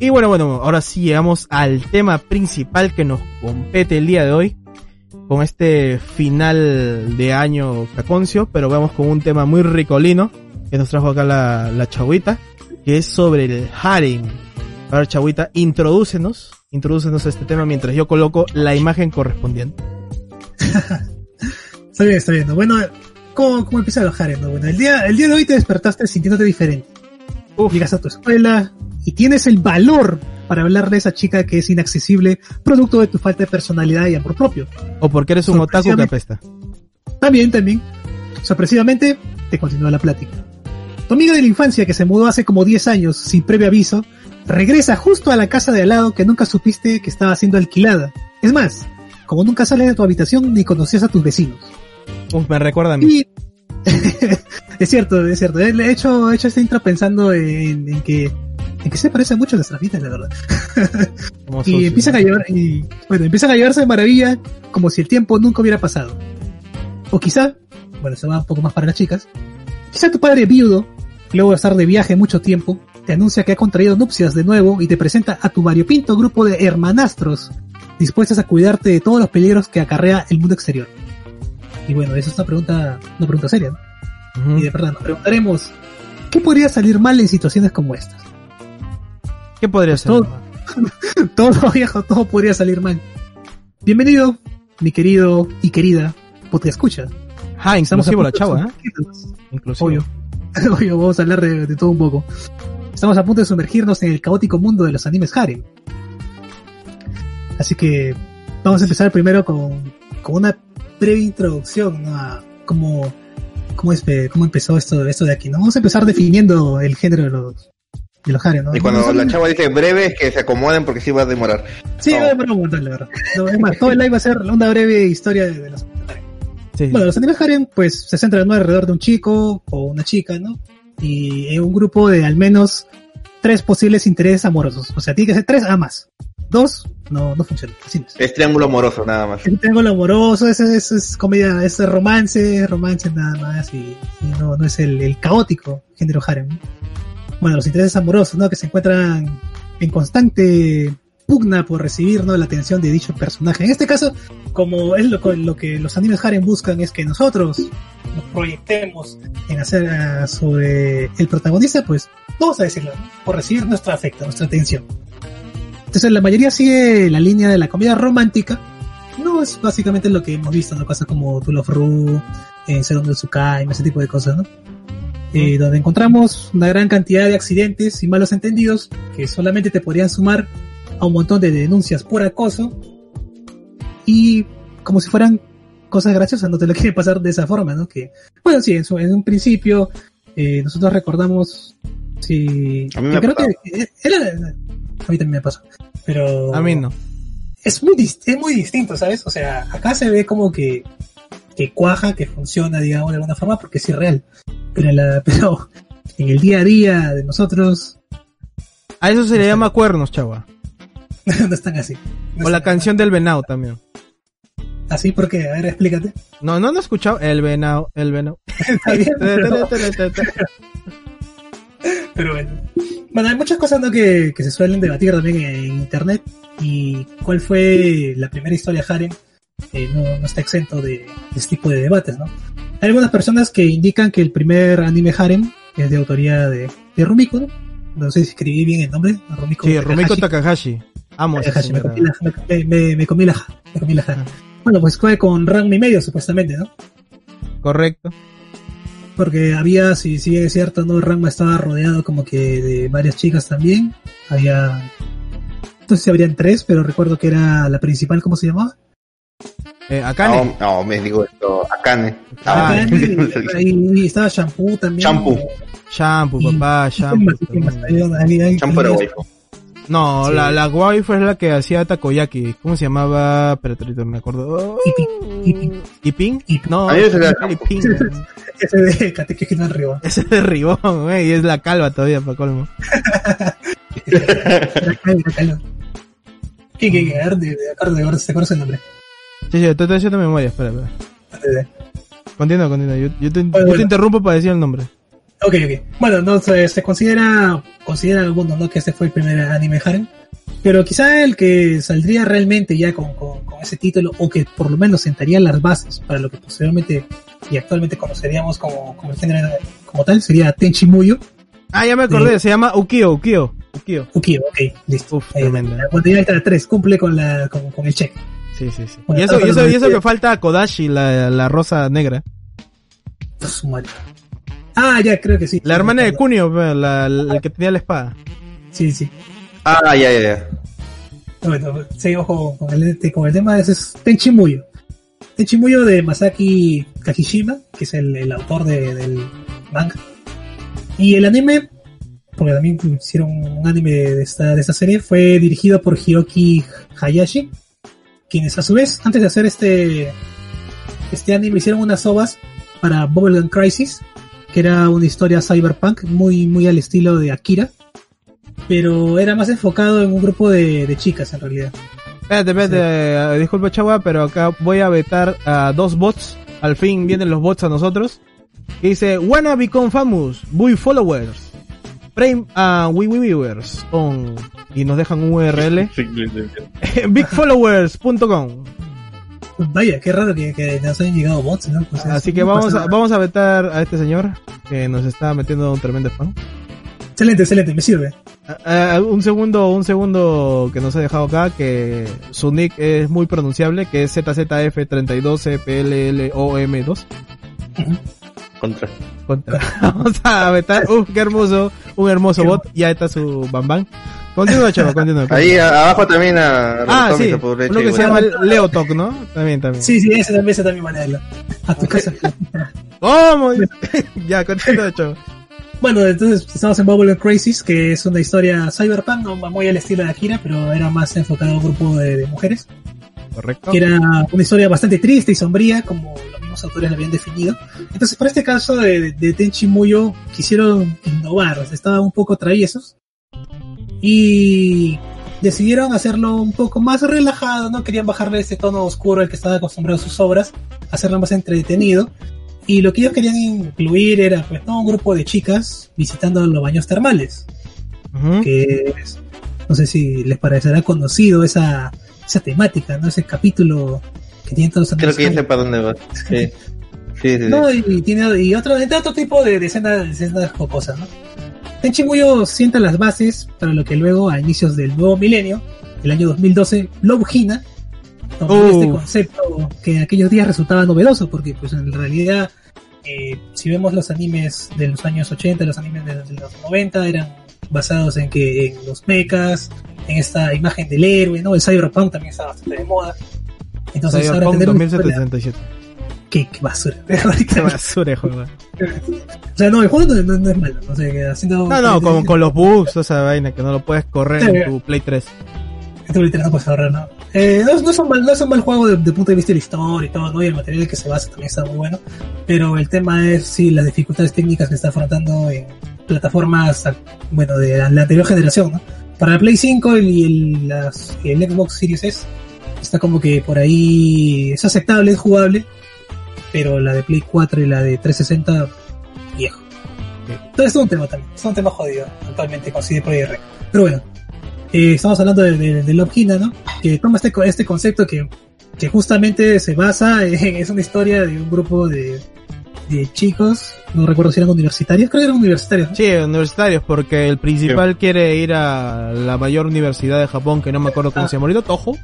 Y bueno, bueno, ahora sí llegamos al tema principal que nos compete el día de hoy. Con este final de año caconcio, pero vamos con un tema muy ricolino que nos trajo acá la, la que es sobre el harem. A ver, chagüita, introdúcenos, introdúcenos a este tema mientras yo coloco la imagen correspondiente. está bien, está bien. Bueno, ¿cómo, cómo empieza el harem? No? Bueno, el día, el día de hoy te despertaste sintiéndote diferente. Uf. Llegas a tu escuela, y tienes el valor para hablarle a esa chica que es inaccesible, producto de tu falta de personalidad y amor propio. O porque eres un otaku que apesta. También, también. Sorpresivamente, te continúa la plática. Tu amiga de la infancia, que se mudó hace como 10 años, sin previo aviso, regresa justo a la casa de al lado que nunca supiste que estaba siendo alquilada. Es más, como nunca sales de tu habitación ni conocías a tus vecinos. Uf, me recuerda a mí. Y... es cierto, es cierto. He hecho, he hecho esta intro pensando en, en que en que se parece mucho a nuestras vidas, la verdad. y empiezan a llevar, y, bueno, empiezan a llevarse de maravilla como si el tiempo nunca hubiera pasado. O quizá, bueno, se va un poco más para las chicas, quizá tu padre viudo, luego de estar de viaje mucho tiempo, te anuncia que ha contraído nupcias de nuevo y te presenta a tu variopinto grupo de hermanastros dispuestos a cuidarte de todos los peligros que acarrea el mundo exterior. Y bueno, esa es una pregunta, una pregunta seria, ¿no? Uh -huh. Y de verdad, nos preguntaremos, ¿qué podría salir mal en situaciones como estas? ¿Qué podría ser? Todo, todo, viejo, todo podría salir mal. Bienvenido, mi querido y querida te escucha. Ah, inclusivo la chava, ¿eh? Inclusivo. Obvio. Obvio, vamos a hablar de, de, todo un poco. Estamos a punto de sumergirnos en el caótico mundo de los animes harem. Así que vamos a empezar primero con, con una breve introducción ¿no? a cómo, cómo, es, eh, cómo, empezó esto, esto de aquí. ¿no? Vamos a empezar definiendo el género de los, de los Harry, ¿no? Y cuando la chava dice breve, es que se acomoden porque sí va a demorar. Sí, va a demorar un montón, la verdad. Todo el live va a ser una breve historia de, de los sí. Bueno, los animes Harem, pues, se centran ¿no? alrededor de un chico o una chica, ¿no? Y en un grupo de al menos tres posibles intereses amorosos. O sea, tiene que ser tres amas. 2 no, no funciona. Así es. es. triángulo amoroso, nada más. Es triángulo amoroso, es, es, es comedia, es romance, romance nada más, y, y no, no es el, el, caótico género harem. Bueno, los intereses amorosos, ¿no? Que se encuentran en constante pugna por recibir ¿no? la atención de dicho personaje. En este caso, como es lo, lo que los animes harem buscan, es que nosotros nos proyectemos en hacer ah, sobre el protagonista, pues vamos a decirlo, ¿no? por recibir nuestro afecto, nuestra atención. Entonces la mayoría sigue la línea de la comedia romántica. No es básicamente lo que hemos visto, ¿no? Cosas como To Love Ru, en Seron del Tsukai, ese tipo de cosas, ¿no? Eh, donde encontramos una gran cantidad de accidentes y malos entendidos que solamente te podrían sumar a un montón de denuncias por acoso y como si fueran cosas graciosas, no te lo quieren pasar de esa forma, ¿no? Que, bueno, sí, en, su, en un principio eh, nosotros recordamos, sí, a mí me creo que era, a mí también me pasó, pero... A mí no. Es muy, es muy distinto, ¿sabes? O sea, acá se ve como que, que cuaja, que funciona, digamos, de alguna forma, porque es irreal. Pero, la, pero en el día a día de nosotros... A eso se le llama cuernos, chava. no están así. No o la canción del venado también. ¿Así? ¿Por qué? A ver, explícate. No, no lo he escuchado. El venado, el venado. Está bien, pero... pero bueno. Bueno, hay muchas cosas ¿no? que, que se suelen debatir también en internet. Y cuál fue la primera historia Harem eh, no, no, está exento de, de, este tipo de debates, ¿no? Hay algunas personas que indican que el primer anime Harem es de autoría de, de Rumiko, ¿no? No sé si escribí bien el nombre. Rumiko sí, Rumiko Takahashi. Amo Takahashi, me comí, la, me, me, me, comí la, me comí la ah. Bueno, pues fue con Ranma y medio, supuestamente, ¿no? Correcto. Porque había, si sí, es cierto, ¿no? Ranma estaba rodeado como que de varias chicas también. Había. No sé si habrían tres, pero recuerdo que era la principal, ¿cómo se llamaba? Eh, Akane. No, no, me digo esto, Akane. Ah, Akane y, y, estaba Shampoo también. Shampoo. Shampoo, papá, Shampoo. Shampoo era waifu. No, sí. la, la waifu es la que hacía takoyaki. ¿Cómo se llamaba? Espérate, ahorita me acuerdo. Iping. ¿Iping? No, era Iping. Ese de no es Ribón. Ese de Ribón, güey, y es la calva todavía, para colmo. la calva, la calva. ¿Qué, qué, qué? A ver, de, de, de, ¿te acuerdas el nombre? Sí, sí, te estoy haciendo memoria, espera, espera. Continúa, continúa. Yo, yo te, yo Bueno, te bueno. interrumpo para decir el nombre. Ok, ok. Bueno, no se, considera, considera algunos, ¿no? Que este fue el primer anime harem. Pero quizá el que saldría realmente ya con, con, con ese título, o que por lo menos sentaría las bases para lo que posteriormente y actualmente conoceríamos como, como el género como tal, sería Tenchi Muyo Ah, ya me acordé, Sí. se llama Ukio, Ukio, Ukio. Ukio. Ok, listo. Uf, Ahí, tremendo. la cuantía está 3, cumple con, la, con, con el check. Sí, sí, sí. Bueno, y eso, y eso, y eso hablando que falta Kodashi, la, la rosa negra. Pues. Ah, ya, creo que sí. La Sí, hermana de pues, la, la- el que tenía la espada. Sí, sí. Ah, ya, ya, ya. Bueno, seguimos con, con el, con el tema, ese es Tenchi Muyo. Tenchi Muyo de Masaki Kakishima, que es el, el autor de- del manga. Y el anime, porque también hicieron un anime de esta, de esta serie, fue dirigido por Hiroki Hayashi, quienes a su vez, antes de hacer este, este anime, hicieron unas ovas para Bubblegum Crisis, que era una historia cyberpunk muy, muy al estilo de Akira, pero era más enfocado en un grupo de, de chicas en realidad. Espérate, espérate, eh, disculpa Chagua, pero acá voy a vetar a dos bots. Al fin vienen los bots a nosotros. Que dice, wanna become famous, buy followers. Frame a we we viewers on y nos dejan un URL bigfollowers.com Vaya, qué raro que, que nos hayan llegado bots, ¿no? Pues así es- que vamos a, vamos a vetar a este señor que nos está metiendo un tremendo spam Excelente, excelente, me sirve. Un segundo un segundo que nos ha dejado acá que su nick es muy pronunciable que es ZZF32CPLLOM2 Contra. Contra. Vamos a vetar. Uf, qué hermoso. Un hermoso Qué bot. Ya está su bambán. Continúa, chavo, continúa. Ahí abajo también a Ah, sí. Uno que se llama igual. Leotok, ¿no? También, también. Sí, sí, ese también, ese también manejarlo. A tu casa. ¿Cómo? ya, continúa, chavo. bueno, entonces estamos en Bubble Crisis, que es una historia cyberpunk, no, muy al estilo de Akira, pero era más enfocado a un grupo de, de mujeres. Correcto. que era una historia bastante triste y sombría, como los mismos autores la habían definido. Entonces, para este caso de, de Tenchi Muyo, quisieron innovar, o sea, estaban un poco traviesos y decidieron hacerlo un poco más relajado, no querían bajarle ese tono oscuro al que estaban acostumbrados sus obras, hacerlo más entretenido. Y lo que ellos querían incluir era, pues, ¿no? un grupo de chicas visitando los baños termales que es- no sé si les parecerá conocido esa, esa temática, ¿no? Ese capítulo que tiene todos los Creo que ya sé para dónde va. Sí. Sí, sí. No, y tiene y otro, entre otro tipo de, de escenas, de escenas jocosas, ¿no? Tenchi Muyo sienta las bases para lo que luego, a inicios del nuevo milenio, el año 2012, Love Hina tomó Uh. este concepto que en aquellos días resultaba novedoso, porque pues en realidad, eh, si vemos los animes de los años 80, los animes de, de los 90, eran basados en que en los mechas, en esta imagen del héroe, ¿no? El cyberpunk también estaba bastante de moda. Entonces ahora Cyberpunk tener una historia- 2077. Qué, qué basura. Qué basura, joder. O sea, no, el juego no, no- no es malo, no sé, haciendo... No, no, con, con los bugs, toda esa vaina que no lo puedes correr en tu Play 3. Este ahorita no puedes ahorrar, ¿no? Eh, no, no es un mal, no es un mal juego de, de punto de vista de la historia y todo, ¿no? Y el material que se basa también está muy bueno. Pero el tema es, sí, las dificultades técnicas que está afrontando en plataformas, bueno, de la, la anterior generación, ¿no? Para la Play 5 y el, las- el Xbox Series S está como que por ahí es aceptable, es jugable, pero la de Play 4 y la de 360, viejo. Entonces es un tema también, es un tema jodido actualmente con CD Projekt Red. Pero bueno, eh, estamos hablando de, de, de Love Hina, ¿no? Que toma este, este concepto que, que justamente se basa en, es una historia de un grupo de, de chicos, no recuerdo si eran universitarios, creo que eran universitarios, ¿no? Sí, universitarios, porque el principal quiere ir a la mayor universidad de Japón, que no me acuerdo cómo Ah. se llama ahorita, Tojo.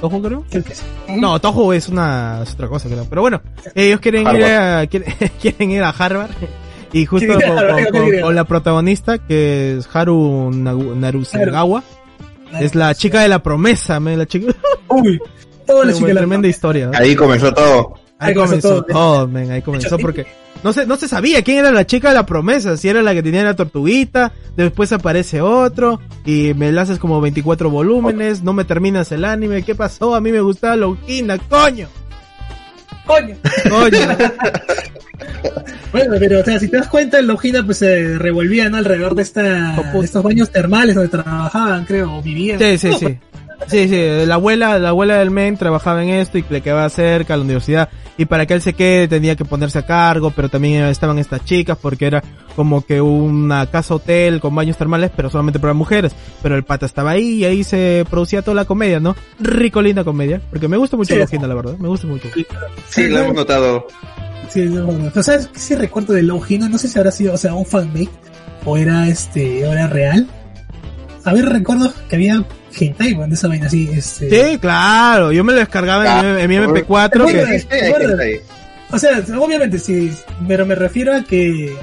Tojo creo. Creo que sí. No, Tojo es una es otra cosa, creo. Pero bueno, ellos quieren ir a, quieren, quieren ir a Harvard. Y justo con, Harvard, la protagonista, que es Haru Nagu- Narusagawa, es la chica de la promesa, me la chica. Uy, toda la Una chica de la tremenda historia. ¿no? Ahí comenzó todo. Ahí comenzó todo. todo, men, ahí comenzó porque no se, no se sabía quién era la chica de la promesa, si era la que tenía la tortuguita, después aparece otro, y me la haces como 24 volúmenes, no me terminas el anime, ¿qué pasó? A mí me gustaba Loquina, coño, Coño. coño. Bueno, pero o sea, si te das cuenta, en Logina pues se revolvían alrededor de, esta, de estos baños termales donde trabajaban, creo, o vivían. Sí, sí, sí. Sí, sí, la abuela, la abuela del men trabajaba en esto y le quedaba cerca a la universidad. Y para que él se quede tenía que ponerse a cargo, pero también estaban estas chicas porque era como que una casa hotel con baños termales, pero solamente para mujeres. Pero el pata estaba ahí y ahí se producía toda la comedia, ¿no? Rico, linda comedia. Porque me gusta mucho Sí, la sí. la verdad. Me gusta mucho. Sí, lo hemos notado. Sí, no, no. Pero ¿sabes qué sí recuerdo de Logina? No sé si habrá sido, o sea, un fanmake o era este, o era real. A ver, recuerdo que había hentai, esa vaina así, este. Sí, claro. Yo me lo descargaba en, mi- en mi MP4. Pero que- gente ahí. O sea, obviamente sí, pero me refiero a que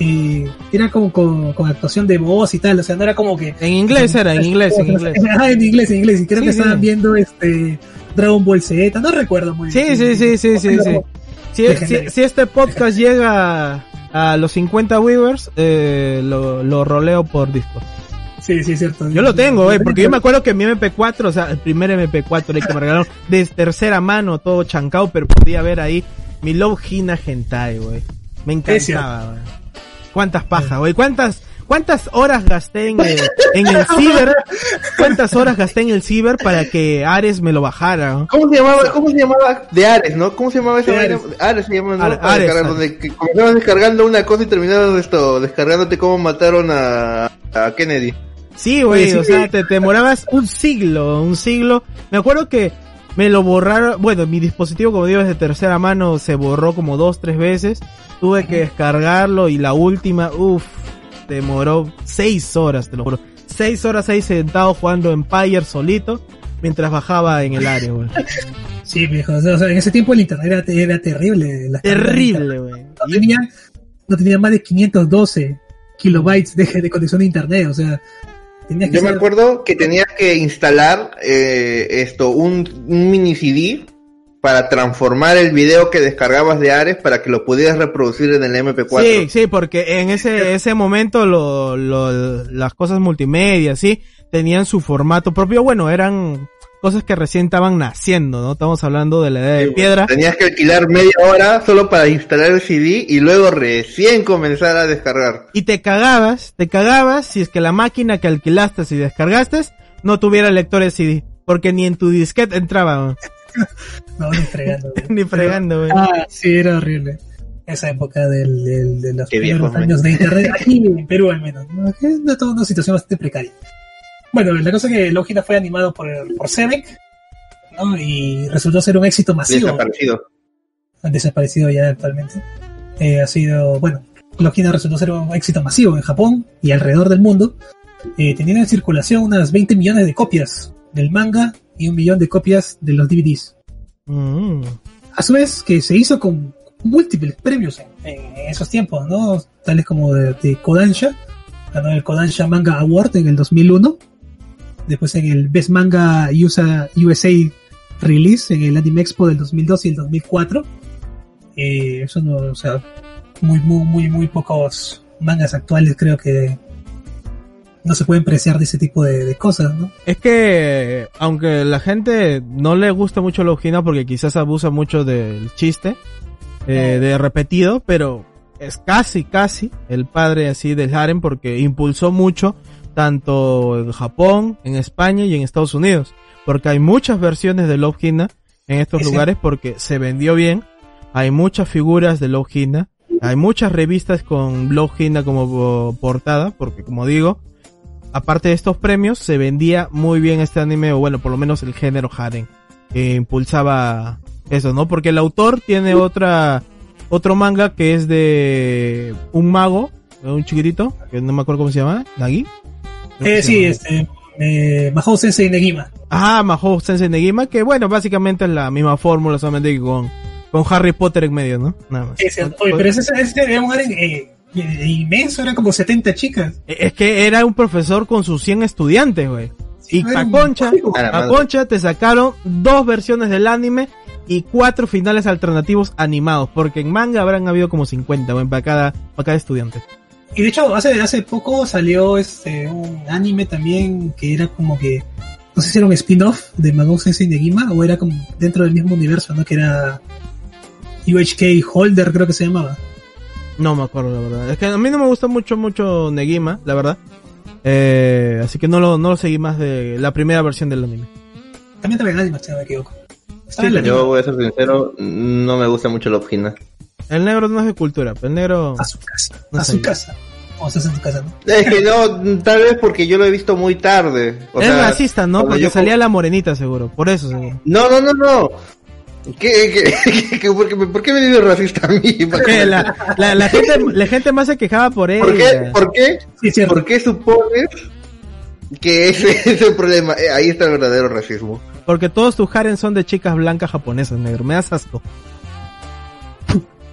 eh, era como con, con actuación de voz y tal, o sea, no era como que En inglés era, en inglés, en inglés. Ah, en inglés, en inglés, y creo Sí, que sí. estaban viendo este Dragon Ball Z, no recuerdo muy Sí, bien. sí, sí, sí, sí, sí. Si, si, si este podcast llega a los 50 viewers, eh, lo, lo roleo por Discord. Sí, sí, cierto. Yo lo tengo, eh, porque yo me acuerdo que mi MP4, o sea, el primer MP4 ahí que me regalaron de tercera mano, todo chancado, pero podía ver ahí mi Love Hina Hentai, güey. Me encantaba, güey. Cuántas pajas, güey. Cuántas, cuántas horas gasté en el, en el ciber. Cuántas horas gasté en el ciber para que Ares me lo bajara, ¿no? ¿Cómo se llamaba? ¿Cómo se llamaba? De Ares, ¿no? ¿Cómo se llamaba esa? Ares. Ares se llama, ¿no? Ares, Para Ares, descargar, Ares. donde que comenzabas descargando una cosa y terminabas esto, descargándote cómo mataron a, a Kennedy. Sí, güey, o sea, te, te demorabas un siglo, un siglo. Me acuerdo que me lo borraron, bueno, mi dispositivo, como digo, es de tercera mano, se borró como dos, tres veces. Tuve que descargarlo y la última, uff, demoró seis horas, te lo juro. Seis horas ahí sentado jugando Empire solito, mientras bajaba en el área, güey. Sí, viejo, o sea, o sea, en ese tiempo el internet era, era terrible. las Terrible, güey. No tenía, no tenía más de 512 kilobytes de, de conexión de internet, o sea, tenías Yo me acuerdo que tenías que instalar eh, esto, un, un mini CD para transformar el video que descargabas de Ares para que lo pudieras reproducir en el MP4. Sí, sí, porque en ese, ese momento lo, lo, las cosas multimedia, sí, tenían su formato propio. Bueno, eran cosas que recién estaban naciendo, ¿no? Estamos hablando de la edad de Sí, piedra. Tenías que alquilar media hora solo para instalar el CD y luego recién comenzar a descargar. Y te cagabas, te cagabas si es que la máquina que alquilaste y descargaste no tuviera lector de CD. Porque ni en tu disquete entraba, ¿no? Ni fregando. güey. ni fregando, güey. Ah, sí, era horrible. Esa época del, del- de los Qué primeros viejo, años de internet, aquí en Perú al menos. ¿no? Es una, toda una situación bastante precaria. Bueno, la cosa es que Logina fue animado por, por Sebek, ¿no? Y resultó ser un éxito masivo. Desaparecido. han desaparecido ya actualmente. Eh, ha sido, bueno, Logina resultó ser un éxito masivo en Japón y alrededor del mundo, eh, teniendo en circulación unas 20 millones de copias del manga y un millón de copias de los DVDs. Mm. A su vez, que se hizo con múltiples premios en, en esos tiempos, ¿no? Tales como de, de Kodansha, ganó el Kodansha Manga Award en el 2001, después en el Best Manga USA, USA Release en el Anime Expo del 2002 y el 2004. Eh, eso no, o sea, muy, muy, muy, muy pocos mangas actuales creo que no se pueden preciar de ese tipo de, de cosas, ¿no? Es que, aunque la gente no le gusta mucho la Ojina porque quizás abusa mucho del chiste, eh, de repetido, pero es casi, casi el padre así del harem porque impulsó mucho tanto en Japón, en España y en Estados Unidos. Porque hay muchas versiones de Love Hina en estos Sí, lugares porque se vendió bien. Hay muchas figuras de Love Hina. Hay muchas revistas con Love Hina como portada, porque como digo, aparte de estos premios, se vendía muy bien este anime, o bueno, por lo menos el género harem, que impulsaba eso, ¿no? Porque el autor tiene otra, otro manga que es de un mago, un chiquitito, que no me acuerdo cómo se llama, Nagi. Eh, sí, este, eh, Mahou Sensei Negima. Ah, Mahou Sensei Negima, que bueno, básicamente es la misma fórmula, solamente que con, con Harry Potter en medio, ¿no? Nada más. Cierto. Oye, pero ese, ese era un harem, eh, eh, inmenso, eran como 70 chicas. Es que era un profesor con sus 100 estudiantes, güey. Y Era a un Concha, código. A la a madre. Concha te sacaron dos versiones del anime y cuatro finales alternativos animados, porque en manga habrán habido como 50, güey, para cada, para cada estudiante. Y de hecho, hace, hace poco salió este un anime también que era como que, no sé si era un spin-off de Magou Sensei Negima o era como dentro del mismo universo, ¿no? Que era UHK Holder, creo que se llamaba. No me acuerdo, la verdad. Es que a mí no me gusta mucho, mucho Negima, la verdad. Eh, así que no lo, no lo seguí más de la primera versión del anime. También también anime, si no me equivoco. Sí, yo voy a ser sincero, no me gusta mucho la Ogina. El negro no es de cultura, pero el negro... a su casa. No a su casa. O estás en tu casa, ¿no? Es que no, tal vez porque yo lo he visto muy tarde. O es sea, racista, ¿no? Porque yo- salía la morenita seguro, por eso seguro. No, no, no, no. ¿Qué, qué, qué- por, qué, por qué me dices racista a mí? ¿Por la, la, la gente, la gente más se quejaba por ella. qué? ¿Por qué? Sí, cierto. ¿Por qué supones que ese es el problema? Eh, ahí está el verdadero racismo. Porque todos tus harem son de chicas blancas japonesas, negro. Me das asco.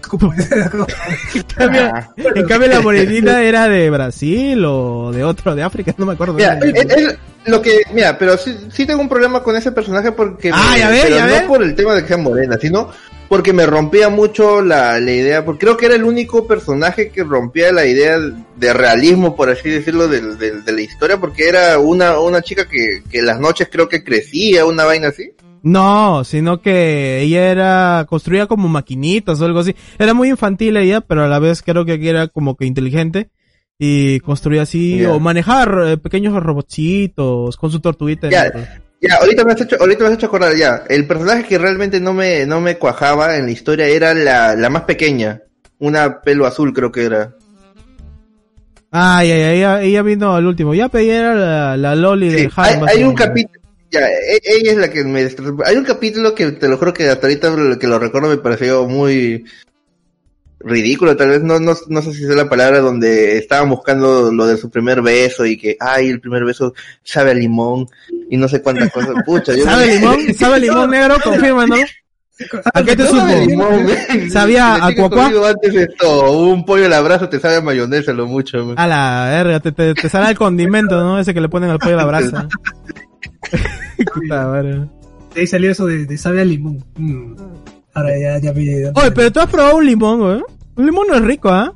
En cambio, Ah. en cambio la morenita era de Brasil o de otro, de África, no me acuerdo. Mira, es, es lo que, mira, pero sí, sí tengo un problema con ese personaje porque, Ah, me- ya ves, pero ya no ves. por el tema de que sea morena, sino porque me rompía mucho la, la idea, porque creo que era el único personaje que rompía la idea de realismo, por así decirlo, del- del- de, la historia, porque era una, una chica que, que las noches creo que crecía, una vaina así. No, sino que ella era construida como maquinitas o algo así. Era muy infantil ella, pero a la vez creo que era como que inteligente y construía así Ya. o manejar eh, pequeños robotcitos con su tortuguita. Ya. dentro. Ya, ahorita me has hecho, ahorita me has hecho acordar ya. El personaje que realmente no me, no me cuajaba en la historia era la, la más pequeña. Una pelo azul creo que era. Ay, ay, ay, ella, ella vino al último. Ya pedí era la, la Loli Sí, de hay, Harem, hay un capítulo, ya, e- ella es la que me destrozó. Hay un capítulo que te lo juro que hasta ahorita que lo recuerdo me pareció muy ridículo, tal vez no, no, no sé si es la palabra donde estaban buscando lo de su primer beso y que, ay, el primer beso sabe a limón y no sé cuántas cosas. Pucha, yo ¿Sabe limón? ¿Sabe limón negro? Confirma, ¿no? ¿A qué te supo? ¿Sabía a cuacuá? antes esto, un pollo al abrazo te sabe a mayonesa lo mucho. man. A la verga, te, te, te sale el condimento, ¿no? Ese que le ponen al pollo a la brasa. Puta madre. De ahí salió eso de, de sabe a limón. Mm. Ahora ya, ya dónde Oye, pero tú has probado un limón, güey. Un limón no es rico, ¿ah?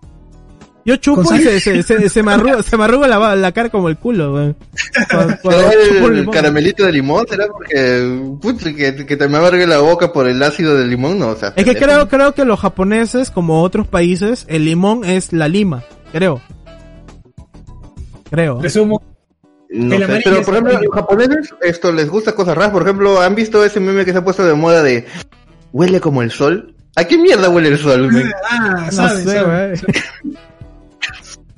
Yo chupo ¿Con y se, se, se, se me arruga, se me arruga la, la cara como el culo, güey. El limón. caramelito de limón será porque putz, que, que te me amargue la boca por el ácido del limón, no, o sea. Es que creo, creo que los japoneses, como otros países, el limón es la lima, creo. Creo. Resumo. No el sé, amarillo pero por ejemplo, los japoneses esto les gusta cosas raras, por ejemplo, ¿han visto ese meme que se ha puesto de moda de huele como el sol? ¿A qué mierda huele el sol? Ah, No sé.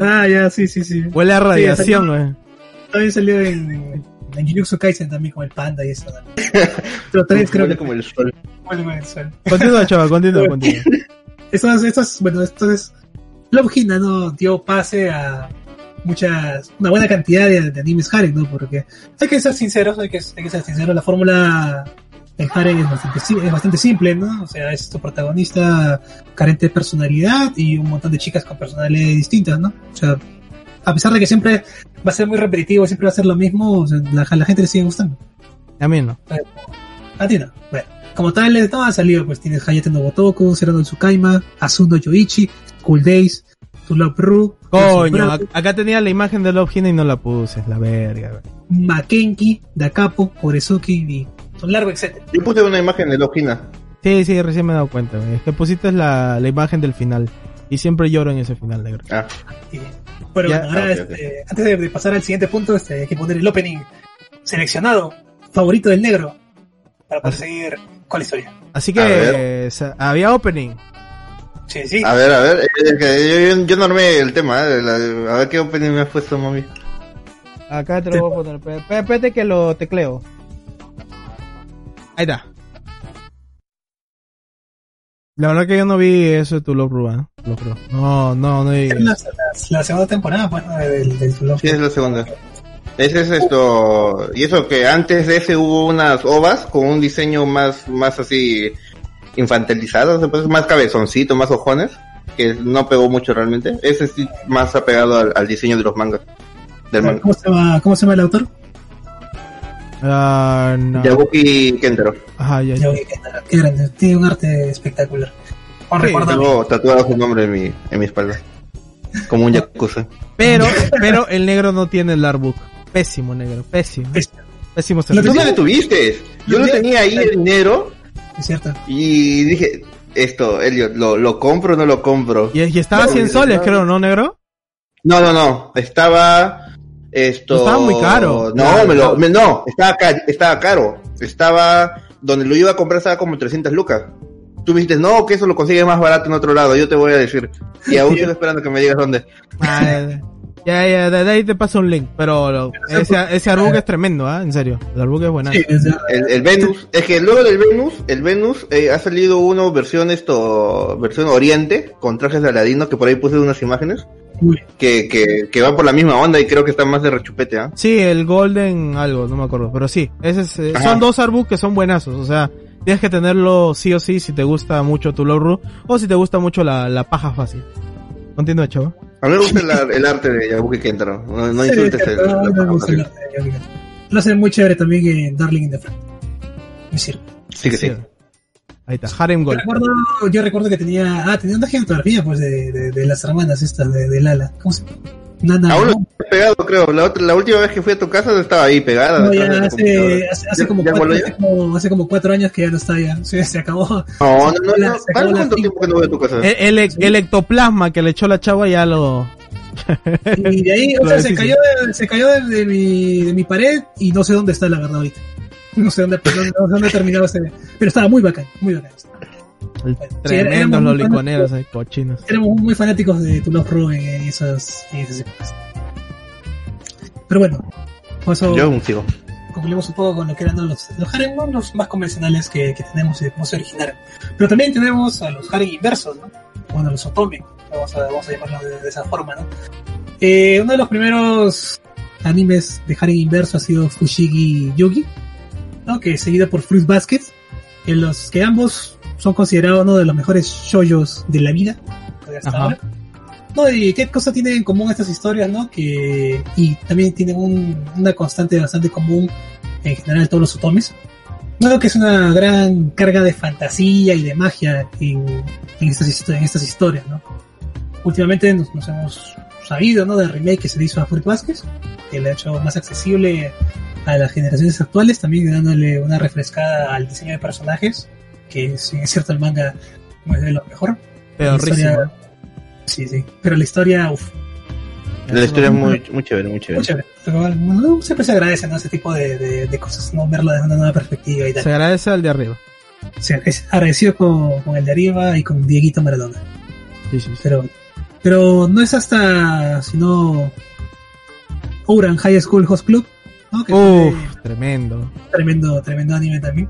Ah, ya, sí, sí, sí. Huele a radiación, güey. También salió en, en Jujutsu Kaisen también con el panda y eso. ¿no? Pero tres creo huele que como el sol. Bueno, bueno, suena. Continúa, chaval, continúa, continúa. Estas, estas, bueno, entonces, Love Hina, ¿no? Dio pase a muchas, una buena cantidad de, de animes harem, ¿no? Porque hay que ser sinceros, hay que, hay que ser sinceros, la fórmula del harem es bastante, es bastante simple, ¿no? O sea, es tu protagonista carente de personalidad y un montón de chicas con personalidades distintas, ¿no? O sea, a pesar de que siempre va a ser muy repetitivo, siempre va a ser lo mismo, o sea, la, la gente le sigue gustando. A mí no. A ti no. Bueno, como tal, no ha salido, pues tienes Hayate no Botoku, Zero no Tsukaima, Asuno Yoichi, Cool Days, To Love Ru, Coño, acá tenía la imagen de Love Hina y no la puse, la verga, güey. Makenki, Dakapo, Oresuki y un largo etcétera. Yo puse una imagen de Logina. Sí, sí, recién me he dado cuenta, güey. Es que pusiste la, la imagen del final. Y siempre lloro en ese final, negro. Ah, bueno, Ya. bueno, ahora, Ah, este, antes de, de pasar al siguiente punto, este, hay que poner el opening seleccionado, favorito del negro, para poder Así- seguir con la historia. Así que eh, había opening. Sí, sí. a ver, a ver, que yo, yo, yo no armé el tema, eh, a ver qué opening me has puesto, mami. Acá te lo voy a poner. Espé- espé- Espérate que lo tecleo. Ahí está. La verdad que yo no vi eso de tu Love ¿eh? No, no, no. Es la, la- la segunda temporada, pues, ¿no? del, del Love Sí, es la segunda. Ese es esto, y eso que antes de ese hubo unas ovas con un diseño más, más así infantilizado, se puede decir, más cabezoncito, más ojones, que no pegó mucho realmente. Ese sí más apegado al, al diseño de los mangas. Del manga. ¿Cómo se llama, cómo se llama el autor? Ah, no. Yabuki Kentaro. Ajá, ya, ya. Ya, qué, qué grande, tiene un arte espectacular. Oh, Sí, Tengo tatuado su nombre en mi, en mi espalda. Como un yakuza. Pero, pero el negro no tiene el artbook. Pésimo, negro. Pésimo. Pésimo Lo ¿Tú no le tuviste? Yo lo tenía ahí en enero es cierto. y dije, esto, Elliot, ¿lo, lo compro o no lo compro? Y, y estaba a No, 100 no, soles, no. creo, ¿no, negro? No, no, no. Estaba Esto. Estaba muy caro. No, me lo, me- no, estaba, ca- estaba caro. Estaba, donde lo iba a comprar estaba como 300 lucas. Tú me dijiste, no, que eso lo consigues más barato en otro lado, yo te voy a decir. Y aún sigo esperando que me digas dónde. Ya, ya, de de ahí te paso un link. Pero lo- ese, ese es tremendo, ¿ah? En serio. El artbook es buena. Sí, El, el Venus, es que luego del Venus, el Venus eh, ha salido uno versión esto, versión Oriente, con trajes de Aladino, que por ahí puse unas imágenes, que, que, que va por la misma onda y creo que está más de rechupete, ¿ah? Sí, el Golden algo, no me acuerdo. Pero sí, ese es, eh, son dos artbooks que son buenazos. O sea, tienes que tenerlo sí o sí si te gusta mucho tu Lowru o si te gusta mucho la, la paja fácil. Continúa, chavo. A mí me gusta el, el arte de Yabuki Kentaro, no, no insultes sí, el, mí la me gusta el arte de Yogi. Lo hace muy chévere también en Darling in the Franxx. Me sirve. Sí que sí. Ahí está, Harem Yo Gold. recuerdo, yo recuerdo que tenía, ah, tenía una fotografía pues de, de, de las hermanas estas de, de Lala. ¿Cómo se llama? Nana. Aún lo ¿no? he pegado, creo. La, otra, la última vez que fui a tu casa estaba ahí pegada. No, ya hace, hace, hace ¿Ya- como ya cuatro, hace, como, hace como cuatro años que ya no está ya. Se, se acabó. No, no, no. la- no. se acabó ¿Para la cuánto tiempo que no voy a tu casa? El, el- el ectoplasma que le echó la chava ya lo... Y de ahí, o sea, se cayó, de, se cayó de, de mi, de mi pared y no sé dónde está la verdad ahorita. No sé dónde, no sé dónde ha terminado ese. Pero estaba muy bacán, muy bacán. El Sí, tremendos éramos muy loliconeros, ahí, cochinos. Éramos muy fanáticos de Tu Love Ru en, esas, en esas épocas. Pero bueno, por eso Yo aún sigo. concluimos un poco con lo que eran los, los harem, ¿no? los más convencionales que, que tenemos y de cómo se originaron. Pero también tenemos a los harem inversos, ¿no? Bueno, los otome, vamos a, vamos a llamarlo de, de esa forma, ¿no? Eh, uno de los primeros animes de harem inverso ha sido Fushigi Yugi, ¿no? Que es por Fruit Basket, en los que ambos son considerados uno de los mejores shoyos de la vida, hasta Ajá. ahora. No, y qué cosa tienen en común estas historias, ¿no? Que, y también tienen un- una constante bastante común en general todos los otomes. No, que es una gran carga de fantasía y de magia en, en estas, en estas historias, ¿no? Últimamente nos, nos hemos sabido, ¿no? Del remake que se le hizo a Fruit Basket, que le ha hecho más accesible a las generaciones actuales, también dándole una refrescada al diseño de personajes, que si es cierto el manga no es de lo mejor. La Pedorrísimo. historia- Sí, sí. Pero la historia, uff, La historia es muy, muy chévere, muy muy chévere. chévere. Pero, no, siempre se agradece, ¿no? Ese tipo de, de, de cosas, ¿no? Verlo desde una nueva perspectiva y tal. Se agradece al de arriba. Sí, es agradecido con, con el de arriba y con Dieguito Maradona. Sí, sí, sí. Pero, pero no es hasta, sino, Ouran High School Host Club, ¿no? Que Uf, fue tremendo. tremendo, tremendo anime también.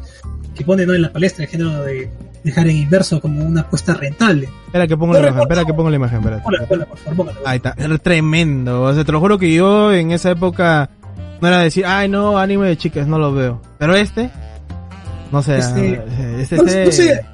Que pone, ¿no? En la palestra el género de dejar en inverso como una apuesta rentable. Espera que pongo la imagen, espera que pongo la imagen, espérate. Hola, hola, por favor, póngalo. Ahí está, era tremendo. O sea, te lo juro que yo en esa época no era decir, ay no, anime de chicas, no lo veo. Pero este, no sé, Este- este, No, este- no sé,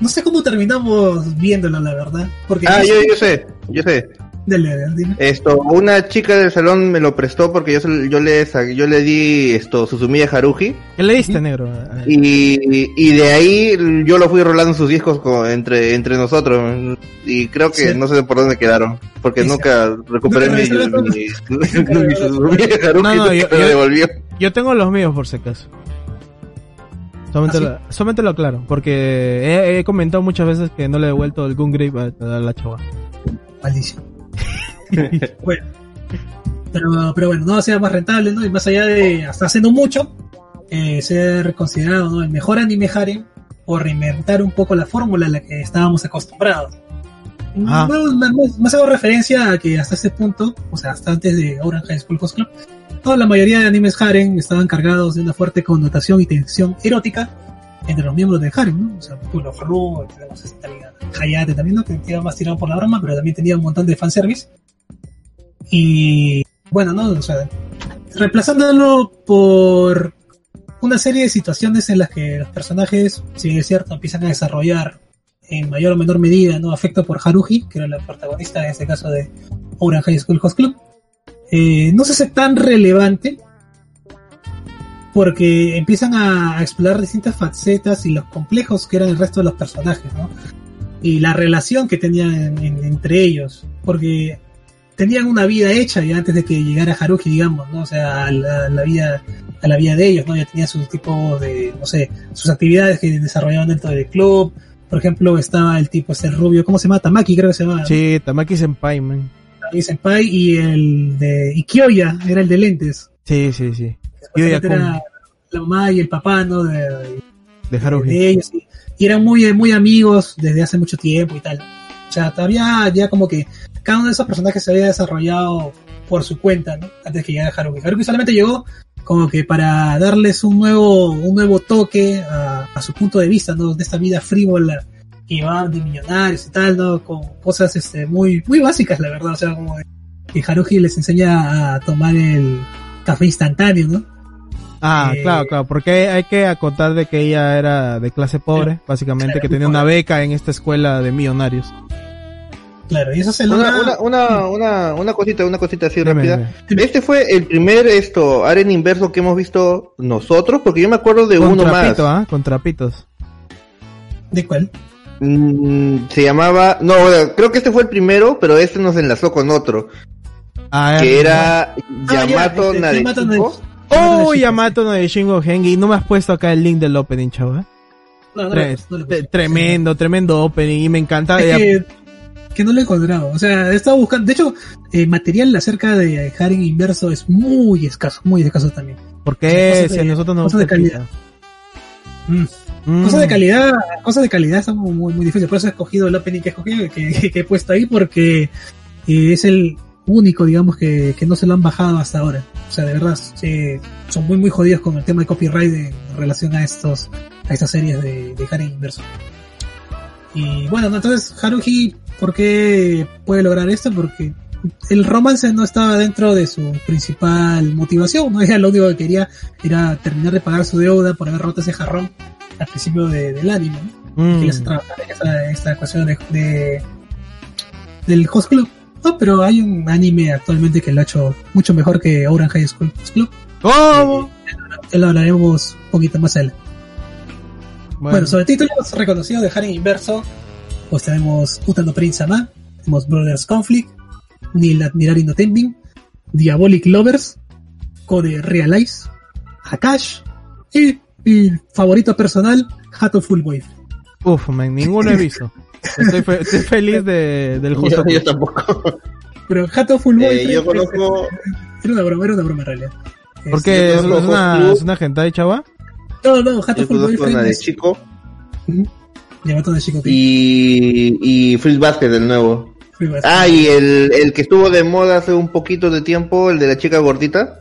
no sé cómo terminamos viéndolo, la verdad. Porque Ah, yo, yo sé, yo sé. Dale, dale, dime. Esto, una chica del salón me lo prestó porque yo, yo le yo le di esto Suzumiya Haruhi ¿Qué le diste, negro? y, y de ahí yo lo fui rolando sus discos co- entre entre nosotros y creo que Sí. no sé por dónde quedaron porque Sí, nunca recuperé mi, regresaron. mi, mi Suzumiya Haruhi No, no, yo- me yo- devolvió. Yo tengo los míos por si acaso. Solamente, ¿Ah, sí? lo, solamente lo aclaro, porque he, he comentado muchas veces que no le he devuelto el Gun Grip a, a la chava. Maldición. bueno. Pero, pero bueno, no sea más rentable, ¿no? Y más allá de, hasta haciendo mucho, eh, ser considerado ¿no? el mejor anime harem o reinventar un poco la fórmula a la que estábamos acostumbrados. Ah. No, más, más- hago referencia a que hasta ese punto, o sea, hasta antes de Orange High School Host Club, toda la mayoría de animes harem estaban cargados de una fuerte connotación y tensión erótica entre los miembros del harem, ¿no? O sea, tú los Ru, tenemos este también a Hayate también, ¿no? Que iba más tirado por la broma, pero también tenía un montón de fanservice. Y bueno, ¿no? O sea, reemplazándolo por una serie de situaciones en las que los personajes, si es cierto, empiezan a desarrollar en mayor o menor medida, ¿no? Afecto por Haruhi, que era la protagonista en este caso de Ouran High School Host Club. Eh, no se hace tan relevante porque empiezan a, explorar distintas facetas y los complejos que eran el resto de los personajes, ¿no? Y la relación que tenían en- en- entre ellos, porque tenían una vida hecha ya antes de que llegara Haruhi, digamos, ¿no? O sea, a la, la vida a la vida de ellos, ¿no? Ya tenían sus tipos de, no sé, sus actividades que desarrollaban dentro del club. Por ejemplo, estaba el tipo, este rubio, ¿cómo se llama? Tamaki, creo que se llama. Sí, Tamaki Senpai, man. Naomi Senpai y el de y Kyoya era el de lentes. Sí, sí, sí. Kyoya-kun. era la mamá y el papá, ¿no? De, De Haruhi. de ellos y, y eran muy muy amigos desde hace mucho tiempo y tal. O sea, todavía ya como que cada uno de esos personajes se había desarrollado por su cuenta, ¿no? Antes que llegara Haruki. Haruki solamente llegó como que para darles un nuevo un nuevo toque a, a su punto de vista, ¿no? De esta vida frívola que van de millonarios y tal, ¿no? Con cosas este muy muy básicas, la verdad, o sea, como que Haruhi les enseña a tomar el café instantáneo, ¿no? Ah, Eh, claro, claro, porque hay que acotar de que ella era de clase pobre, básicamente, claro, que tenía una beca en esta escuela de millonarios. Claro, y eso se Una, logra... una, una, una, una cosita, una cosita así Dime, rápida. dime. Este fue el primer esto, Aren inverso que hemos visto nosotros, porque yo me acuerdo de Con uno trapito, más. ¿ah? Con trapitos. ¿De cuál? Mm, se llamaba, no, creo que este fue el primero, pero este nos enlazó con otro, Ah, que era Ah, ya, Yamato este, Yamato Nadeshiko. Oh, Yamato no de Shingo Hengi. No me has puesto acá el link del opening, chaval. No, no, Tre- no tre- puse. tremendo, tremendo opening. Y me encanta. Es eh, que, que no lo he encontrado. O sea, he estado buscando. De hecho, eh, material acerca de Haren Inverso es muy escaso, muy escaso también. porque cosas si de- a nosotros nos cosas de gusta el calidad. Mm. Mm. Cosas de calidad, cosas de calidad son muy, muy difíciles. Por eso he escogido el opening que he escogido, que, que he puesto ahí, porque eh, es el único, digamos, que, que no se lo han bajado hasta ahora. O sea, de verdad, sí, son muy, muy jodidos con el tema de copyright en relación a estos, a estas series de, de Haren Inverso. Y bueno, no, entonces Haruhi, ¿por qué puede lograr esto? Porque el romance no estaba dentro de su principal motivación, ¿no? Ella lo único que quería era terminar de pagar su deuda por haber roto ese jarrón al principio de- del anime, ¿no? Mm. que trabajar en esta, esta ecuación de, de- del Host Club. No, pero hay un anime actualmente que lo ha hecho mucho mejor que Orange High School Club. ¿Cómo? Ya lo hablaremos un poquito más adelante. Bueno, Bueno, sobre títulos reconocidos de Haren Inverso, pues tenemos Utano Prince Sama, tenemos Brothers Conflict, Nil Admirari no Tenbin, Diabolic Lovers, Code Realize, Akash y mi favorito personal, Hato Full Boyfriend. Uf, man, ninguno he visto. Estoy, fe- estoy feliz de, del Yo, justo. yo tampoco. Pero Hato Full Eh, Boyfriend yo conozco, era una broma, era una broma en realidad. Porque es, yo una, es una hentai, chava. no, no, Hato yo Full una de es chico. Yamato de Shikoku. y, y Freeze Basket del nuevo. Ah, y el, el que estuvo de moda hace un poquito de tiempo, el de la chica gordita.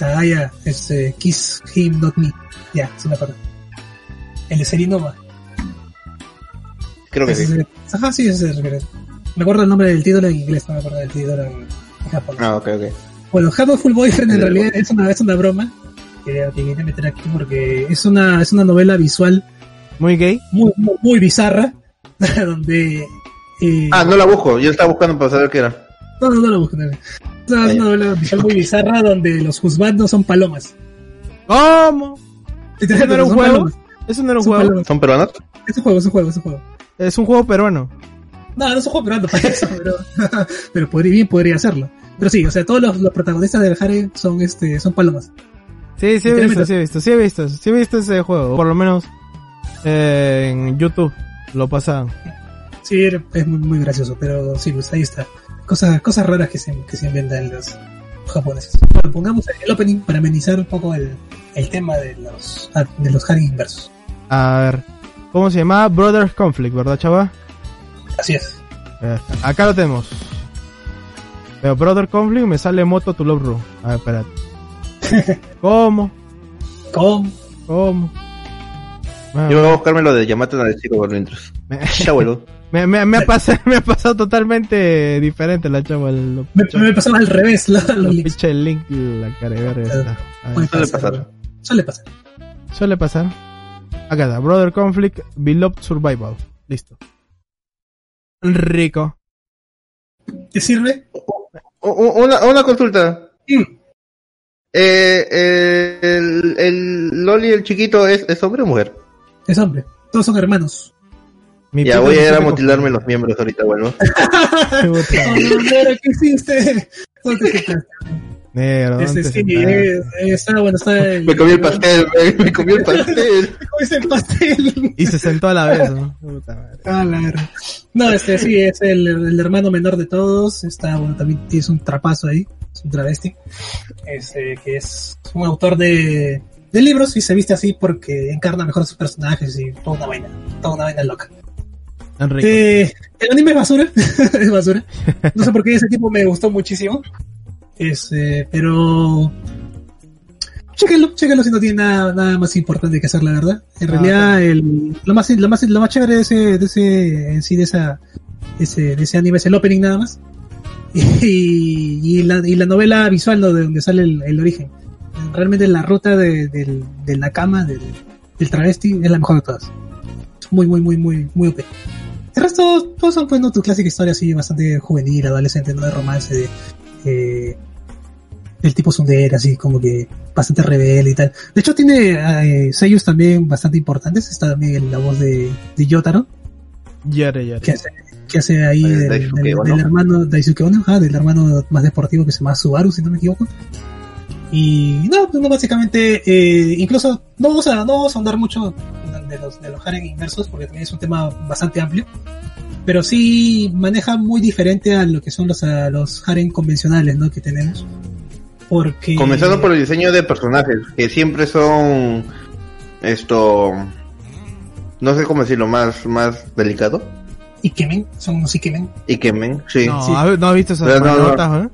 Ah, ya, es eh, Kiss Him Not Me. Ya, sí me acuerdo. El de Serinova. Creo que sí. es- Ajá, sí, ese es el Me acuerdo el nombre del título en inglés, no me acuerdo del título en, japonés. Ah, ok, ok. Bueno, Hatoful Full Boyfriend en realidad es una, es una broma que, que quería meter aquí porque es una, es una novela visual Muy gay. muy, muy, muy bizarra, donde... eh, Ah, no la busco, yo estaba buscando para saber qué era. no, no, no la. Es una, es una novela visual muy bizarra donde los juzgandos son palomas. ¿Cómo? ¿Eso no era un juego? palomas, ¿Eso no era un son juego? palomas. ¿Son peruanos? Es un juego, es un juego, es un juego. Es un juego peruano. No, no es un juego peruano para eso, pero, pero podría, bien podría hacerlo. Pero sí, o sea, todos los, los protagonistas del Harem son este, son palomas. Sí, sí he visto, sí he visto, sí he visto, sí he visto ese juego. Por lo menos eh, en YouTube lo pasaban. Sí, es muy, muy gracioso, pero sí, pues ahí está. Cosas, cosas raras que se, que se inventan los japoneses. Bueno, pongamos el opening para amenizar un poco el, el tema de los, de los Harem inversos. A ver, ¿cómo se llama? Brothers Conflict, ¿verdad, chava? Así es. Acá lo tenemos. Pero Brother Conflict me sale Moto to Love Room. A ver, espérate. ¿Cómo? ¿Cómo? Ah, Yo voy a buscarme lo de Yamato de chico por mientras. me, Ya vuelvo. me, me- me ha pasado, me ha pasado totalmente diferente la chava. Lo, me, me pasaba al revés la- lo los links. pinche el link, la cara de verga está. A ver. Puede Suele pasar. Suele pasar. Suele pasar. Acá está, Brother Conflict, Beloved Survival. Listo. Rico. ¿Te sirve? Una, una consulta. Mm. Eh, eh, el, el Loli, el chiquito, ¿es, ¿es hombre o mujer? Es hombre. Todos son hermanos. Mi Ya voy a ir a mutilarme con- los miembros ahorita, bueno. Oh, ¿qué hiciste? Negro, Este, ¿dónde sí, eh, eh, está, bueno, está el... Me comí el pastel, me, me comí el pastel. Me comiste el pastel. Y se sentó a la vez, ¿no? Puta madre. Ah. No, este sí, es el, el hermano menor de todos. Está, bueno, también tienes un trapazo ahí, es un travesti. Este, que es un autor de, de libros y se viste así porque encarna mejor a sus personajes y toda una vaina, toda una vaina loca. Eh, el anime es basura, es basura. No sé por qué ese tipo me gustó muchísimo. Este, pero chéquenlo, chéquenlo si no tiene nada, nada más importante que hacer, la verdad. En Ah, realidad, el, lo más, lo más, lo más chévere de ese, de ese, en sí, de esa, de ese, de ese anime es el opening nada más. Y, y la, y la novela visual ¿no? de donde sale el, el origen. Realmente la ruta de, del, de la cama, del, del travesti, es la mejor de todas. Muy, muy, muy, muy, muy OP. El resto, todos son pues, ¿no? tu clásica historia así, bastante juvenil, adolescente, no de romance, de, eh, el tipo Sundere, así como que bastante rebelde y tal. De hecho, tiene eh, sellos también bastante importantes. Está también la voz de, de Yotaro, Yare, yare. que hace, que hace ahí Ah, de del, del hermano Daisuke Ono, ah, del hermano más deportivo que se llama Subaru, si no me equivoco. Y no, pues, no básicamente, eh, incluso no vamos a, no vamos a ahondar mucho de los, de los Haren inversos, porque también es un tema bastante amplio. Pero sí maneja muy diferente a lo que son los, a los Haren convencionales, ¿no? Que tenemos. Porque... Comenzando por el diseño de personajes, que siempre son esto no sé cómo decirlo más más delicado. Ikemen, son unos Ikemen. Ikemen, sí. No, sí. ¿has- ¿no has visto esas Pero no, eh?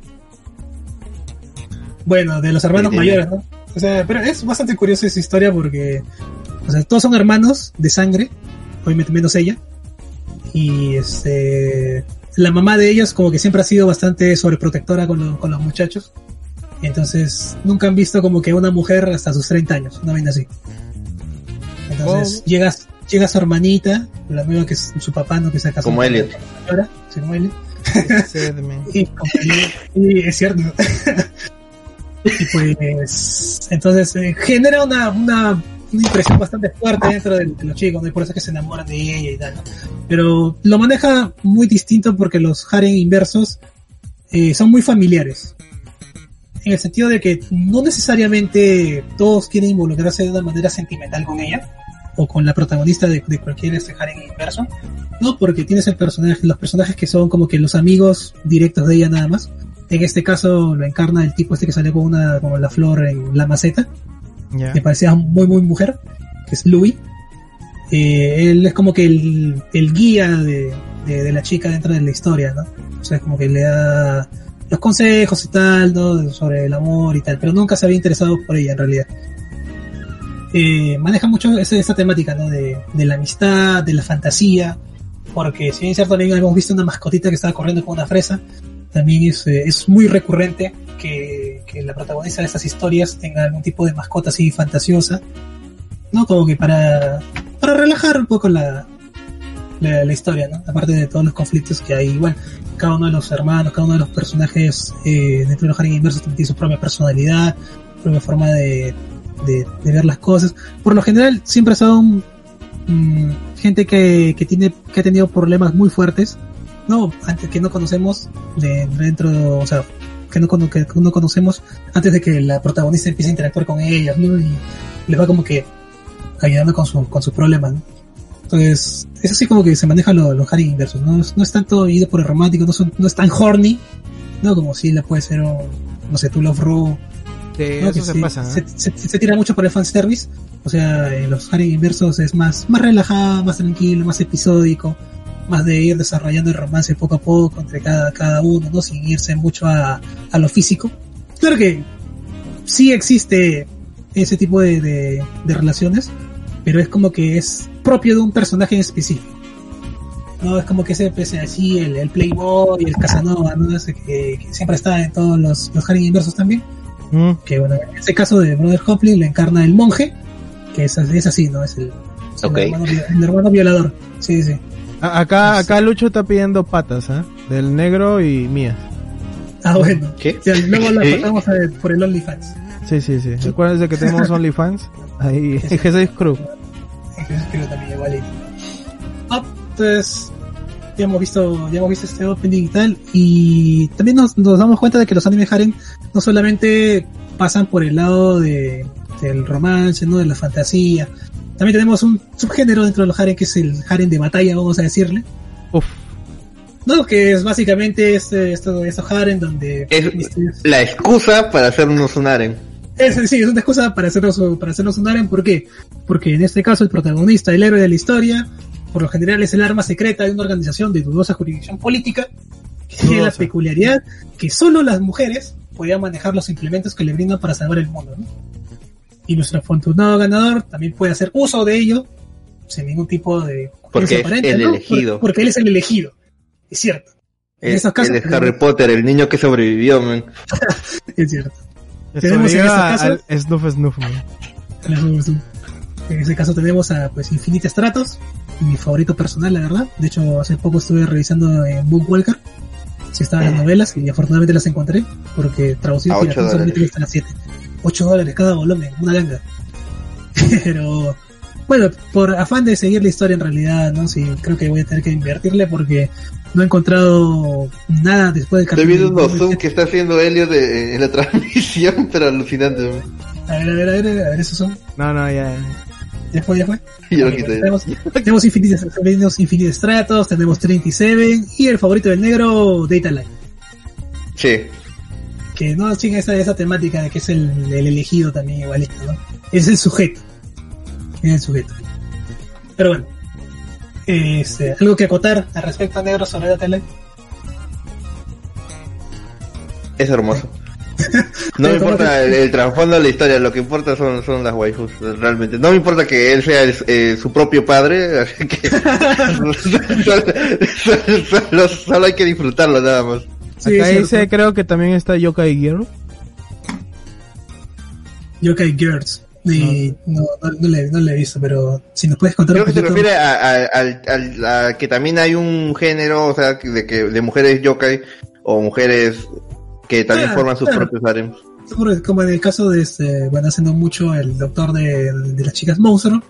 Bueno, de los hermanos sí. mayores, ¿no? O sea, pero es bastante curiosa esa historia porque, o sea, todos son hermanos de sangre, obviamente menos ella. Y este, la mamá de ellos como que siempre ha sido bastante sobreprotectora con, lo- con los muchachos. Entonces nunca han visto como que una mujer hasta sus 30 años, una vaina así. Entonces Oh. llega, llega su hermanita, la nueva que es su papá, ¿no? Que se casó Como con Elliot. señora, sí, como Elliot. Y, y es cierto. y pues, entonces eh, genera una, una, una impresión bastante fuerte dentro de, de los chicos, ¿no? y por eso es que se enamoran de ella y tal. Pero lo maneja muy distinto porque los harem inversos eh, son muy familiares. En el sentido de que no necesariamente todos quieren involucrarse de una manera sentimental con ella o con la protagonista de, de cualquier este harem inverso. No, porque tienes el personaje, los personajes que son como que los amigos directos de ella nada más. En este caso lo encarna el tipo este que sale con una, como la flor en la maceta. Ya. Me parecía muy muy mujer, que es Louis. Eh, él es como que el, el guía de, de, de la chica dentro de la historia, ¿no? O sea, es como que le da los consejos y tal, ¿no? Sobre el amor y tal, pero nunca se había interesado por ella en realidad. Eh, maneja mucho esa, temática, ¿no? De, de la amistad, de la fantasía, porque si bien es también hemos visto una mascotita que estaba corriendo con una fresa, también es, eh, es muy recurrente que, que la protagonista de estas historias tenga algún tipo de mascota así fantasiosa, ¿no? Como que para, para relajar un poco la, la, historia, ¿no? Aparte de todos los conflictos que hay, igual, cada uno de los hermanos, cada uno de los personajes eh, dentro de los Harem Inversos tiene su propia personalidad, propia forma de, de, ver las cosas. Por lo general, siempre son mm, gente que, que tiene que ha tenido problemas muy fuertes no antes que no conocemos de dentro o sea que no, que no conocemos antes de que la protagonista empiece a interactuar con ellas ¿no? y les va como que ayudando con su con sus problemas ¿no? Entonces es así como que se manejan lo- los Harry inversos no es, no es tanto ido por el romántico no, son, no es tan horny no como si la puede ser no sé tu Love Sí, ¿no? eso Que se sí, pasa, se, ¿eh? se- se tira mucho por el fanservice. O sea, en los Harry inversos es más, más relajado, más tranquilo, más episódico, más de ir desarrollando el romance poco a poco entre cada, cada uno, ¿no? Sin irse mucho a, a lo físico. Claro que sí existe ese tipo de, de, de relaciones, pero es como que es propio de un personaje en específico. No, es como que ese pese así, el, el Playboy, el Casanova, ¿no? Ese que, que siempre está en todos los, los Harry inversos también Mm. que bueno, en este caso de Brother Hoplin lo encarna el monje, que es, es así, ¿no? Es el, es el hermano, vi- el hermano violador. Sí, sí. A- Acá, acá Lucho está pidiendo patas, ¿eh? Del negro y mía. Ah, bueno. ¿Qué? Ya, luego la pasamos por el OnlyFans. Sí, sí, sí. Acuérdense que tenemos OnlyFans. Ahí, G6 Crew. Creo también igualito. Ah, entonces, ya hemos visto, ya hemos visto este opening y tal, y también nos, nos damos cuenta de que los anime harem no solamente pasan por el lado de, del romance, ¿no? de la fantasía, también tenemos un subgénero dentro de los harem que es el harem de batalla, vamos a decirle. Uf. No, que es básicamente este, esto, estos harem donde... Es la excusa para hacernos un harem. Es, sí, es una excusa para hacernos, para hacernos un harem, ¿por qué? Porque en este caso el protagonista, el héroe de la historia, por lo general es el arma secreta de una organización de dudosa jurisdicción política, que tiene la peculiaridad que solo las mujeres podían manejar los implementos que le brindan para salvar el mundo. ¿no? Y nuestro afortunado ganador también puede hacer uso de ello sin ningún tipo de Porque es aparente, el ¿no? elegido. Porque él es el elegido, es cierto, En esos casos, él es Harry Potter, el niño que sobrevivió, man. es cierto. Tenemos en este caso- al Snuff Snuff, man. En ese caso tenemos a pues Infinite Stratos, mi favorito personal, la verdad. De hecho, hace poco estuve revisando en Bookwalker si estaban las novelas y afortunadamente las encontré porque traducido A solamente están a 7. 8 dólares cada volumen, una ganga. Pero bueno, por afán de seguir la historia en realidad, no sí, creo que voy a tener que invertirle porque no he encontrado nada después del Estoy viendo unos zoom que está haciendo Helio de, en la transmisión, pero alucinante. A ver, a ver, a ver, a ver, esos son. No, no, ya. Ya fue, ya fue. Yo lo Ok, quité. Tenemos, tenemos infinitos Stratos, tenemos 37 y el favorito del negro, Data Line. Sí. Que no sigue esa, esa temática de que es el, el elegido también igualito, ¿no? Es el sujeto. Es el sujeto. Pero bueno. Este, algo que acotar al respecto a negro sobre Data Line. Es hermoso. No me importa el, el trasfondo de la historia, lo que importa son, son las waifus, realmente. No me importa que él sea el- eh, su propio padre, así que solo, solo- solo hay que disfrutarlo nada más. Sí, Acá dice, creo que también está Yokai Girl. Yokai Girls. Y no, no, no le, no le he visto, pero si nos puedes contar Creo un que se refiere a, a- que también hay un género, o sea, que- de que de mujeres yokai o mujeres que también Ah, forman sus claro. propios harems. Como- en el caso de este, bueno, haciendo mucho el doctor de, de las chicas monstruo.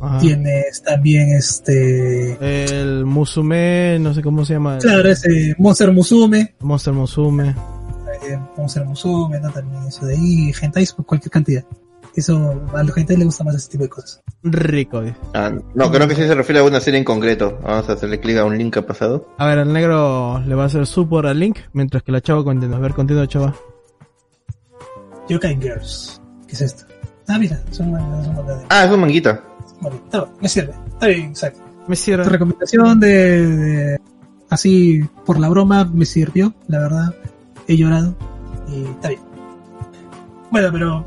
Ajá. Tienes también este. El Musume, no sé cómo se llama. Claro, ese Monster Musume. Monster Musume. eh, Monster Musume, ¿no? También eso de ahí. Por cualquier cantidad. Eso, a los hentais les gusta más ese tipo de cosas. Rico. Ah, no, creo que sí se refiere a una serie en concreto. Vamos a hacerle clic a un link que ha pasado. A ver, el negro le va a hacer support al link, mientras que la chava continúa. A ver, continúa, chava. Yokai Girls. ¿Qué es esto? Ah, mira, son son una- Ah, es un manguita. bueno, está bien, me sirve. Está bien, exacto. Me Tu cierra. recomendación de, de- así por la broma me sirvió, la verdad. He llorado y está bien. Bueno, pero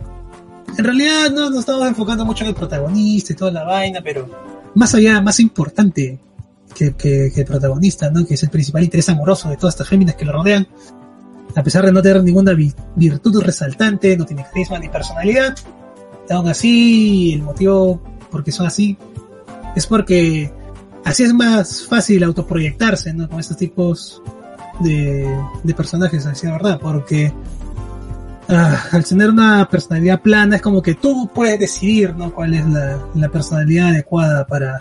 en realidad no nos estamos enfocando mucho en el protagonista y toda la vaina, pero más allá, más importante que, que- que el protagonista, ¿no? Que es el principal interés amoroso de todas estas féminas que lo rodean. A pesar de no tener ninguna vi- virtud resaltante, no tiene carisma ni personalidad, aún así, el motivo por qué son así es porque así es más fácil autoproyectarse, ¿no? Con estos tipos de, de personajes, así de verdad, porque ah, al tener una personalidad plana es como que tú puedes decidir, ¿no? Cuál es la, la personalidad adecuada para,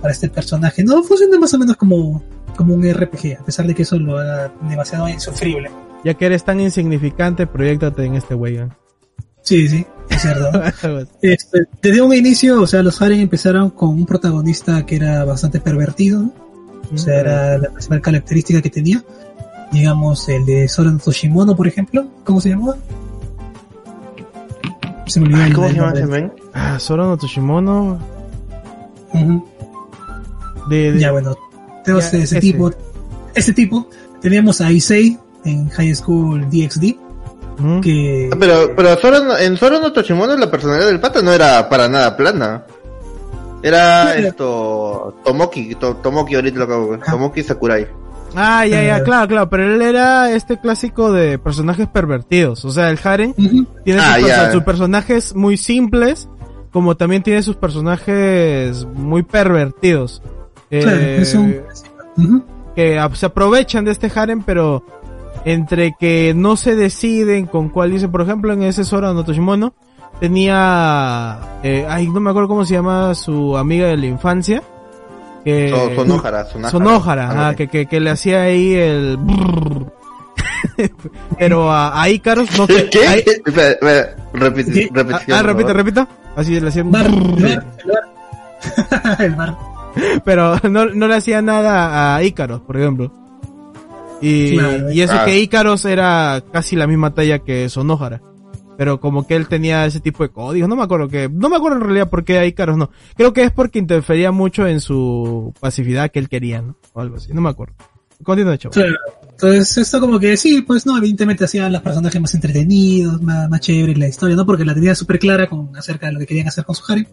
para este personaje. No, funciona más o menos como, como un RPG, a pesar de que eso lo haga demasiado insufrible. Ya que eres tan insignificante, proyectate en este wey. ¿eh? Sí, sí, es cierto. Este, desde un inicio, o sea, los Haren empezaron con un protagonista que era bastante pervertido, ¿no? O sea, era la principal característica que tenía. Digamos, el de Sora no Toshimono, por ejemplo. ¿Cómo se llamaba? Se me olvidó Ay, el- ¿Cómo se llama ese men? Ah, Sora no Toshimono. Ujú. De, de- Ya, bueno, tenemos Ya, ese, ese. tipo. Ese tipo. Teníamos a Issei en High School DxD, que... Ah, Pero, pero no- en Zoro no Toshimono la personalidad del pata no era para nada plana. Era esto, Tomoki, To- Tomoki ahorita lo acabo Ajá. Tomoki Sakurai. Ah, ya, ya, Eh. claro, claro, pero él era este clásico de personajes pervertidos. O sea, el Haren tiene Ah, sus, personajes muy simples, como también tiene sus personajes muy pervertidos. Claro, Eh, es un... Que se aprovechan de este harem, pero entre que no se deciden con cuál dice, por ejemplo, en ese Sora no Toshimono, tenía, eh, ay, no me acuerdo cómo se llama su amiga de la infancia, Que, So- Sonójara, Sonójara. Sonójara, así. que, que, que le hacía ahí el... Pero a, a Ícaros no... ¿Qué? Espera, espera, ¿Qué? repetición. Ah, por repite, repita. Así le hacía un... Bar, el bar, el bar. el bar. Pero no, no le hacía nada a Ícaros, por ejemplo. Y, Claro. y eso Ah. que Ícaros era casi la misma talla que Sonójara. Pero como que él tenía ese tipo de códigos, no me acuerdo que, no me acuerdo en realidad por qué a Ícaros no. Creo que es porque interfería mucho en su pasividad que él quería, ¿no? O algo así, no me acuerdo. Continúa, chavo. Claro. Entonces, esto como que sí, pues no, evidentemente hacían los personajes más entretenidos, más, más chéveres la historia, ¿no? Porque la tenía súper clara con acerca de lo que querían hacer con su harem.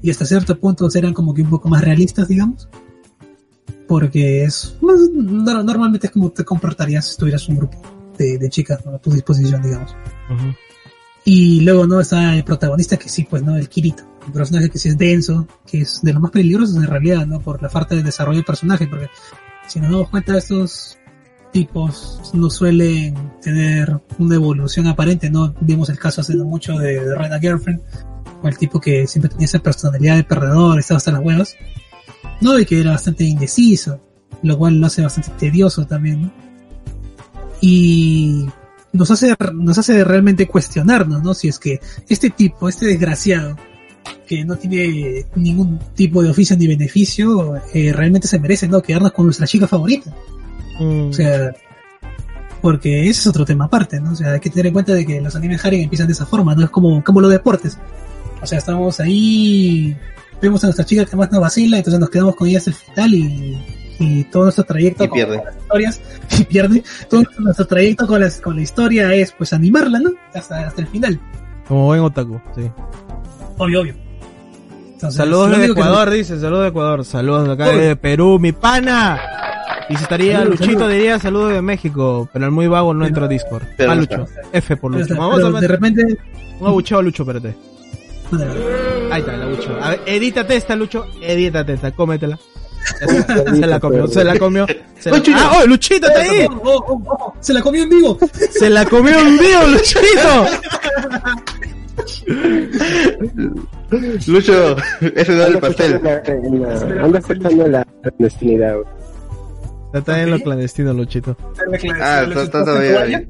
Y hasta cierto punto eran como que un poco más realistas, digamos. Porque es, pues, no- normalmente es como te comportarías si tuvieras un grupo de, de chicas ¿no? a tu disposición, digamos. Ujú. Y luego, ¿no? Está el protagonista que sí, pues, ¿no? El Kirito. Un personaje que sí es denso, que es de los más peligrosos en realidad, ¿no? Por la falta de desarrollo del personaje, porque si nos damos cuenta, estos tipos no suelen tener una evolución aparente, ¿no? Vimos el caso hace no mucho de, de Rena Girlfriend, o el tipo que siempre tenía esa personalidad de perdedor, estaba hasta las huevas, ¿no? Y que era bastante indeciso, lo cual lo hace bastante tedioso también, ¿no? Y nos hace, nos hace realmente cuestionarnos, ¿no? Si es que este tipo, este desgraciado, que no tiene ningún tipo de oficio ni beneficio, eh, realmente se merece, ¿no? Quedarnos con nuestra chica favorita. Mm. O sea, porque ese es otro tema aparte, ¿no? O sea, hay que tener en cuenta de que los animes Harem empiezan de esa forma, ¿no? Es como, como los deportes. O sea, estamos ahí, vemos a nuestra chica que más nos vacila, entonces nos quedamos con ella hasta el final y, y todo nuestro trayecto Y con, pierde. con las historias, y pierde, todo nuestro trayecto con, las, con la historia es pues animarla, ¿no? Hasta, hasta el final, Como buen otaku, sí. obvio, obvio. Entonces, Saludos de que Ecuador, dice, saludos de Ecuador, saludos de acá Uy. de Perú, mi pana. Y si estaría Saludos, Luchito saludos. diría saludos de México, pero el muy vago no entra a Discord. Pero Ah, Lucho. F por Lucho. pero Vamos a de repente, un abucheo a Lucho, espérate. Ahí está, el abucheo. A ver, edítate esta, Lucho, edítate esta, cómetela. Se la comió, se la comió. Se la... Luchito. ¡Ah, oh, Luchito está ahí! Oh, oh, oh, se la comió en vivo. Se la comió en vivo, Luchito. Lucho, ese no es el pastel. Anda escuchando la clandestinidad. Está en lo clandestino, Luchito. Ah, está, todavía ahí.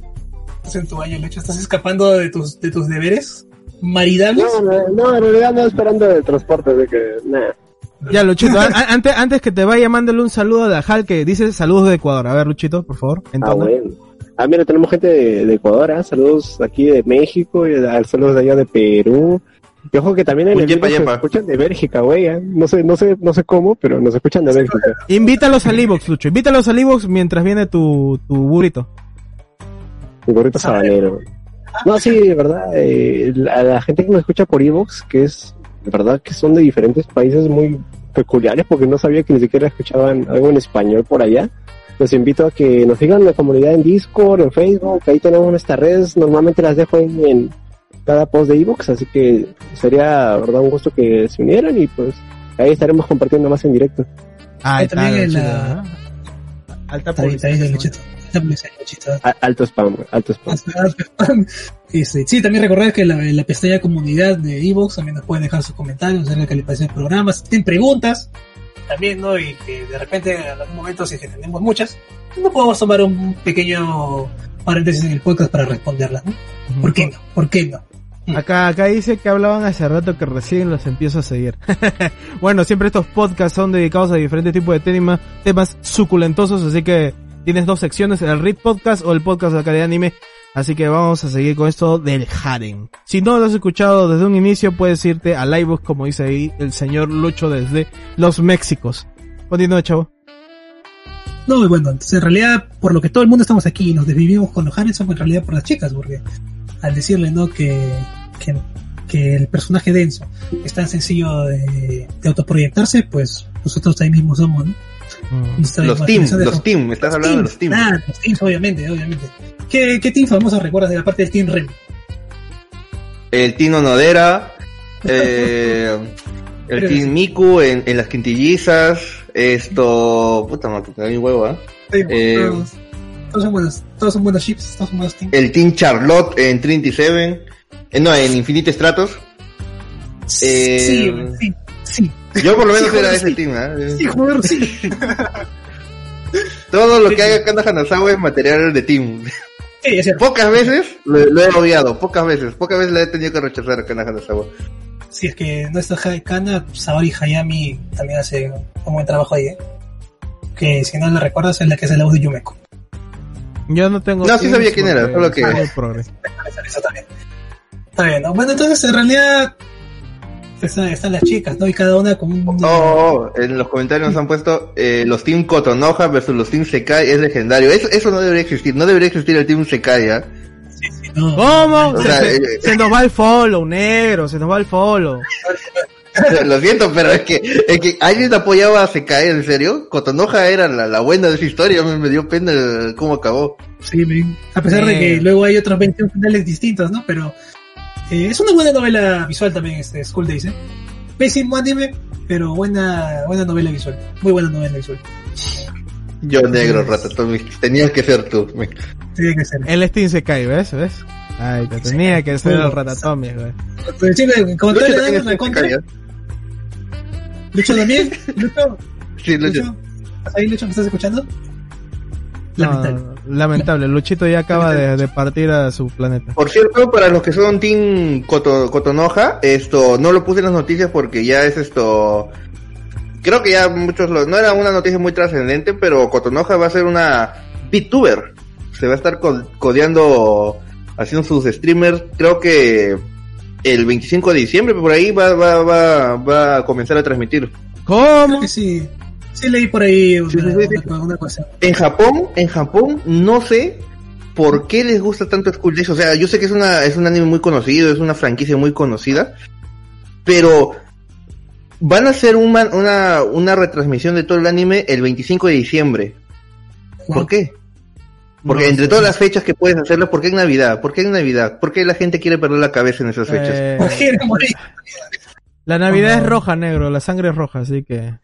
Estás en tu baño, Lecho. Estás escapando de tus, de tus deberes maridables. No, no, no, en realidad no esperando el transporte, de que, nah. Ya, Luchito, an- an- antes, antes que te vaya, mándale un saludo a Dajal que dice saludos de Ecuador. A ver, Luchito, por favor. Ah, bueno. Ah, mira, tenemos gente de, de Ecuador, ¿ah? saludos aquí de México, y ah, saludos de allá de Perú. Y ojo que también en el yepa, se yepa. escuchan de Bélgica, güey. ¿ah? No sé, no sé, no sé cómo, pero nos escuchan de Bélgica. Invítalos al Evox, Lucho. Invítalos al Evox mientras viene tu, tu burrito. Mi gorrito sabanero. No, sí, de verdad, eh, la, la gente que nos escucha por Evox, que es, de verdad, que son de diferentes países muy peculiares, porque no sabía que ni siquiera escuchaban algo en español por allá. Los invito a que nos sigan en la comunidad en Discord, en Facebook, ahí tenemos nuestras redes, normalmente las dejo en, en cada post de Evox, así que sería, de verdad, un gusto que se unieran y pues ahí estaremos compartiendo más en directo. Ah, Ahí también en la-. Alta Está ahí, está ahí, publicidad. Luchito. Está publicidad, Luchito. A- alto spam, alto spam. Este, sí, también recordar que la, la pestaña comunidad de Evox también nos pueden dejar sus comentarios acerca de que les parece el programa. Si tienen preguntas, también, ¿no? Y que de repente en algún momento, si es que tenemos muchas, no podemos tomar un pequeño paréntesis en el podcast para responderlas, ¿no? ¿Por qué no? ¿Por qué no? Acá, acá dice que hablaban hace rato que recién los empiezo a seguir. bueno, siempre estos podcasts son dedicados a diferentes tipos de temas, temas suculentosos, así que tienes dos secciones, el Read Podcast o el podcast de acá de anime. Así que vamos a seguir con esto del Harem. Si no lo has escuchado desde un inicio, puedes irte a Livebook, como dice ahí el señor Lucho desde los Méxicos. Continúa, chavo. No, y bueno, entonces en realidad, por lo que todo el mundo estamos aquí y nos desvivimos con los Hanes, somos en realidad por las chicas, porque al decirle, ¿no? Que, que, que el personaje denso es tan sencillo de, de autoproyectarse, pues nosotros ahí mismo somos, ¿no? Mm. Los team, de- los team, me estás hablando de los team. Ah, los teams, obviamente, obviamente. ¿Qué, qué team famoso recuerdas de la parte del Team Rem? El Tino Nodera, eh, el que Team sí. Miku en, en las quintillizas, esto, puta madre, da mi huevo, ¿ah? Eh, todos, todos son buenos, todos son buenos chips, todos son buenos teams. El Team Charlotte en Trinity Seven, eh, no, en Infinite Stratos. sí, eh, sí, Sí, Yo por lo menos Sí, era joder, ese sí. team, ¿eh? sí, joder, sí. Todo lo Sí, que sí. haga Kanda Hanazawa es material de team. Sí, es cierto. Pocas veces lo, lo he odiado, pocas veces, pocas veces le he tenido que rechazar a Kanda Hanazawa. Sí, es que no está Kana, Saori Hayami también hace un buen trabajo ahí, ¿eh? Que si no lo recuerdas es la que hace la voz de Yumeko. Yo no tengo. No, sí sabía quién era, solo que-. Está bien, ¿no? Bueno, entonces en realidad están, están las chicas, ¿no? Y cada una con un... Oh, oh, oh, en los comentarios nos han puesto eh, los Team Kotonoha versus los Team Sekai es legendario. Eso, eso no debería existir, no debería existir el Team Sekai, ¿ah? Sí, sí, no. ¿Cómo? O se, sea, se- eh, se nos va el follow, negro, se nos va el follow. Lo siento, pero es que, es que alguien apoyaba a Sekai, ¿en serio? Kotonoha era la, la buena de esa historia, me, me dio pena el- cómo acabó. Sí, a pesar de que Eh. luego hay otros 21 finales distintos, ¿no? Pero eh, es una buena novela visual también, este School Days, ¿eh? Pésimo anime, pero buena, buena novela visual. Muy buena novela visual. Yo negro, Ratatomi, tenías que ser tú. Tiene que ser. El Steam se cae, ¿ves? ¿Ves? Ay, te tenía que ser el ratatomi, güey. Pero, chico, como tú le das la contra, ¿ah? Lucho también, Lucho, Sí, Lucho. ¿estás ahí Lucho? ¿Me estás escuchando? No, Lamentable. Lamentable. Luchito ya acaba de, de partir a su planeta. Por cierto, para los que son Team Koto, Kotonoha, esto no lo puse en las noticias porque ya es esto. Creo que ya muchos lo, no era una noticia muy trascendente, pero Kotonoha va a ser una VTuber. Se va a estar co- codeando, haciendo sus streamers. Creo que el 25 de diciembre por ahí va, va, va, va a comenzar a transmitir. Creo ¿Cómo? que sí. Sí leí por ahí una, Sí, sí, una- una cosa. En Japón, en Japón, no sé por qué les gusta tanto School Days. O sea, yo sé que es una, es un anime muy conocido, es una franquicia muy conocida, pero van a hacer una, una, una retransmisión de todo el anime el 25 de diciembre. ¿Por qué? Porque No entre todas las fechas que puedes hacerlo, ¿por qué en Navidad? ¿Por qué en Navidad? ¿Por qué la gente quiere perder la cabeza en esas fechas? Eh, la Navidad es roja, negro. La sangre es roja, así que...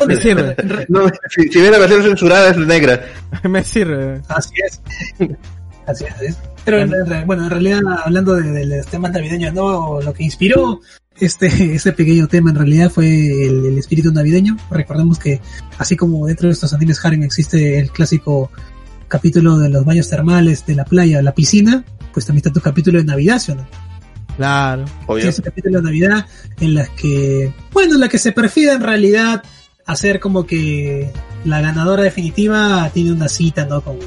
¿Dónde me sirve. No, si, si ves la versión censurada es negra. Me sirve. Así es. Así es, es. Pero en, en- bueno, en realidad, hablando de, de los temas navideños, ¿no? Lo que inspiró este, este pequeño tema en realidad fue el, el espíritu navideño. Recordemos que, así como dentro de estos animes Harem existe el clásico capítulo de los baños termales, de la playa, la piscina, pues también está tu capítulo de Navidad, ¿sí o no? Claro. Obvio. Tiene su capítulo de Navidad en las que, bueno, en la que se perfila en realidad hacer como que la ganadora definitiva tiene una cita, ¿no? Con,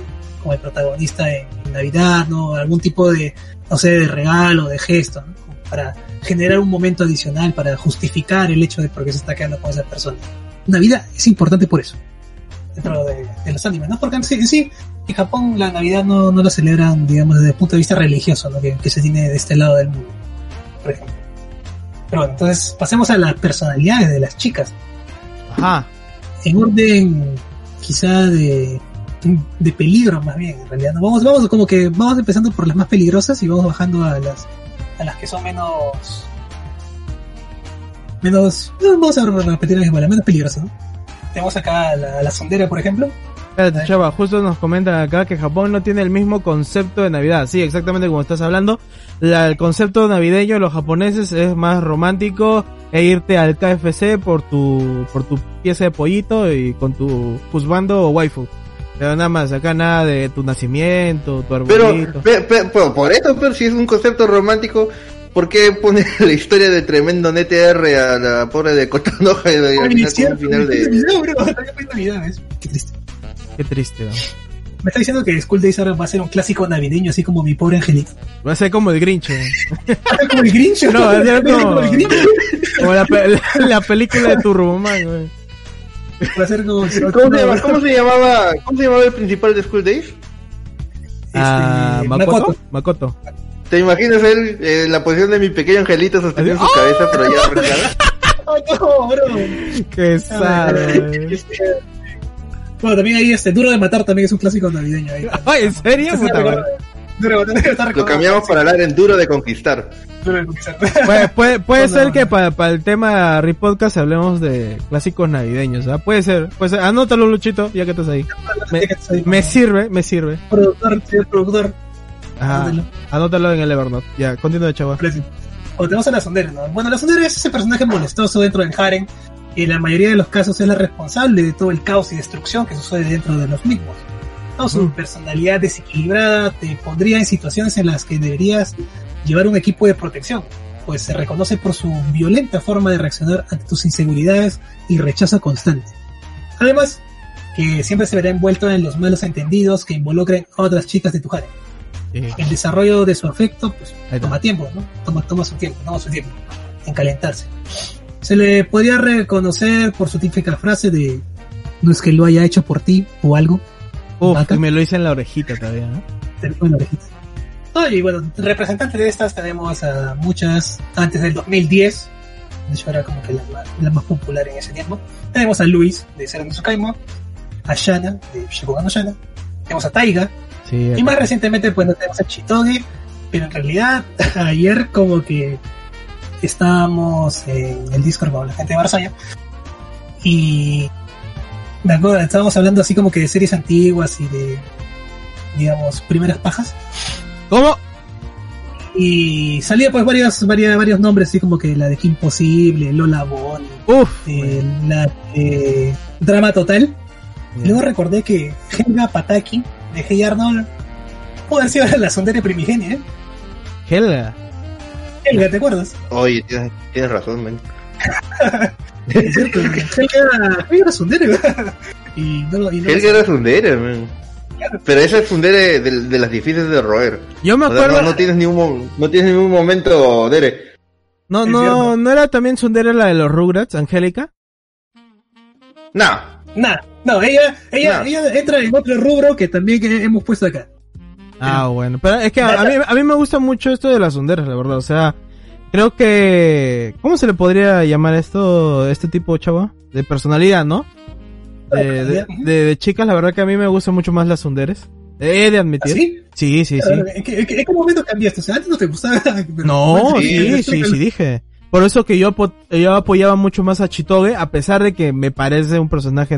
con el protagonista en, en Navidad, ¿no? Algún tipo de, no sé, de regalo, de gesto, ¿no? Para generar un momento adicional, para justificar el hecho de por qué se está quedando con esa persona. Navidad es importante por eso, dentro de, de los animes, ¿no? Porque en sí, en sí, en Japón la Navidad no, no la celebran, digamos, desde el punto de vista religioso, ¿no? Que, que se tiene de este lado del mundo por ejemplo. Pero bueno, entonces pasemos a las personalidades de las chicas. Ajá. En orden quizá de, de peligro más bien, en realidad. Vamos, vamos como que vamos empezando por las más peligrosas y vamos bajando a las a las que son menos menos no, vamos a repetir las menos peligrosas, ¿no? Tenemos acá la, la sondera, por ejemplo. Espérate, chava, justo nos comentan acá que Japón no tiene el mismo concepto de Navidad. Sí, exactamente como estás hablando. La- el concepto navideño de los japoneses es más romántico e irte al KFC por tu, por tu pieza de pollito y con tu juzbando o waifu. Pero nada más, acá nada de tu nacimiento, tu Pero, arbolito. pe- pe- pero por eso, pero si es un concepto romántico, ¿por qué pone la historia de tremendo NTR a la pobre de Cotonoja y al final de... Navidad, bro. Qué triste, ¿no? Me está diciendo que School Days ahora va a ser un clásico navideño, así como mi pobre angelito. Va a ser como el Grinch. ¿eh? como el Grinch, No, Va a ser como- como el Grinch. Como la, pe- la, la película de Turboman, güey. Va a ser como. ¿Cómo se, llama- cómo se llamaba, ¿Cómo se llamaba el principal de School Days? Ah, Este, Makoto. Makoto. Makoto. ¿Te imaginas él eh, en la posición de mi pequeño angelito sosteniendo su cabeza, pero ya arreglada? Oh, no, bro. Qué sad, Bueno, también hay este Duro de Matar, también es un clásico navideño. Ahí. Ay, ¿en serio? Puta madre. Duro de Matar Lo cambiamos para hablar en duro de conquistar. Duro de Matar. Puede, puede, puede Bueno, ser que para, el tema RIP Podcast hablemos de clásicos navideños, ¿ah? Puede ser, puede ser. Anótalo, Luchito, ya que estás ahí. Me, me sirve, me sirve. Productor, señor productor. Ajá. Anótalo. Anótalo en el Evernote. Ya, continúa, chaval. Gracias. O tenemos a la Sundere, ¿no? Bueno, la Sundere es ese personaje molestoso dentro del harem y en la mayoría de los casos es la responsable de todo el caos y destrucción que sucede dentro de los mismos. ¿no? Su Ujú. personalidad desequilibrada te pondría en situaciones en las que deberías llevar un equipo de protección, pues se reconoce por su violenta forma de reaccionar ante tus inseguridades y rechazo constante. Además, que siempre se verá envuelto en los malos entendidos que involucren a otras chicas de tu harem. Sí. El desarrollo de su afecto pues, toma tiempo, ¿no? Toma, toma su tiempo, toma su tiempo en calentarse. Se le podría reconocer por su típica frase de no es que lo haya hecho por ti o algo, Uf, y me lo hice en la orejita todavía, ¿no? pone la orejita. No, y bueno, representantes de estas tenemos a muchas antes del 2010. De hecho, era como que la, más- la más popular en ese tiempo. Tenemos a Luis de Zero no Tsukaima, a Shana de Shakugan no Shana, tenemos a Taiga, Sí. y más recientemente pues no tenemos a Chitoge, pero en realidad ayer como que estábamos en el Discord con la gente de Barzaya y me acuerdo, estábamos hablando así como que de series antiguas y de digamos primeras pajas ¿Cómo? y salía pues varios, varios, varios nombres así como que la de Kim Possible, Lola Bonnie, eh, la de Drama Total y luego recordé que Helga Pataki de Hey Arnold pudo haber sido la sondera primigenia, ¿eh? Helga. Helga, ¿te acuerdas? Oye, tienes, tienes razón, man. Es cierto, Helga, Helga era ¿verdad? y no, lo- y no Helga era Sundere, man. Pero esa es Sundere de, de las difíciles de roer. Yo me O sea, acuerdo. no, no tienes ni un, no tienes ni un momento, Dere. No, no, no era también Sundere la de los Rugrats, Angélica. No. Nah, no, ella, ella, No. ella entra en otro rubro que también que hemos puesto acá. Ah, bueno. Pero es que a, a mí, a mí me gusta mucho esto de las sonderas, la verdad. O sea, creo que... ¿Cómo se le podría llamar esto, este tipo, chavo? De personalidad, ¿no? De, de, de- de chicas, la verdad que a mí me gustan mucho más las sonderes. He de admitir. ¿Así? Sí, sí, sí. ¿En, qué, en qué- en qué momento cambiaste? O sea, antes no te gustaba. No, sí, sí, sí, dije. Por eso que yo, yo apoyaba mucho más a Chitoge, a pesar de que me parece un personaje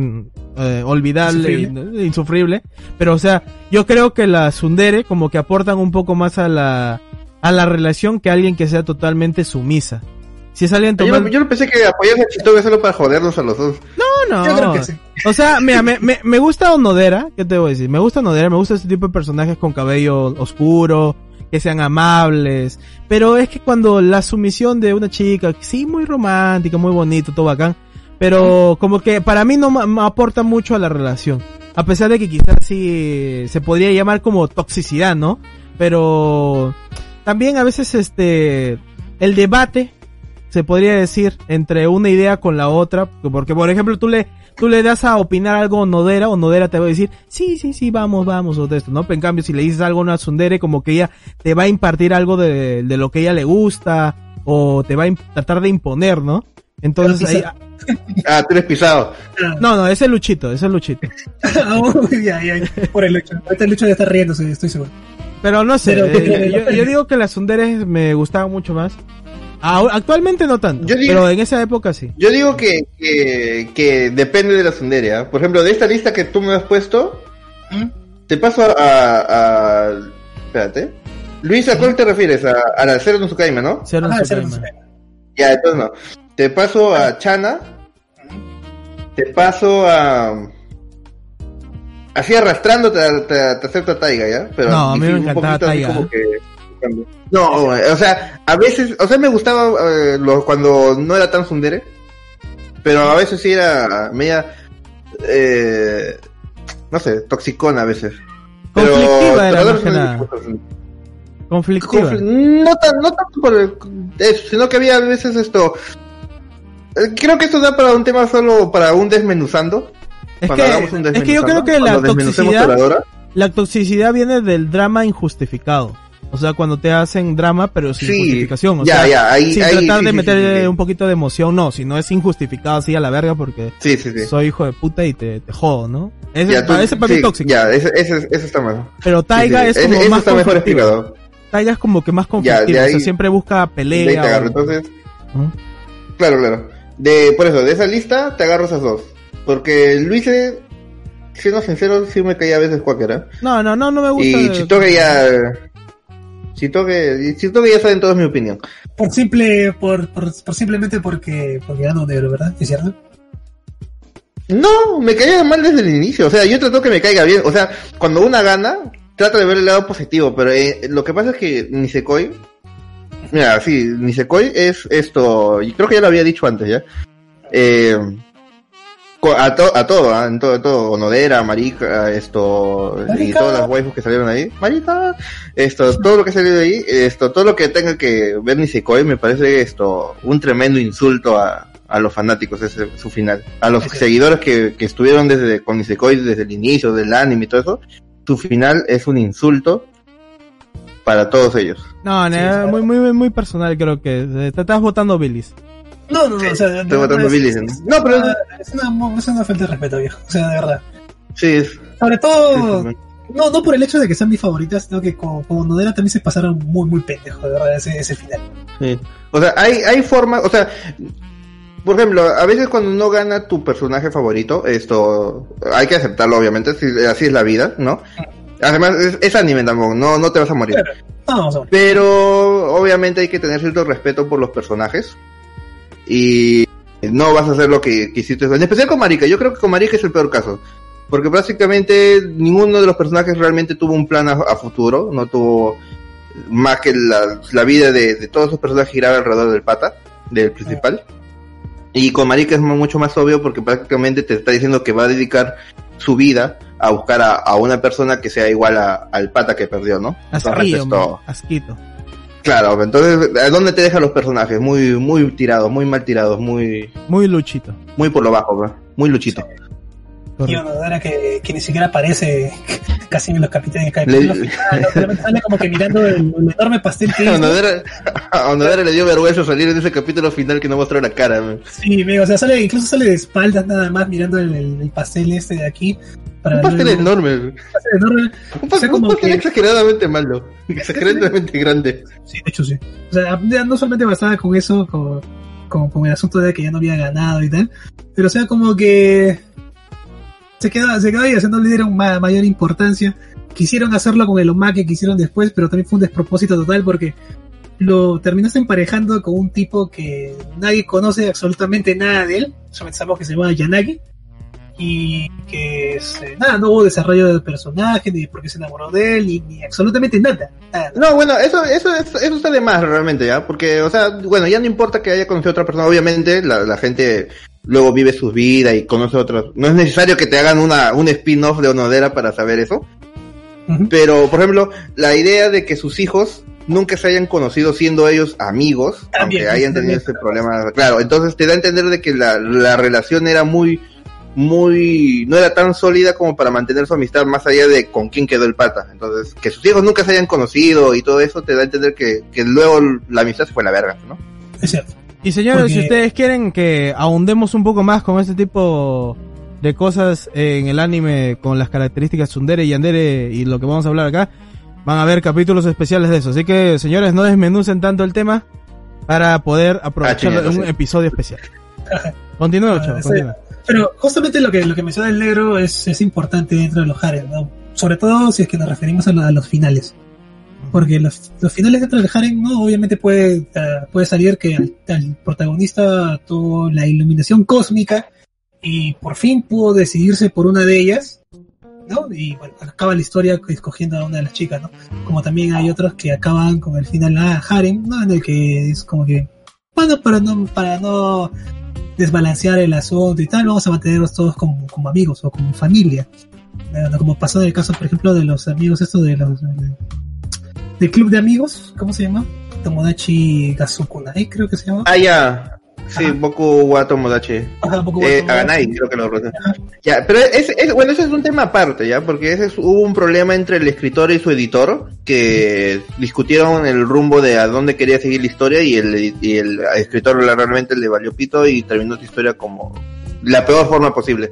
eh, olvidable, Insufrible. e insufrible. Pero, o sea, yo creo que las Sundere como que aportan un poco más a la, a la relación que alguien que sea totalmente sumisa. Si es alguien Yo, tomando... yo no pensé que apoyas a Chitoge solo para jodernos a los dos. No, no. Yo creo que sí. O sea, mira, me, me, me gusta Onodera, ¿qué te voy a decir? Me gusta Onodera, me gusta este tipo de personajes con cabello oscuro, que sean amables, pero es que cuando la sumisión de una chica, sí, muy romántica, muy bonito, todo bacán, pero como que para mí no me aporta mucho a la relación. A pesar de que quizás sí se podría llamar como toxicidad, ¿no? Pero también a veces este, el debate se podría decir entre una idea con la otra, porque por ejemplo tú le tú le das a opinar algo a Nodera, o Nodera te va a decir, sí, sí, sí, vamos, vamos, o de esto, ¿no? Pero en cambio, si le dices algo a una Sundere, como que ella te va a impartir algo de, de lo que ella le gusta, o te va a tratar de imponer, ¿no? Entonces ahí, Ah, tú eres pisado. Ah, no, no, ese es Luchito, ese es Luchito. uy, ya, ya, por el. Ahorita el hecho de estar riéndose, estoy seguro. Pero no sé, Pero- eh, yo, yo digo que las Sunderes me gustaban mucho más. Ah, Actualmente no tanto, Yo digo- pero en esa época sí. Yo digo que, que, que depende de la Sundere, ¿ah? Por ejemplo, de esta lista que tú me has puesto, ¿Mm? te paso a... a, a- espérate. Luis, ¿a cuál te refieres? A, a la Cero no Tsukaima, ¿no? Cero Ah. Ya, entonces no. Te paso a Chana. Te paso a... Así arrastrando te, te, te acepto a Taiga, ¿ya? Pero No, a mí me encantaba poquito así Taiga. como que- No, o sea, a veces, o sea, me gustaba eh, lo- cuando no era tan sundere, pero a veces sí era media, eh, no sé, toxicona a veces. Pero, Conflictiva era pero más que nada. Conflictiva. Confl- No, tan, no tanto por el- eso, sino que había a veces esto. eh, Creo que esto da para un tema solo para un desmenuzando. Es que, un es que yo creo desmenuzando, que la toxicidad, la toxicidad viene del drama injustificado. O sea, cuando te hacen drama, pero sin Sí, justificación. O ya, sea, ya, ahí- sin ahí, tratar sí, de sí, meter un poquito de emoción, no, si no es injustificado así a la verga porque soy hijo de puta y te, te jodo, ¿no? Ese, Ya, tú- ese para mí sí, es tóxico. Ya, ese, ese, ese está mal. Pero Taiga es como ese más está mejor explicado. Taiga es como que más conflictivo, o sea, siempre busca De ahí te pelea. agarro. o- Entonces, claro, claro. De, por eso, de esa lista te agarro esas dos. Porque Luis, siendo sincero, sí me caía a veces cualquiera. No, no, no, no me gusta. Y Chitoge ya. Siento que, siento que ya saben todos mi opinión. Por simple, por, por, por simplemente porque, porque ganó negro, ¿verdad? ¿Es cierto? No, me caía mal desde el inicio. O sea, yo trato que me caiga bien. O sea, cuando una gana, trato de ver el lado positivo. Pero eh, lo que pasa es que Nisekoi. Mira, sí, Nisekoi es esto. Y creo que ya lo había dicho antes ya. Eh, a, to- a todo, ¿ah? en todo, todo. Onodera, Marika, esto. Y Marica. todas las waifus que salieron ahí. Marika, esto, todo lo que ha salido de ahí. Esto, todo lo que tenga que ver Nisekoi me parece esto. Un tremendo insulto a, a los fanáticos, ese es su final. A los Sí. seguidores que, que estuvieron desde con Nisekoi desde el inicio del anime y todo eso, su final es un insulto para todos ellos. No, no, Sí, muy, muy, muy personal creo que. eh, Te estás votando Billis. No, no, no, o sea, Estoy es- No, pero Es una, es una falta de respeto, viejo. O sea, de verdad. sí, es, Sobre todo, sí, no, no por el hecho de que sean mis favoritas, sino que como, como Nodera también se pasaron muy, muy pendejos, de verdad, ese, ese final. sí. O sea, hay, hay formas, o sea, por ejemplo, a veces cuando no gana tu personaje favorito, esto hay que aceptarlo, obviamente, así, así es la vida, ¿no? Además, es, es anime tampoco, no, no te vas a morir. No, a ver. Pero obviamente hay que tener cierto respeto por los personajes. Y no vas a hacer lo que quisiste. En especial con Marika. Yo creo que con Marika es el peor caso. Porque prácticamente ninguno de los personajes realmente tuvo un plan a, a futuro. No tuvo más que la, la vida de, de todos esos personajes giraba alrededor del pata, del principal. Y con Marika es mu- mucho más obvio porque prácticamente te está diciendo que va a dedicar su vida a buscar a, a una persona que sea igual a- al pata que perdió, ¿no? Entonces, Asquito, esto- asquito. Claro, entonces, ¿a dónde te dejan los personajes? Muy, muy tirados, muy mal tirados, muy, Muy luchito. muy por lo bajo, bro. Muy luchito. Y Correcto. Nodera que, que ni siquiera aparece casi en los capítulos. Le- obviamente sale como que mirando el, el enorme pastel que A. Onodera, a Onodera le dio vergüenza salir en ese capítulo final que no mostró la cara, man. Sí, o sea, sale, incluso sale de espaldas nada más mirando el, el- el pastel este de aquí. Para Un pastel luego- enorme, un pastel enorme. Un pastel, O sea, como un pastel que- exageradamente malo. Exageradamente grande. Sí, de hecho sí. O sea, ya no solamente bastaba con eso, con, con, con el asunto de que ya no había ganado y tal, pero o sea, como que se quedó, se quedó ahí haciendo le dieron ma- mayor importancia. Quisieron hacerlo con el Omake que hicieron después, pero también fue un despropósito total porque lo terminaste emparejando con un tipo que nadie conoce absolutamente nada de él, solamente sabemos que se llama Yanagi. Y que eh, nada, no hubo desarrollo del personaje, ni por qué se enamoró de él, ni, ni absolutamente nada. nada. No, bueno, eso, eso, eso, eso de más realmente, ¿ya? Porque, o sea, bueno, ya no importa que haya conocido a otra persona, obviamente la, la gente luego vive sus vidas y conoce a otras. No es necesario que te hagan una, un spin-off de Onodera para saber eso. Pero, por ejemplo, la idea de que sus hijos nunca se hayan conocido siendo ellos amigos, También, aunque hayan tenido ese problema, claro, entonces te da a entender de que la, la relación era muy, muy, no era tan sólida como para mantener su amistad más allá de con quién quedó el pata. Entonces, que sus hijos nunca se hayan conocido y todo eso te da a entender que, que luego la amistad se fue a la verga, ¿no? Es cierto. Y señores, Porque- si ustedes quieren que ahondemos un poco más con este tipo de cosas en el anime con las características Tsundere y Yandere y lo que vamos a hablar acá, van a haber capítulos especiales de eso. Así que, señores, no desmenucen tanto el tema para poder aprovecharlo chingados, en un sí. episodio especial. Continúa, Ah, sí. Pero justamente lo que, lo que menciona el negro es, es importante dentro de los harem, ¿no? Sobre todo si es que nos referimos a, lo- a los finales. Porque los, los finales dentro del harem, ¿no? Obviamente puede, eh, puede salir que al, protagonista tuvo la iluminación cósmica y por fin pudo decidirse por una de ellas, ¿no? Y bueno, acaba la historia escogiendo a una de las chicas, ¿no? Como también hay otros que acaban con el final a harem, ¿no? En el que es como que, bueno, para no, para no desbalancear el asunto y tal, vamos a mantenerlos todos como, como amigos o como familia. Como pasó en el caso, por ejemplo, de los amigos estos de los de- del club de amigos, ¿cómo se llama? Tomodachi Gazukunai, creo que se llama. Ah, ya. Sí. Boku wa Tomodachi. Ajá, un poco Eh. Aganai, creo que lo pronuncia. Ya, pero es, es- bueno, ese es un tema aparte, ¿ya? Porque ese es- hubo un problema entre el escritor y su editor, que discutieron el rumbo de a dónde quería seguir la historia y el, y el escritor realmente le valió pito y terminó su historia como la peor forma posible.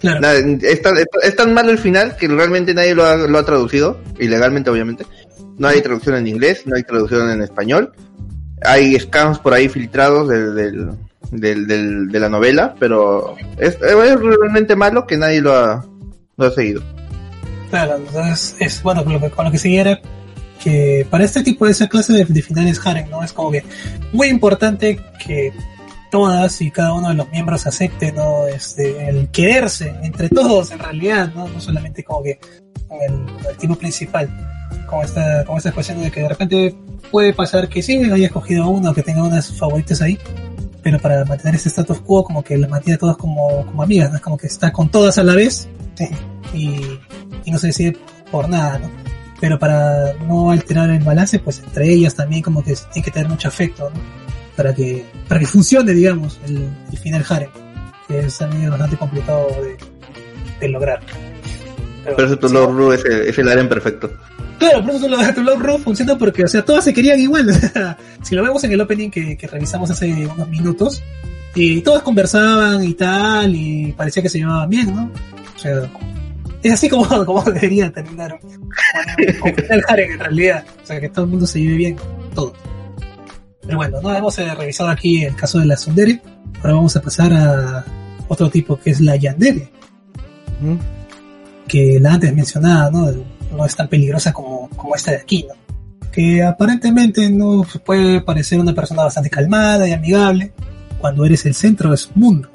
Claro. Es, tan, es tan malo el final que realmente nadie lo ha, lo ha traducido, ilegalmente obviamente. No hay traducción en inglés, no hay traducción en español. Hay scans por ahí filtrados de la novela, pero es, realmente malo que nadie lo ha, lo ha seguido. Claro, entonces es bueno con lo que, lo que para este tipo de esa clase de, finales harem, ¿no? Es como que muy importante que todas y cada uno de los miembros acepten, ¿no? Este, el quererse entre todos en realidad, ¿no? No solamente como que el, el tipo principal, con esta, con esta cuestión de que de repente puede pasar que sí haya escogido a uno, que tenga unas favoritas ahí, pero para mantener ese status quo como que las mantiene a todas como, como amigas, ¿no? Es como que está con todas a la vez y, y no se decide por nada, ¿no? Pero para no alterar el balance, pues entre ellas también como que tiene que tener mucho afecto, ¿no? Para que, para que funcione, digamos, el, el final harem, que es también bastante complicado de, de lograr. Pero eso tu Lord Ru es el, es el harem perfecto. Claro, por eso Love, tu Love Ru funciona porque, o sea, todas se querían igual. o sea, si lo vemos en el opening que, que revisamos hace unos minutos, y todas conversaban y tal, y parecía que se llevaban bien, ¿no? O sea, es así como, como debería terminar el harem en realidad. O sea, que todo el mundo se lleve bien, todo. Pero bueno, no hemos eh, revisado aquí el caso de la Sundere. Ahora vamos a pasar a otro tipo que es la Yandere, ¿Mm? que la antes mencionada, ¿no? No es tan peligrosa como, como esta de aquí, ¿no? Que aparentemente no puede parecer una persona bastante calmada y amigable cuando eres el centro de su mundo,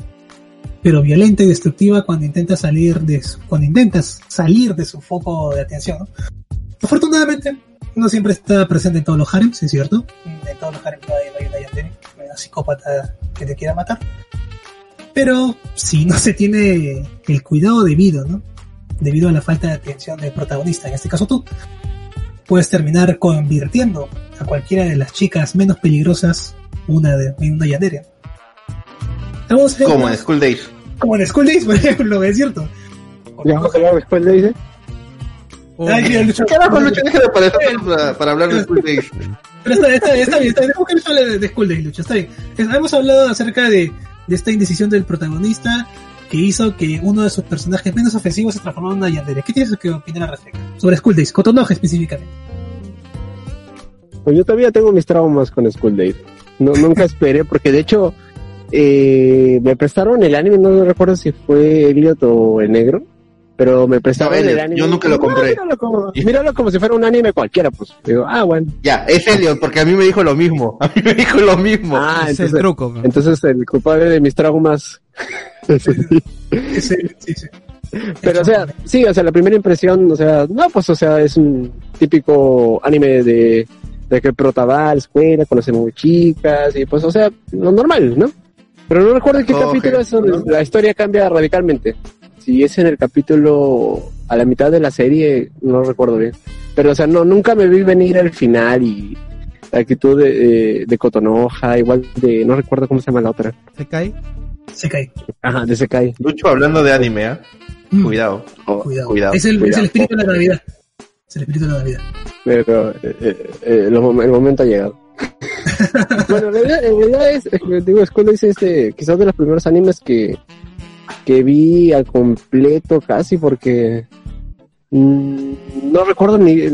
pero violenta y destructiva cuando intentas salir de su, cuando intentas salir de su foco de atención, ¿no? Afortunadamente, no siempre está presente en todos los harems, es cierto. En todos los harems no hay, no hay una yandere, una psicópata que te quiera matar. Pero si no se tiene el cuidado debido, ¿no? Debido a la falta de atención del protagonista, en este caso tú, puedes terminar convirtiendo a cualquiera de las chicas menos peligrosas una de en una en- Como en School Days. como en School Days, por ejemplo, es cierto. Ya vamos a hablar después, le dice. Oh, Ay, mira, Lucho. Carajo, Lucho, deja de aparecer para, para hablar de School Days. Pero está, está, está bien, está bien. Dejemos que Lucho hable de, de School Days, Lucho. Está bien. Hemos hablado acerca de, de esta indecisión del protagonista que hizo que uno de sus personajes menos ofensivos se transformara en una yandere. ¿Qué tienes que opinar al respecto? Sobre School Days, Cotonoje específicamente. Pues yo todavía tengo mis traumas con School Days. No, nunca esperé, porque de hecho eh, me prestaron el anime, no recuerdo si fue Elliot o el negro, pero me prestaron No, el anime. yo nunca lo No, compré. míralo, como, míralo como si fuera un anime cualquiera, pues. Digo, ah, bueno. Ya, es Elliot, porque a mí me dijo lo mismo. A mí me dijo lo mismo. Ah, es el entonces, truco. man. entonces el culpable de mis traumas. Ese- sí, sí. Pero, o sea, sí, o sea, la primera impresión, o sea, no, pues, o sea, es un típico anime de, de que el prota va a la escuela, conoce muy chicas, y pues, o sea, lo normal, ¿no? Pero no recuerdo en qué Coge, capítulo es donde ¿no? la historia cambia radicalmente. Si es en el capítulo a la mitad de la serie, no recuerdo bien. Pero, o sea, no, nunca me vi venir al final y la actitud de, de, de Cotonoja, igual de, no recuerdo cómo se llama la otra. ¿Se cae? Se cae. Ajá, de Sekai. Lucho hablando de anime, ¿ah? Mm, Cuidado. Cuidado. cuidado, es, el, es el espíritu de la Navidad. Es el espíritu de la Navidad. Pero eh, eh, eh, el momento ha llegado. bueno, en realidad, en realidad es, es digo, School Days es este, quizás de los primeros animes que, que vi al completo casi porque mm, no recuerdo ni,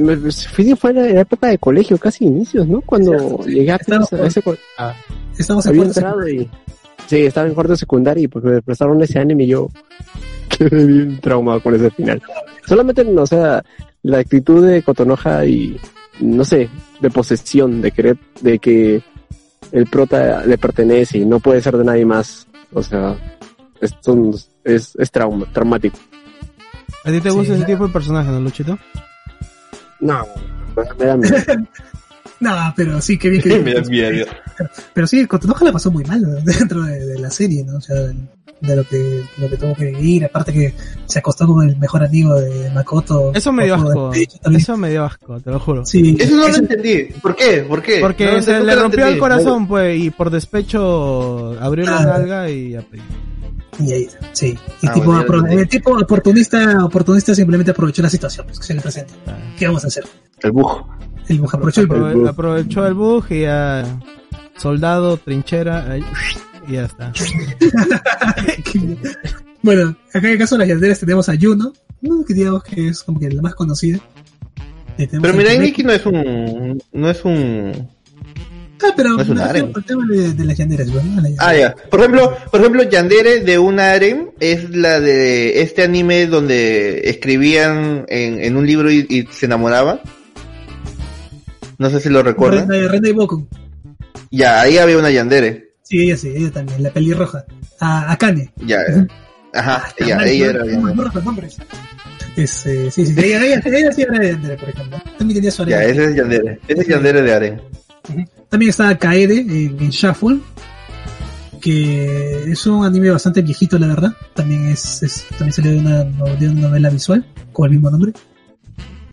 fui, fue en la época de colegio, casi inicios, ¿no? Cuando sí. llegué a, Estamos a ese a- Estamos había entrado y sí, estaba en cuarto de secundaria y pues me prestaron ese anime y yo quedé bien traumado con ese final. Solamente, o sea, la actitud de Cotonoja y, no sé, de posesión, de querer, de que el prota le pertenece y no puede ser de nadie más. O sea, esto es, es trauma, traumático. ¿A ti te Sí, gusta ese ya. tipo de personaje, no, Luchito? No, me da miedo. No, pero sí, qué bien que Me da miedo. Pero sí, Cotonoja la pasó muy mal dentro de, de la serie, ¿no? O sea, de lo que, lo que tuvo que vivir, aparte que se acostó con el mejor amigo de Makoto. Eso me dio asco. de. Eso me dio asco, te lo juro. Sí, Eso no lo entendí. ¿Por qué? ¿Por qué? Porque No, se le rompió el corazón, pues, y por despecho abrió la Ah. nalga y ya, y ahí, sí. Y Ah, tipo, bueno, el tipo oportunista, oportunista simplemente aprovechó la situación pues, que se le presenta. Ah. ¿Qué vamos a hacer? El bug. El bug aprovechó el bug. Aprove- aprovechó el bug y ya soldado, trinchera, y ya está. bueno, acá en el caso de las yanderas tenemos a Yuno, ¿no? que digamos que es como que la más conocida. Pero a mira, Himeki. Nikki no es un... No es un... Ah, pero no es un harem. al tema de, de las yanderas, bueno, la- Ah, ya. Por ejemplo, por ejemplo, Yandere de un harem es la de este anime donde escribían en, en un libro y, y se enamoraban. No sé si lo recuerdan. Renda, y Boku. Ya, ahí había una Yandere. Sí, ella sí, ella también, la pelirroja. A Akane. Ya, ajá, ya, ella era Yandere. Es, eh, sí, sí, ella, ella, ella sí era Yandere, por ejemplo. También tenía su Ya, ese es Yandere. Ese es Yandere de Aren. También está Kaede en, en Shuffle, que es un anime bastante viejito, la verdad. También es, también salió de una, de una novela visual con el mismo nombre.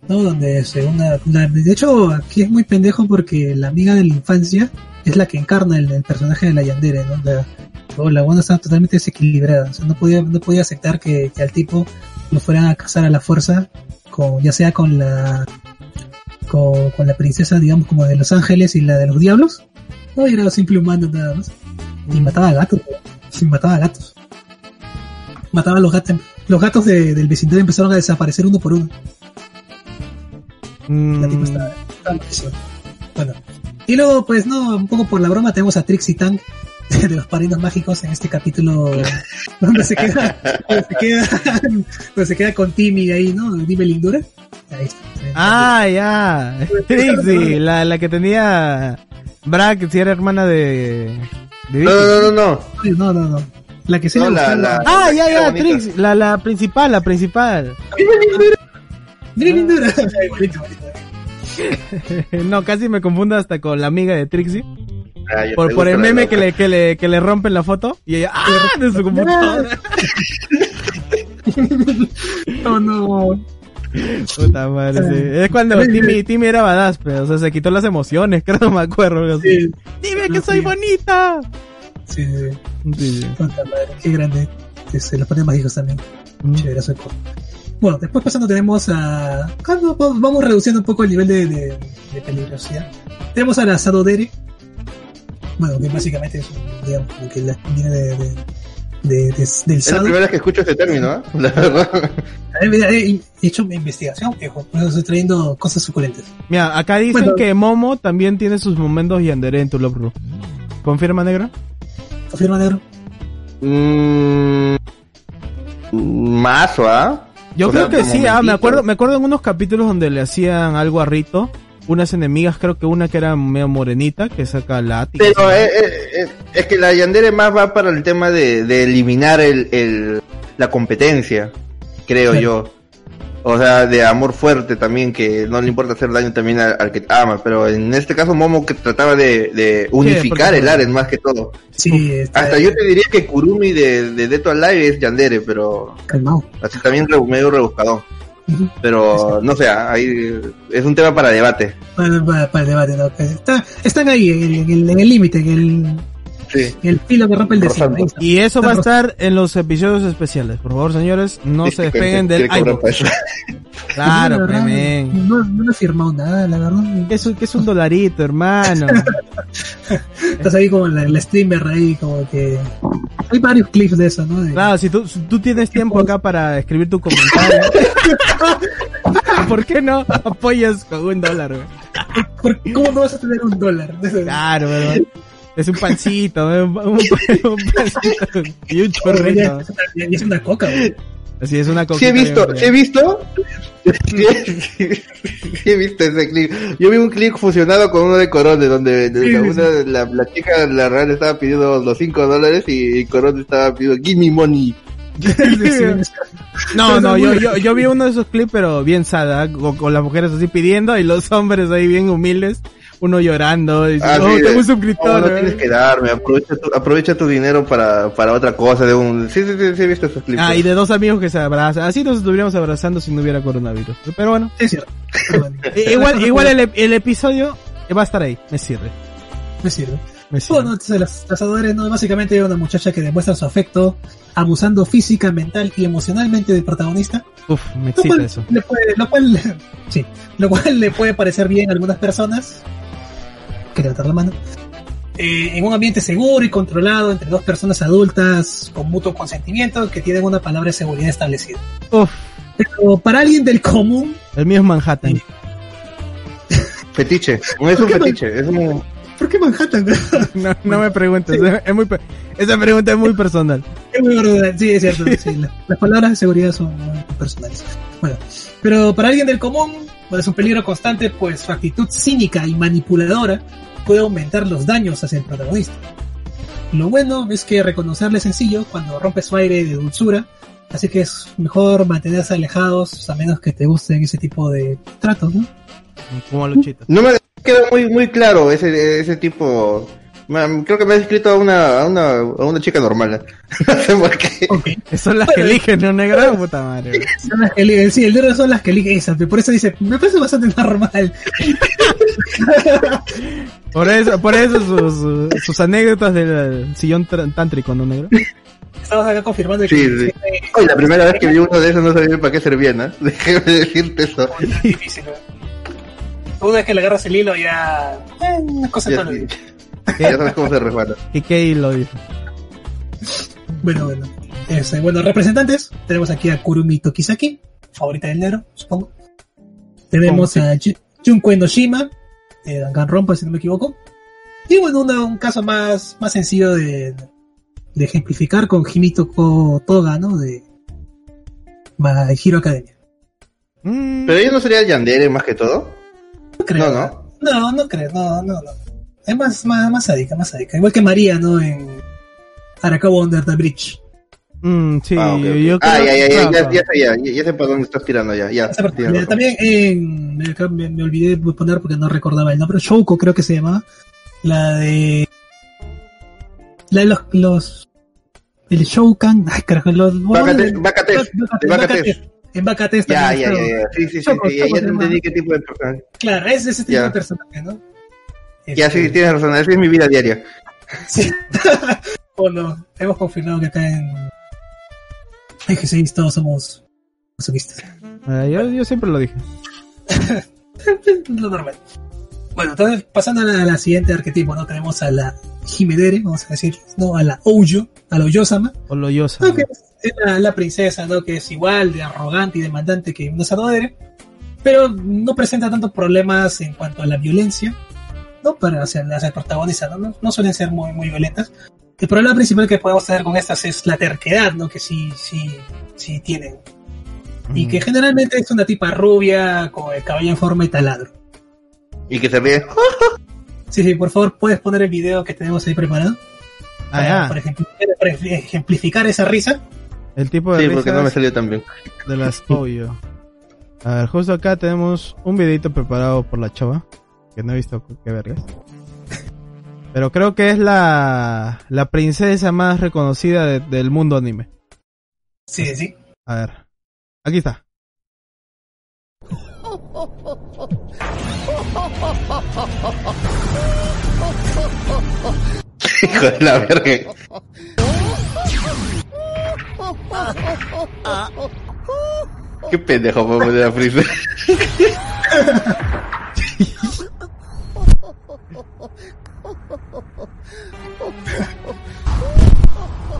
¿no? Donde se una, de hecho, aquí es muy pendejo porque la amiga de la infancia es la que encarna el, personaje de la Yandere, ¿no? La, oh, la buena está totalmente desequilibrada, o no podía, no podía aceptar que, que al tipo lo fueran a casar a la fuerza, con, ya sea con la, con, con la princesa, digamos, como de Los Ángeles y la de los Diablos, no, era simple humano nada más. Y mataba a gatos, sí, mataba a gatos. Mataba a los gatos. Los gatos de- del vecindario empezaron a desaparecer uno por uno. La tipa Mm, está, está malísima. Bueno. Y luego, pues no, un poco por la broma, tenemos a Trixie Tang de los Parinos Mágicos en este capítulo donde se queda, donde se queda, donde se queda con Timmy ahí, ¿no? Dime lindura. Ah, ya. Trixie, la, la que tenía Brack, si era hermana de... de No, Vicky. no, no, no. No, no, no. La que se No, la- la- Ah, ya, ya, bonita. Trixie, la, la principal, la principal. No, casi me confundo hasta con la amiga de Trixie. Ah, ya Por, te por gusta el la meme loca. que le, que le, que le rompen la foto y ella, ¡ah! de su computadora. No, no. Puta madre, sí. Es cuando Timmy, Timmy era badass, pero, o sea, se quitó las emociones, creo, no me acuerdo. Sí, Dime que soy bonita. sí, sí. Sí, sí. Puta madre, qué grande. Se los ponen mágicos también. Mm. Chévere, soy Bueno, después pasando tenemos a... Vamos reduciendo un poco el nivel de, de, de peligrosidad. Tenemos a la Sadodere. Bueno, que básicamente es un, digamos, que la, viene de, de, de- de- del Es la primera vez que escucho este término, ¿ah? La verdad. He, he- he hecho mi investigación, viejo, por eso estoy trayendo cosas suculentes. Mira, acá dicen Bueno. que Momo también tiene sus momentos yandere en tu Love Ru. ¿Confirma, negro? ¿Confirma, negro? Mm, Mazo, ¿ah? Yo O creo sea, que sí, ah, me acuerdo, me acuerdo en unos capítulos donde le hacían algo a Rito, unas enemigas, creo que una que era medio morenita, que saca látigo. Pero eh, eh, eh, es que la Yandere más va para el tema de, de eliminar el, el, la competencia, creo yo. O sea, de amor fuerte también, que no le importa hacer daño también al, al que ama. Pero en este caso, Momo que trataba de, de unificar porque- el Aren más que todo. Sí, está Hasta yo te diría que Kurumi de, de Dead to Alive es Yandere, pero calmado. así también medio rebuscado. Pero no sé, ahí es un tema para debate. Para, para- debate, ¿no? Está, están ahí, en el límite, en el, Sí. el filo que rompe el desierto. Y eso va a estar en los episodios especiales. Por favor, señores, no Sí, se despeguen del eso. Claro, La verdad, no, no le he firmado nada, la verdad. Que es, un- que es un dolarito, hermano. Estás ahí como la, la streamer ahí, como que... Hay varios clips de eso, ¿no? De- Claro, si tú, si tú tienes tiempo acá para escribir tu comentario, ¿por qué no apoyas con un dólar, güey? ¿Por- ¿Cómo no vas a tener un dólar? Claro, ¿verdad? Es un pancito, ¿eh? un, un- un pancito y un chorrito. es una, ya es una coca, güey. Así es una Sí coquita he visto, sí he visto. Sí, sí he visto ese clip. Yo vi un clip fusionado con uno de Corone, donde de- Sí, la, sí, una- la, la chica, la real, estaba pidiendo los 5 dólares y, y Corone estaba pidiendo, give me money. No, no, yo, yo, yo vi uno de esos clips, pero bien sada, con, con las mujeres así pidiendo y los hombres ahí bien humildes, uno llorando, y Ah, oh, sí, tengo un suscriptor. No, no ¿eh? tienes que darme, aprovecha tu, aprovecha tu dinero para, para otra cosa. De un... Sí, sí, sí, sí he visto esos clips. Ah, y de dos amigos que se abrazan. Así nos estuviéramos abrazando si no hubiera coronavirus. Pero bueno, Es cierto. I- igual, igual el, el episodio va a estar ahí, me sirve. Me sirve. Me sirve. Bueno, entonces las cazadores, no, básicamente era una muchacha que demuestra su afecto abusando física, mental y emocionalmente del protagonista. Uf, me Lo excita cual, eso. le puede, lo cual, sí, lo cual le puede parecer bien a algunas personas. Que levantar la mano. Eh, en un ambiente seguro y controlado entre dos personas adultas con mutuo consentimiento que tienen una palabra de seguridad establecida. Uf, Pero para alguien del común, el mío es Manhattan. Fetiche. No es un fetiche, es un... ¿por qué Manhattan? No, no me preguntes, es- es muy, esa pregunta es muy personal. Es muy verdad, sí, es cierto. sí, la- las palabras de seguridad son muy personales. Bueno, pero para alguien del común, pues es un peligro constante, pues su actitud cínica y manipuladora puede aumentar los daños hacia el protagonista. Lo bueno es que reconocerle es sencillo cuando rompe su aire de dulzura, así que es mejor mantenerse alejados a menos que te gusten ese tipo de tratos, ¿no? Como Luchito. No me queda muy, muy claro ese, ese tipo. Creo que me has escrito a una, a una, a una chica normal. No sé por qué. Ok. Son las que eligen, ¿no, negro? Puta madre. Son las que eligen, sí, el negro son las que eligen esas, por eso dice, me parece bastante normal. Por eso, por eso sus, sus- sus anécdotas del sillón tr- tántrico, ¿no, negro? Estamos acá confirmando que Sí, sí. Hoy la primera vez que vi uno de esos no sabía para qué servían, ¿no? Déjame decirte eso. es difícil. ¿no? Una vez que le agarras el hilo ya... Eh, una cosa. ya sabes cómo se resbala. Y Kei lo dice. Bueno, bueno. Este, bueno, representantes, tenemos aquí a Kurumi Tokisaki, favorita del negro, supongo. Tenemos a Ju- Junko Enoshima, de Danganronpa, si no me equivoco. Y bueno, una- un caso más, más sencillo de, de ejemplificar con Himito Toga, ¿no? De My Hero Academia. Pero ella no sería Yandere más que todo. No creo. No, no. No, no creo, no, no, no. Es más, más, más sádica, más sádica. Igual que María, ¿no? En Arakawa Under the Bridge. mm, sí, Ah, ok, ok. yo Ah, creo ya, ya, ya, ya, ya sé, ya, ya, ya sé para dónde estás tirando ya, ya. Esa parte. tienes Mira, también en. Me, me- me olvidé de poner porque no recordaba el nombre. Shouko creo que se llamaba. La de. La de los. los el Shoukan. Ay, carajo, los. Bacate- Bacatest, Bacate- Bacatest. Bacate- En Bacatest Ya, también ya, ya, ya. Sí, sí, sí, sí, ya, te entendí qué tipo de personaje. Claro, es ese tipo Ya. de personaje, ¿no? Ya, sí, Este, tienes razón, esa es mi vida diaria. Sí. o no, hemos confirmado que acá en. En G6 todos somos masoquistas. Ah, yo, yo siempre lo dije. lo normal. Bueno, entonces pasando a la, a la siguiente arquetipo, ¿no? Tenemos a la Himedere, vamos a decir, ¿no? A la Ouyo, a la Oyosama, O lo yosa. ¿no? que es la, la princesa, ¿no? Que es igual de arrogante y demandante que una Sadodere, pero no presenta tantos problemas en cuanto a la violencia, ¿no? Para el protagonista, ¿no? ¿no? No suelen ser muy, muy violentas. El problema principal que podemos tener con estas es la terquedad, ¿no? Que sí, sí, sí tienen. Y Mm. que generalmente es una tipa rubia con el cabello en forma de taladro. Y que se ríe. Sí, sí, por favor, puedes poner el video que tenemos ahí preparado. Ah, Para, para ejemplificar esa risa. El tipo de Sí, porque no me salió tan bien. de las Oyo. A ver, justo acá tenemos un videito preparado por la chava. Que no he visto qué vergas. Pero creo que es la, la princesa más reconocida de- del mundo anime. Sí, sí. A ver. Aquí está. Hijo de la verga. Qué pendejo, por poner a Freezer.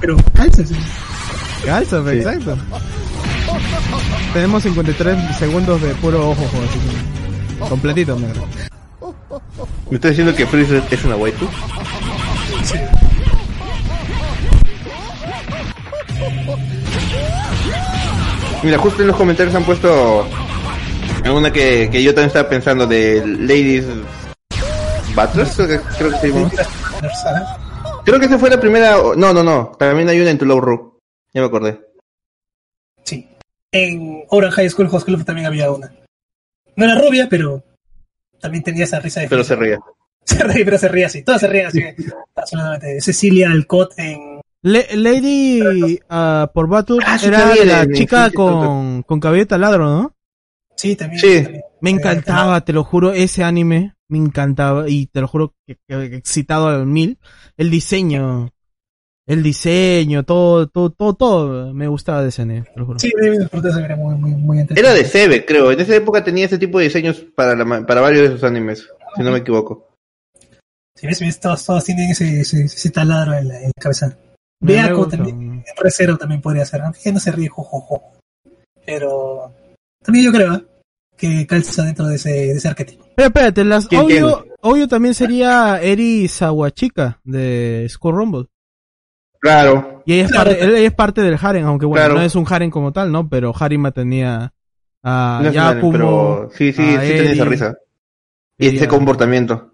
Pero cálcese. Calza, Sí. exacto. Tenemos 53 segundos de puro ojo, así que- Completito, negro. ¿Me estás diciendo que Freezer es una waifu? Sí. Mira, justo en los comentarios han puesto una que, que yo también estaba pensando de Ladies Battlers, creo que, creo que se. Creo que esa fue la primera. No, no, no. También hay una en Tulou Ru. Ya me acordé. Sí. En Orange High School Host Club también había una. No era rubia, pero también tenía esa risa de Pero se ríe. Se reía, pero se ría así. Todas se ríen así. Absolutamente. Cecilia Alcott en. Le- Lady ah, por Battle Ah, era la en- chica con, con cabello taladro, ¿no? Sí, también. Sí. también. Me encantaba, te lo juro, ese anime. Me encantaba y te lo juro que, que excitado al mil. El diseño, el diseño, todo, todo, todo, todo me gustaba de ese anime, te lo juro. Sí, era muy, muy, muy Era de Sebe, creo. En esa época tenía ese tipo de diseños para, la ma- para varios de sus animes. Si no me equivoco. Si ves, ves, todos, todos tienen ese, ese, ese taladro en la, en la cabeza. Beaco también. Recero también podría ser, no se ríe, jojojo. Pero también yo creo ¿eh? que calza dentro de ese, de ese arquetipo. Pero espérate, las ¿Quién, Oyo, Oyo también sería Eri Sawachika de Skull Rumble. Claro. Y ella es, Claro. parte, ella es parte del harem, aunque bueno, Claro. no es un harem como tal, ¿no? Pero Harima tenía a No Yakumo, pero sí, sí, a sí tenía esa risa. Y ese a- comportamiento.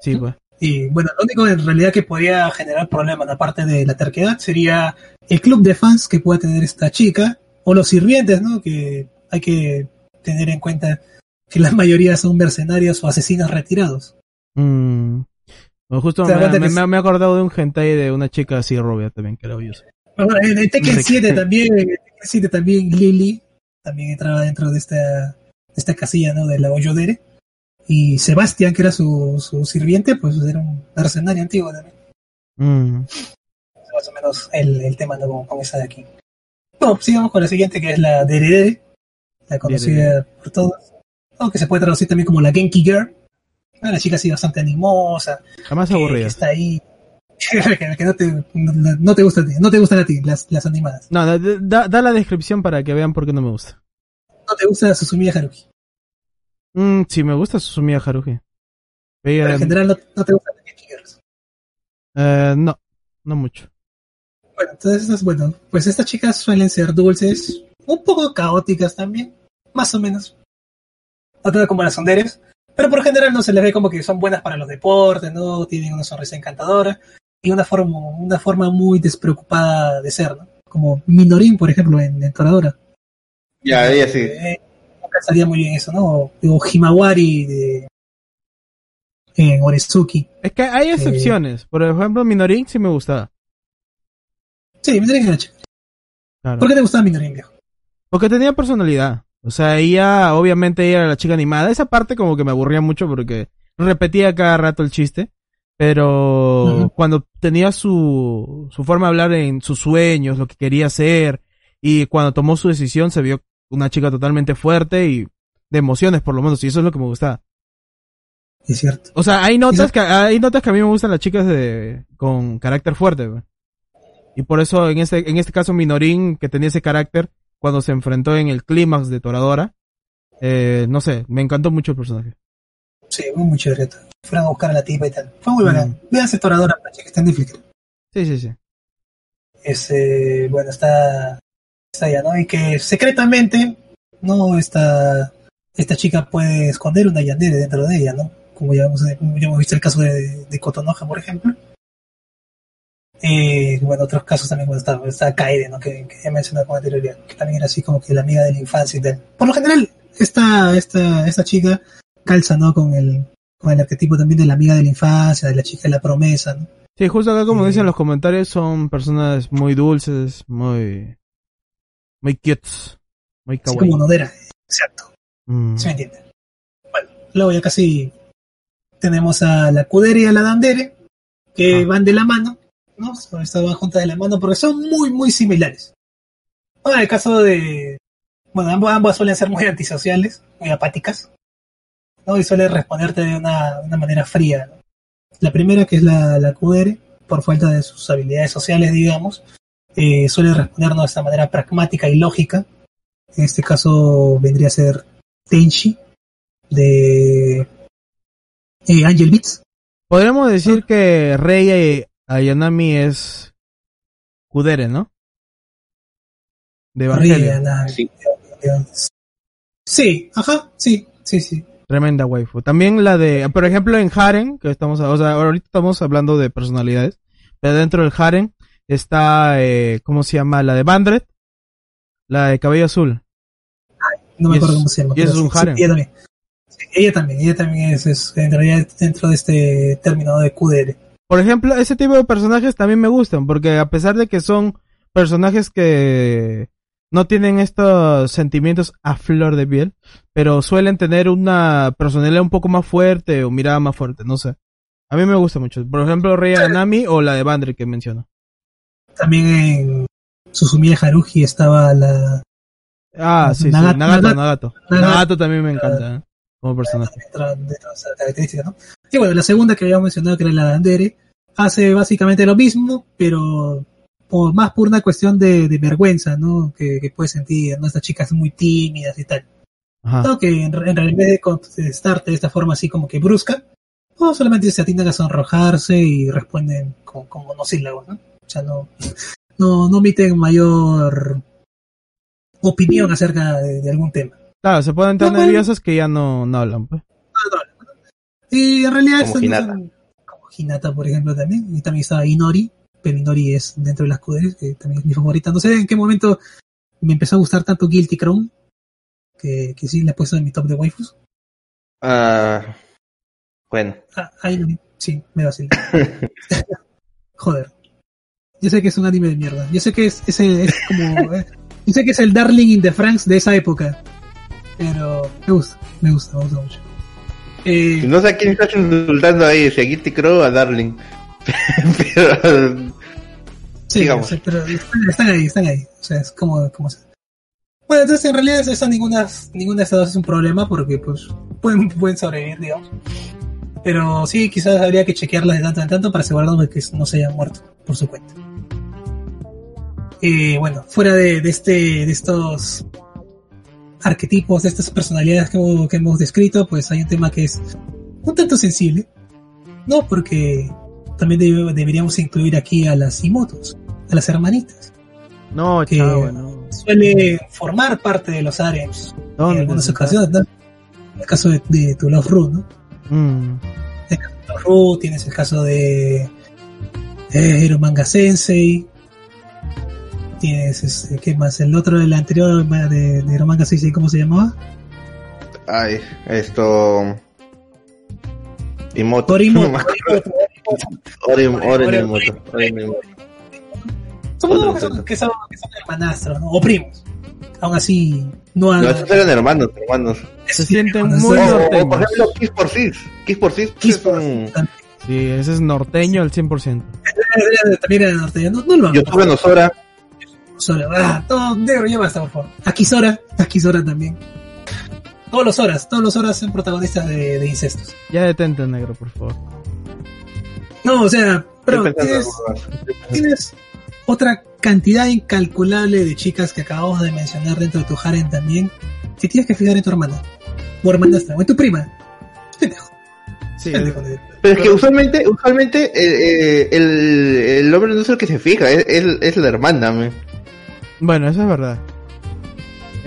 Sí, pues. Y bueno, lo único en realidad que podría generar problemas, aparte de la terquedad, sería el club de fans que pueda tener esta chica, o los sirvientes, ¿no? Que hay que tener en cuenta que la mayoría son mercenarios o asesinos retirados. Mm. Bueno, justo me, me- que me- me he acordado de un hentai de una chica así rubia también, que era obvioso. Bueno, en el Tekken Sí. 7 también, en el Tekken 7 también Lily también entraba dentro de esta, de esta casilla, ¿no? De la Oyodere. Y Sebastián, que era su, su sirviente, pues era un mercenario antiguo también. Mm. más o menos el, el tema ¿no? con, con esa de aquí. Bueno, sigamos con la siguiente que es la Derere, la conocida por todos, ¿no? que se puede traducir también como la Genki Girl. Una chica así bastante animosa, Jamás que, que aburrida. está ahí, que, no, te, no, no te gusta a ti, no te gustan a ti las, las animadas. No, da, da- la descripción para que vean por qué no me gusta. No te gusta Susumiya Haruhi, Mm, sí, me gusta Susumiya pero en general no, no te gustan las Genki Girls. eh, no, no mucho. Bueno, entonces, bueno, pues estas chicas suelen ser dulces, un poco caóticas también, más o menos. No tanto como las sonderes, pero por general no se les ve como que son buenas para los deportes, ¿no? Tienen una sonrisa encantadora y una forma, una forma muy despreocupada de ser, ¿no? Como Minorin, por ejemplo, en, en Toradora. Ya, ella sí. Eh, calzaría muy bien eso, ¿no? O, o Himawari de en Orezuki. Es que hay excepciones. Por ejemplo, Minorin sí me gustaba. Sí, Minorin era chévere. Claro. ¿Por qué te gustaba Minorin, viejo? Porque tenía personalidad. O sea, ella, obviamente, ella era la chica animada. Esa parte como que me aburría mucho porque repetía cada rato el chiste. Pero cuando tenía su, su forma de hablar en sus sueños, lo que quería hacer, y cuando tomó su decisión, se vio una chica totalmente fuerte y de emociones, por lo menos, y eso es lo que me gustaba. Es cierto. O sea, hay notas que, hay notas que a mí me gustan las chicas de, con carácter fuerte. Y por eso, en este, en este caso, Minorin, que tenía ese carácter, cuando se enfrentó en el clímax de Toradora, eh, no sé, me encantó mucho el personaje. Sí, muy, muy chévere. Fueron a buscar a la tipa y tal. Fue muy Mm. bacán. Véanse Toradora, para que está en Netflix. Sí, sí, sí. Es, eh, bueno, está, está allá, ¿no? Y que secretamente, ¿no? Esta, esta chica puede esconder una yandere dentro de ella, ¿no? Como ya hemos, como ya hemos visto el caso de, de Kotonoha, por ejemplo. Eh, bueno, otros casos también, está, está Kaede, ¿no? Que, que ya mencioné con anterioridad, que también era así como que la amiga de la infancia y tal. Por lo general, esta, esta, esta chica calza, ¿no? Con el, con el arquetipo también de la amiga de la infancia, de la chica de la promesa, ¿no? Sí, justo acá, como Eh. dicen los comentarios, son personas muy dulces, muy, muy cutes, muy kawaii. como Nodera, exacto. Mm. ¿Se me entiende? Bueno, luego ya casi tenemos a la Kudere y a la Dandere, que Ah. van de la mano, ¿no? Estaban juntas de la mano porque son muy, muy similares. Bueno, en el caso de. Bueno, ambas, ambas suelen ser muy antisociales, muy apáticas, ¿no? Y suelen responderte de una, de una manera fría, ¿no? La primera, que es la, la por falta de sus habilidades sociales, digamos, eh, suele respondernos de esta manera pragmática y lógica. En este caso vendría a ser Tenchi de eh, Angel Beats. Podríamos decir que Rei Ayanami es Kudere, ¿no? De Evangelion. Rihanna. Sí. Sí, ajá, sí, sí, sí. Tremenda waifu. También la de, por ejemplo, en Haren, que estamos, o sea, ahorita estamos hablando de personalidades, pero dentro del Haren está, eh, ¿cómo se llama? La de Bandret, la de cabello azul. No me acuerdo es- cómo se llama. y es un sí, sí, harem. ella también. Sí, ella también, ella también es, es en realidad dentro de este término de Kudere. Por ejemplo, ese tipo de personajes también me gustan, porque a pesar de que son personajes que no tienen estos sentimientos a flor de piel, pero suelen tener una personalidad un poco más fuerte o mirada más fuerte, no sé. A mí me gusta mucho. Por ejemplo, Rei Ayanami o la de Bandret que menciono. También en Susumiya Haruhi estaba la Ah, sí, sí. Nagato- Nagato, Nagato- Nagato. Nagato. Nagato también me encanta, ¿eh? Como personaje. dentro, dentro de esa característica, ¿no? Y bueno, la segunda que habíamos mencionado, que era la Dandere, hace básicamente lo mismo, pero por, más por una cuestión de, de vergüenza, ¿no? Que, que puedes sentir, ¿no? Estas chicas muy tímidas y tal. Ajá. No, que en, en realidad, en vez de contestarte de esta forma así como que brusca, no solamente se atienden a sonrojarse y responden con, con monosílabos, ¿no? O sea, no, no, no omiten mayor opinión acerca de, de algún tema. Claro, se ponen tan No, bueno. que ya no, no hablan, pues. Y en realidad Como Hinata. son- como Hinata, por ejemplo, también. Y también estaba Inori, pero Inori es dentro de las Kuderes, que también es mi favorita. No sé en qué momento me empezó a gustar tanto Guilty Crown, que, que sí la he puesto en mi top de waifus. Ah, bueno. Ah, ahí sí, me vacila. Joder. Yo sé que es un anime de mierda. Yo sé que es, ese es como. eh, yo sé que es el Darling in the Franks de esa época. Pero me gusta, me gusta, me gusta mucho. Eh, No sé a quién estás insultando ahí, si a Guilty Crow o a Darling. Pero, Sí, Digamos. o sea, pero están, están ahí, están ahí. O sea, es como, como se- Bueno, entonces en realidad eso ninguna, ninguna de estas dos es un problema porque pues pueden, pueden sobrevivir, digamos. Pero sí, quizás habría que chequearlas de tanto en tanto para asegurarnos de que no se hayan muerto por su cuenta. Eh, bueno, fuera de, de este, de estos arquetipos, de estas personalidades que hemos, que hemos descrito, pues hay un tema que es un tanto sensible, ¿no? Porque también debe- deberíamos incluir aquí a las Imotos, a las hermanitas. No, Que- chavo, no. Suele formar parte de los harems en ¿Dónde algunas ocasiones, ¿no? En el caso de, de tu Love Ru, ¿no? Mm. Love Ru, tienes el caso de eh, Hiromanga Sensei, tienes, este, ¿qué más? El otro, el anterior de, de Sensei, ¿cómo se llamaba? ay, esto. Imoto. Torimoto. No me acuerdo. Torimoto. Orim, Orim Imoto. Orim Imoto. Son Otro, que son, que son, que son hermanastros, ¿no? O primos. Aún así, no han... No, esos eran hermanos, hermanos. Se sienten muy norteños. por ejemplo, Kiss por Sis. Kiss por Sis Kiss un. Sí, ese es norteño al 100%. También era norteño, no, no lo hago. Youtube Nosora. Sora, ah, todo negro, ya basta, por favor. Aquí Sora, aquí Sora también. Todos los horas, todos los horas son protagonistas de, de incestos. Ya detente, negro, por favor. No, o sea, pero tienes, tienes otra cantidad incalculable de chicas que acabamos de mencionar dentro de tu harem también. Que tienes que fijar en tu hermana. O hermanastra, o en tu prima. Pendejo, Sí, pendejo. Pero es que usualmente, usualmente eh, eh, el, el hombre no es el que se fija, es, es, es la hermana. me. Bueno, eso es verdad.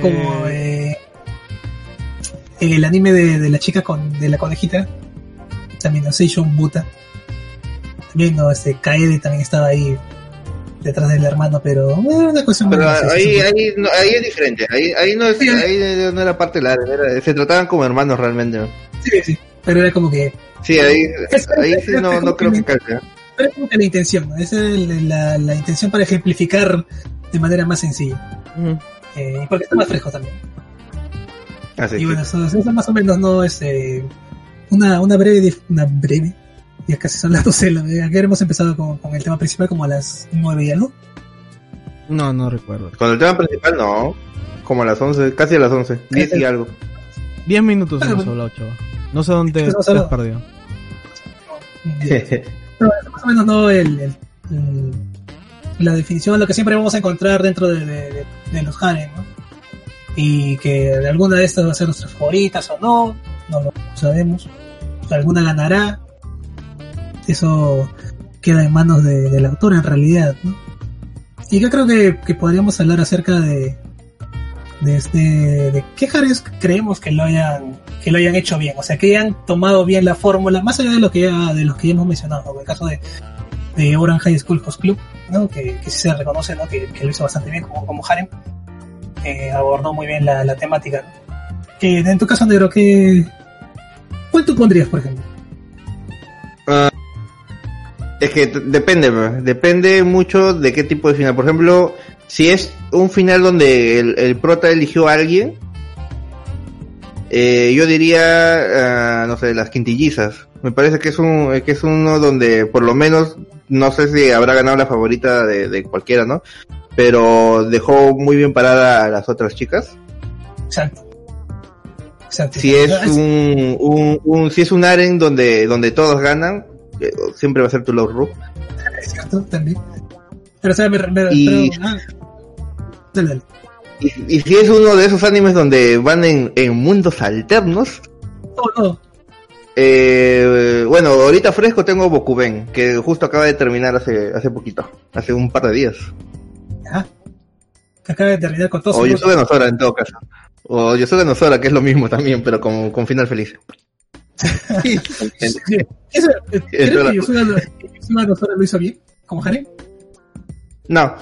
Como Eh, eh, el anime de, de la chica con de la conejita. También, no Seishun Buta. También, no, este, Kaede también estaba ahí detrás del hermano, pero eh, una cuestión Pero ahí, ahí, no, ahí es diferente, ahí, ahí, no, es, Sí. ahí no era parte de la era- se trataban como hermanos realmente. Sí, sí, pero era como que Sí, ahí, Es- ahí sí no, no creo que. ¿eh? Pero es como que la intención, ¿no? Esa es la, la intención para ejemplificar de manera más sencilla. ujú. Eh, y porque está más fresco también. Así y que- bueno, eso, eso más o menos no es eh, una, una breve, una breve, ya casi son las 12, la- ya hemos empezado con, con el tema principal como a las 9 y algo. No, no recuerdo. Con el tema principal no, como a las 11, casi a las 11, 10 y algo. Diez minutos Ah, hemos hablado, chaval. No sé dónde te has perdido. Pero más o menos no el, el- el- la definición, lo que siempre vamos a encontrar dentro de, los ¿no? Y que alguna de estas va a ser nuestras favoritas o no, no lo sabemos. Alguna ganará. Eso queda en manos de, del autor en realidad. Y yo creo que, podríamos hablar acerca de de, este, de qué harems creemos que lo hayan que lo hayan hecho bien, o sea, que hayan tomado bien la fórmula, más allá de lo que ya, de los que ya hemos mencionado, como el caso de, de Orange High School Host Club, ¿no? que, que se reconoce ¿no? que, que lo hizo bastante bien como, como harem, eh, abordó muy bien la, temática. Que en tu caso, Negro, que ¿cuál tú pondrías, por ejemplo? Es que depende, depende mucho de qué tipo de final. Por ejemplo, si es un final donde el prota eligió a alguien, eh, yo diría, ah, no sé, las quintillizas. Me parece que es un que es uno donde por lo menos no sé si habrá ganado la favorita de, de cualquiera, ¿no? Pero dejó muy bien parada a las otras chicas. Exacto. Exacto. Si es un, un, un- si es un aren donde donde todos ganan, eh, siempre va a ser tu Love Ru. es cierto, también. Pero, o sea, me, me- Y- pero, ah, dale, dale. Y, y si es uno de esos animes donde van en, en mundos alternos, No, no, eh, bueno, ahorita fresco tengo Bokuben, que justo acaba de terminar hace, hace poquito, hace un par de días. Ajá. Que acaba de terminar con todo O su- Yusuke Nosora en todo caso. O Yosuga no Sora, que es lo mismo también, pero con, con final feliz. Sí. Eso, eh, ¿Crees que lo hizo bien? ¿Como Harem? No,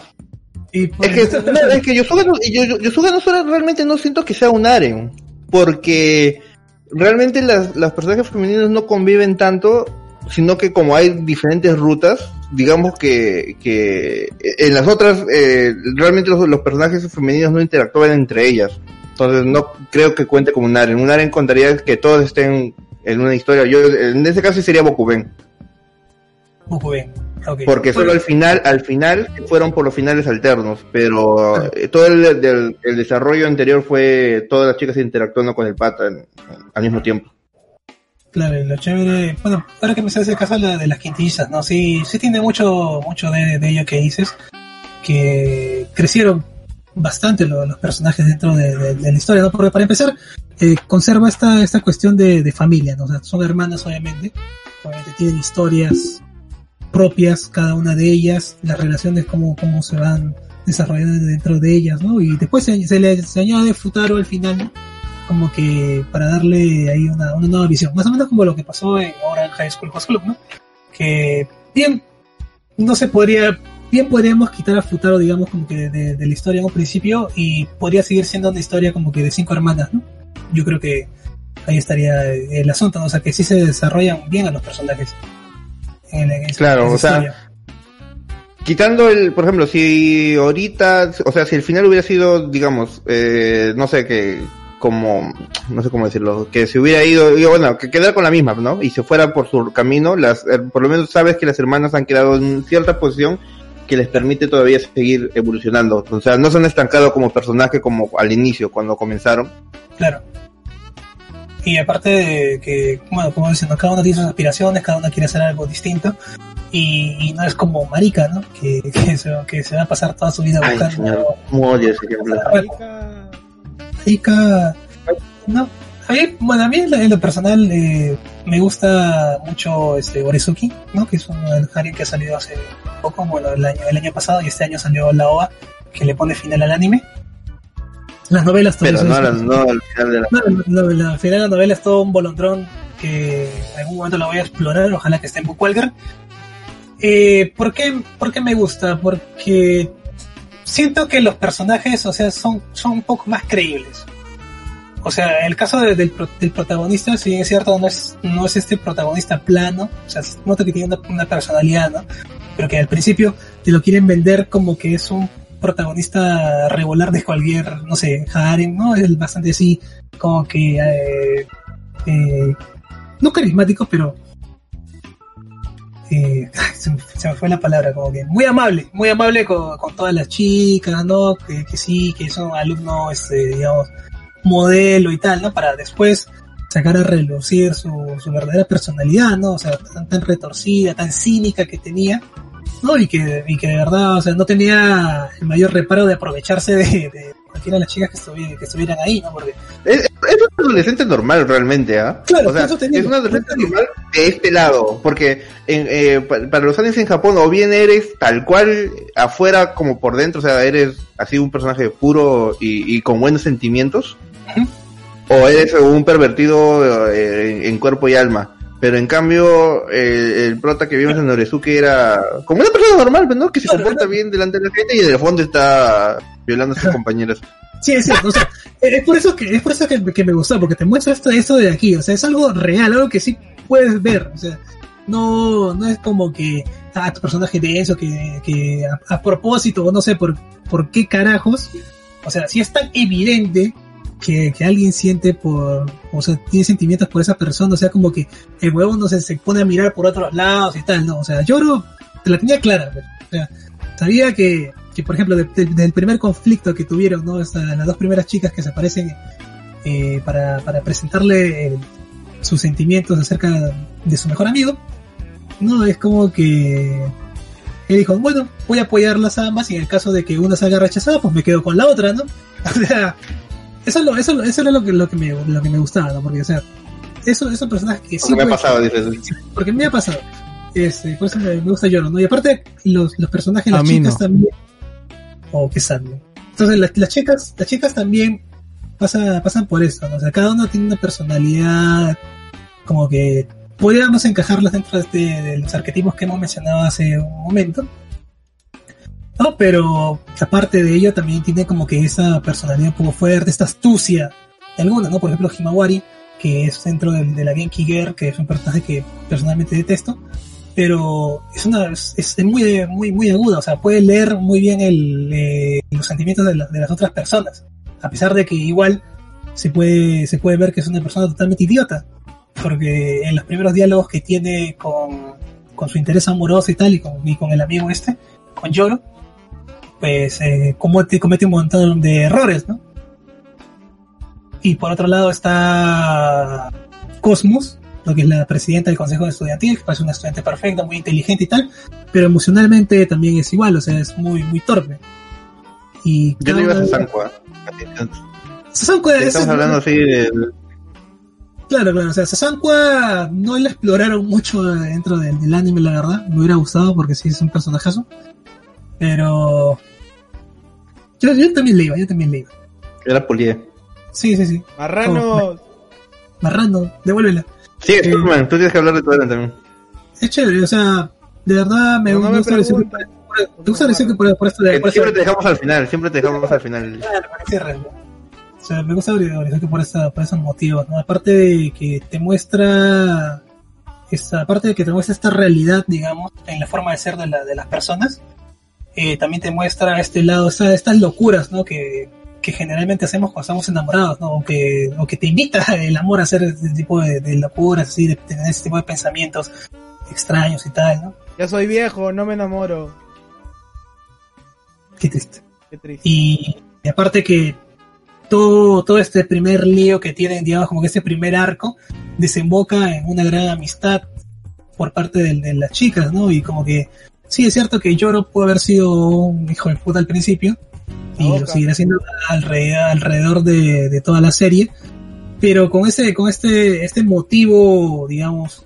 Y por es que, no, es que Yosuga no, yo, yo- Yosuga no Sora realmente no siento que sea un harem, porque realmente las, las personajes femeninos no conviven tanto, sino que como hay diferentes rutas, digamos que, que en las otras eh, realmente los, los personajes femeninos no interactúan entre ellas. Entonces no creo que cuente como un harem. Un harem contaría que todos estén en una historia. Yo en ese caso sería Bokuben, Muy porque solo al final, al final fueron por los finales alternos, pero eh, todo el, del- el desarrollo anterior fue todas las chicas interactuando con el pata en- al mismo tiempo. Claro, lo chévere, bueno, ahora que me hace caso la de las quintillizas, ¿no? Sí, sí tiene mucho, mucho de, de ello que dices, que crecieron bastante lo- los personajes dentro de, de- de la historia, ¿no? Porque para empezar, eh, conserva esta, esta cuestión de, de familia, ¿no? O sea, son hermanas obviamente, obviamente tienen historias propias, cada una de ellas, las relaciones, cómo, cómo se van desarrollando dentro de ellas, ¿no? Y después se, se le se añade Futaro al final, como que para darle ahí una, una nueva visión. Más o menos como lo que pasó en Orange High School Host Club, ¿no? Que bien, no se podría, bien podríamos quitar a Futaro, digamos, como que de, de la historia en un principio y podría seguir siendo una historia como que de cinco hermanas, ¿no? Yo creo que ahí estaría el asunto, ¿no? O sea, que sí se desarrollan bien a los personajes. En, en esa- Claro, o sea. Quitando el, por ejemplo, si ahorita, o sea, si el final hubiera sido, digamos, eh, no sé, que como, no sé cómo decirlo, que se hubiera ido, bueno, que quedara con la misma, ¿no? Y se fuera por su camino, las, eh, por lo menos sabes que las hermanas han quedado en cierta posición que les permite todavía seguir evolucionando. O sea, no se han estancado como personaje como al inicio, cuando comenzaron. Claro. Y aparte de que, bueno, como dicen, cada uno tiene sus aspiraciones, cada uno quiere hacer algo distinto. Y, y no es como Marica, ¿no? Que, que, se, que se va a pasar toda su vida Ay, buscando. señor, cómo odio ese ejemplo. Marica. No. A mí, bueno, a mí en lo, en lo personal eh, me gusta mucho este Orezuki, ¿no? Que es un harem que ha salido hace poco, bueno, el año, el año pasado y este año salió la OVA que le pone final al anime. Las novelas Pero todavía no, son- no al final de la... no, no, no, al final la novela es todo un bolondrón que en algún momento la voy a explorar, ojalá que esté en Bookwalker. Eh, ¿por, qué, ¿Por qué me gusta? Porque siento que los personajes, o sea, son, son un poco más creíbles. O sea, el caso de- del, del protagonista, si bien es cierto, no es, no es este protagonista plano, o sea, nota que tiene una, una personalidad, ¿no? Pero que al principio te lo quieren vender como que es un protagonista regular de cualquier, no sé, harem, ¿no? Es bastante así, como que, eh, eh, no carismático, pero eh, se, me, fue la palabra, como que muy amable, muy amable con, con todas las chicas, ¿no? Que, que sí, que es un alumno, este, digamos, modelo y tal, ¿no? Para después sacar a relucir su, su verdadera personalidad, ¿no? O sea, tan retorcida, tan cínica que tenía, ¿no? Y que, y que de verdad, o sea, no tenía el mayor reparo de aprovecharse de, de cualquiera de las chicas que, estuvi- que estuvieran ahí, ¿no? Porque, Es, es un adolescente normal realmente, ¿ah? Claro, o sea, es un adolescente normal de este lado, porque en, eh, pa- para los años en Japón o bien eres tal cual afuera como por dentro, o sea, eres así un personaje puro y, y con buenos sentimientos, o eres un pervertido eh, en, en cuerpo y alma. Pero en cambio, el prota que vimos en Norezuki era como una persona normal, pues, ¿no? Que se comporta bien delante de la gente y en el fondo está violando a sus compañeras. Sí, es cierto, o sea, eh, es por eso que, es por eso que, que me gustó, porque te muestra esto, esto de aquí, o sea, es algo real, algo que sí puedes ver, o sea, no, no es como que, ah, tu personaje de eso, que, que a, a propósito, o no sé por, por qué carajos, o sea, si es tan evidente que, que alguien siente por, o sea, tiene sentimientos por esa persona, o sea, como que el huevo no sé, se pone a mirar por otros lados y tal, no, o sea, Yoro te la tenía clara, pues, o sea, sabía que, que por ejemplo, de- de- del primer conflicto que tuvieron, ¿no? Las dos primeras chicas que se aparecen eh, para, para presentarle sus sentimientos acerca de su mejor amigo, ¿no? Es como que él dijo, bueno, voy a apoyarlas ambas y en el caso de que una salga rechazada, pues me quedo con la otra, ¿no? O sea, eso, es lo, eso, eso era lo que, lo, que me, lo que me gustaba, ¿no? Porque, o sea, eso es un personaje que sí Porque me ha pasado, dices. Porque me ha pasado. Este, por eso me, me gusta Yoro, ¿no? Y aparte, los, los personajes, las chicas no. también. Oh, qué sad, ¿no? Entonces, las, las chicas, las chicas también pasa, pasan por eso, ¿no? o sea, cada uno tiene una personalidad como que podríamos encajarlas dentro de, de los arquetipos que hemos mencionado hace un momento. No, pero aparte de ello también tiene como que esa personalidad un fuerte, esta astucia de alguna, ¿no? Por ejemplo, Himawari, que es dentro de, la Genki Girl, que es un personaje que personalmente detesto, pero es una es muy muy muy aguda, o sea, puede leer muy bien el, eh, los sentimientos de, la- de las otras personas, a pesar de que igual se puede se puede ver que es una persona totalmente idiota, porque en los primeros diálogos que tiene con, con su interés amoroso y tal y con, y con el amigo este, con Yoro, pues eh, comete, comete un montón de errores, ¿no? Y por otro lado está Cosmos, lo que es la presidenta del Consejo Estudiantil, que parece una estudiante perfecta, muy inteligente y tal, pero emocionalmente también es igual, o sea, es muy, muy torpe. Y Yo le iba a cada- Sasanqua. Sasanqua es- Estamos hablando así de... Claro, claro, o sea, Sasanqua no la exploraron mucho dentro del, del anime, la verdad. Me hubiera gustado porque sí es un personajazo. Pero. Yo, yo también le iba, yo también le iba. Era Polié. Sí, sí, sí. Marranos. Marrando, devuélvela. Sí, Eh, Superman, tú tienes que hablar de todo también. Es chévere, o sea, de verdad me, No, no me gusta decir que por, por- me gusta decir que por, por esto de. Que Por siempre te dejamos al final, siempre te dejamos al final. Claro, cierre. O sea, me gusta que por, esta, por esos motivos, ¿no? Aparte de que te muestra. Esta, aparte de que te muestra esta realidad, digamos, en la forma de ser de, la, de las personas, eh, también te muestra este lado, esta- estas locuras, ¿no? Que, que generalmente hacemos cuando estamos enamorados, ¿no? O que, o que te invita el amor a hacer este tipo de, de locuras, así, de tener este tipo de pensamientos extraños y tal, ¿no? Ya soy viejo, no me enamoro. Qué triste. Qué triste. Y, y aparte que todo, todo este primer lío que tienen, digamos, como que este primer arco, desemboca en una gran amistad por parte de, de las chicas, ¿no? Y como que, sí, es cierto que Yoro puede haber sido un hijo de puta al principio, y La lo seguirá siendo alrededor, alrededor de, de toda la serie, pero con ese, con este, este motivo, digamos,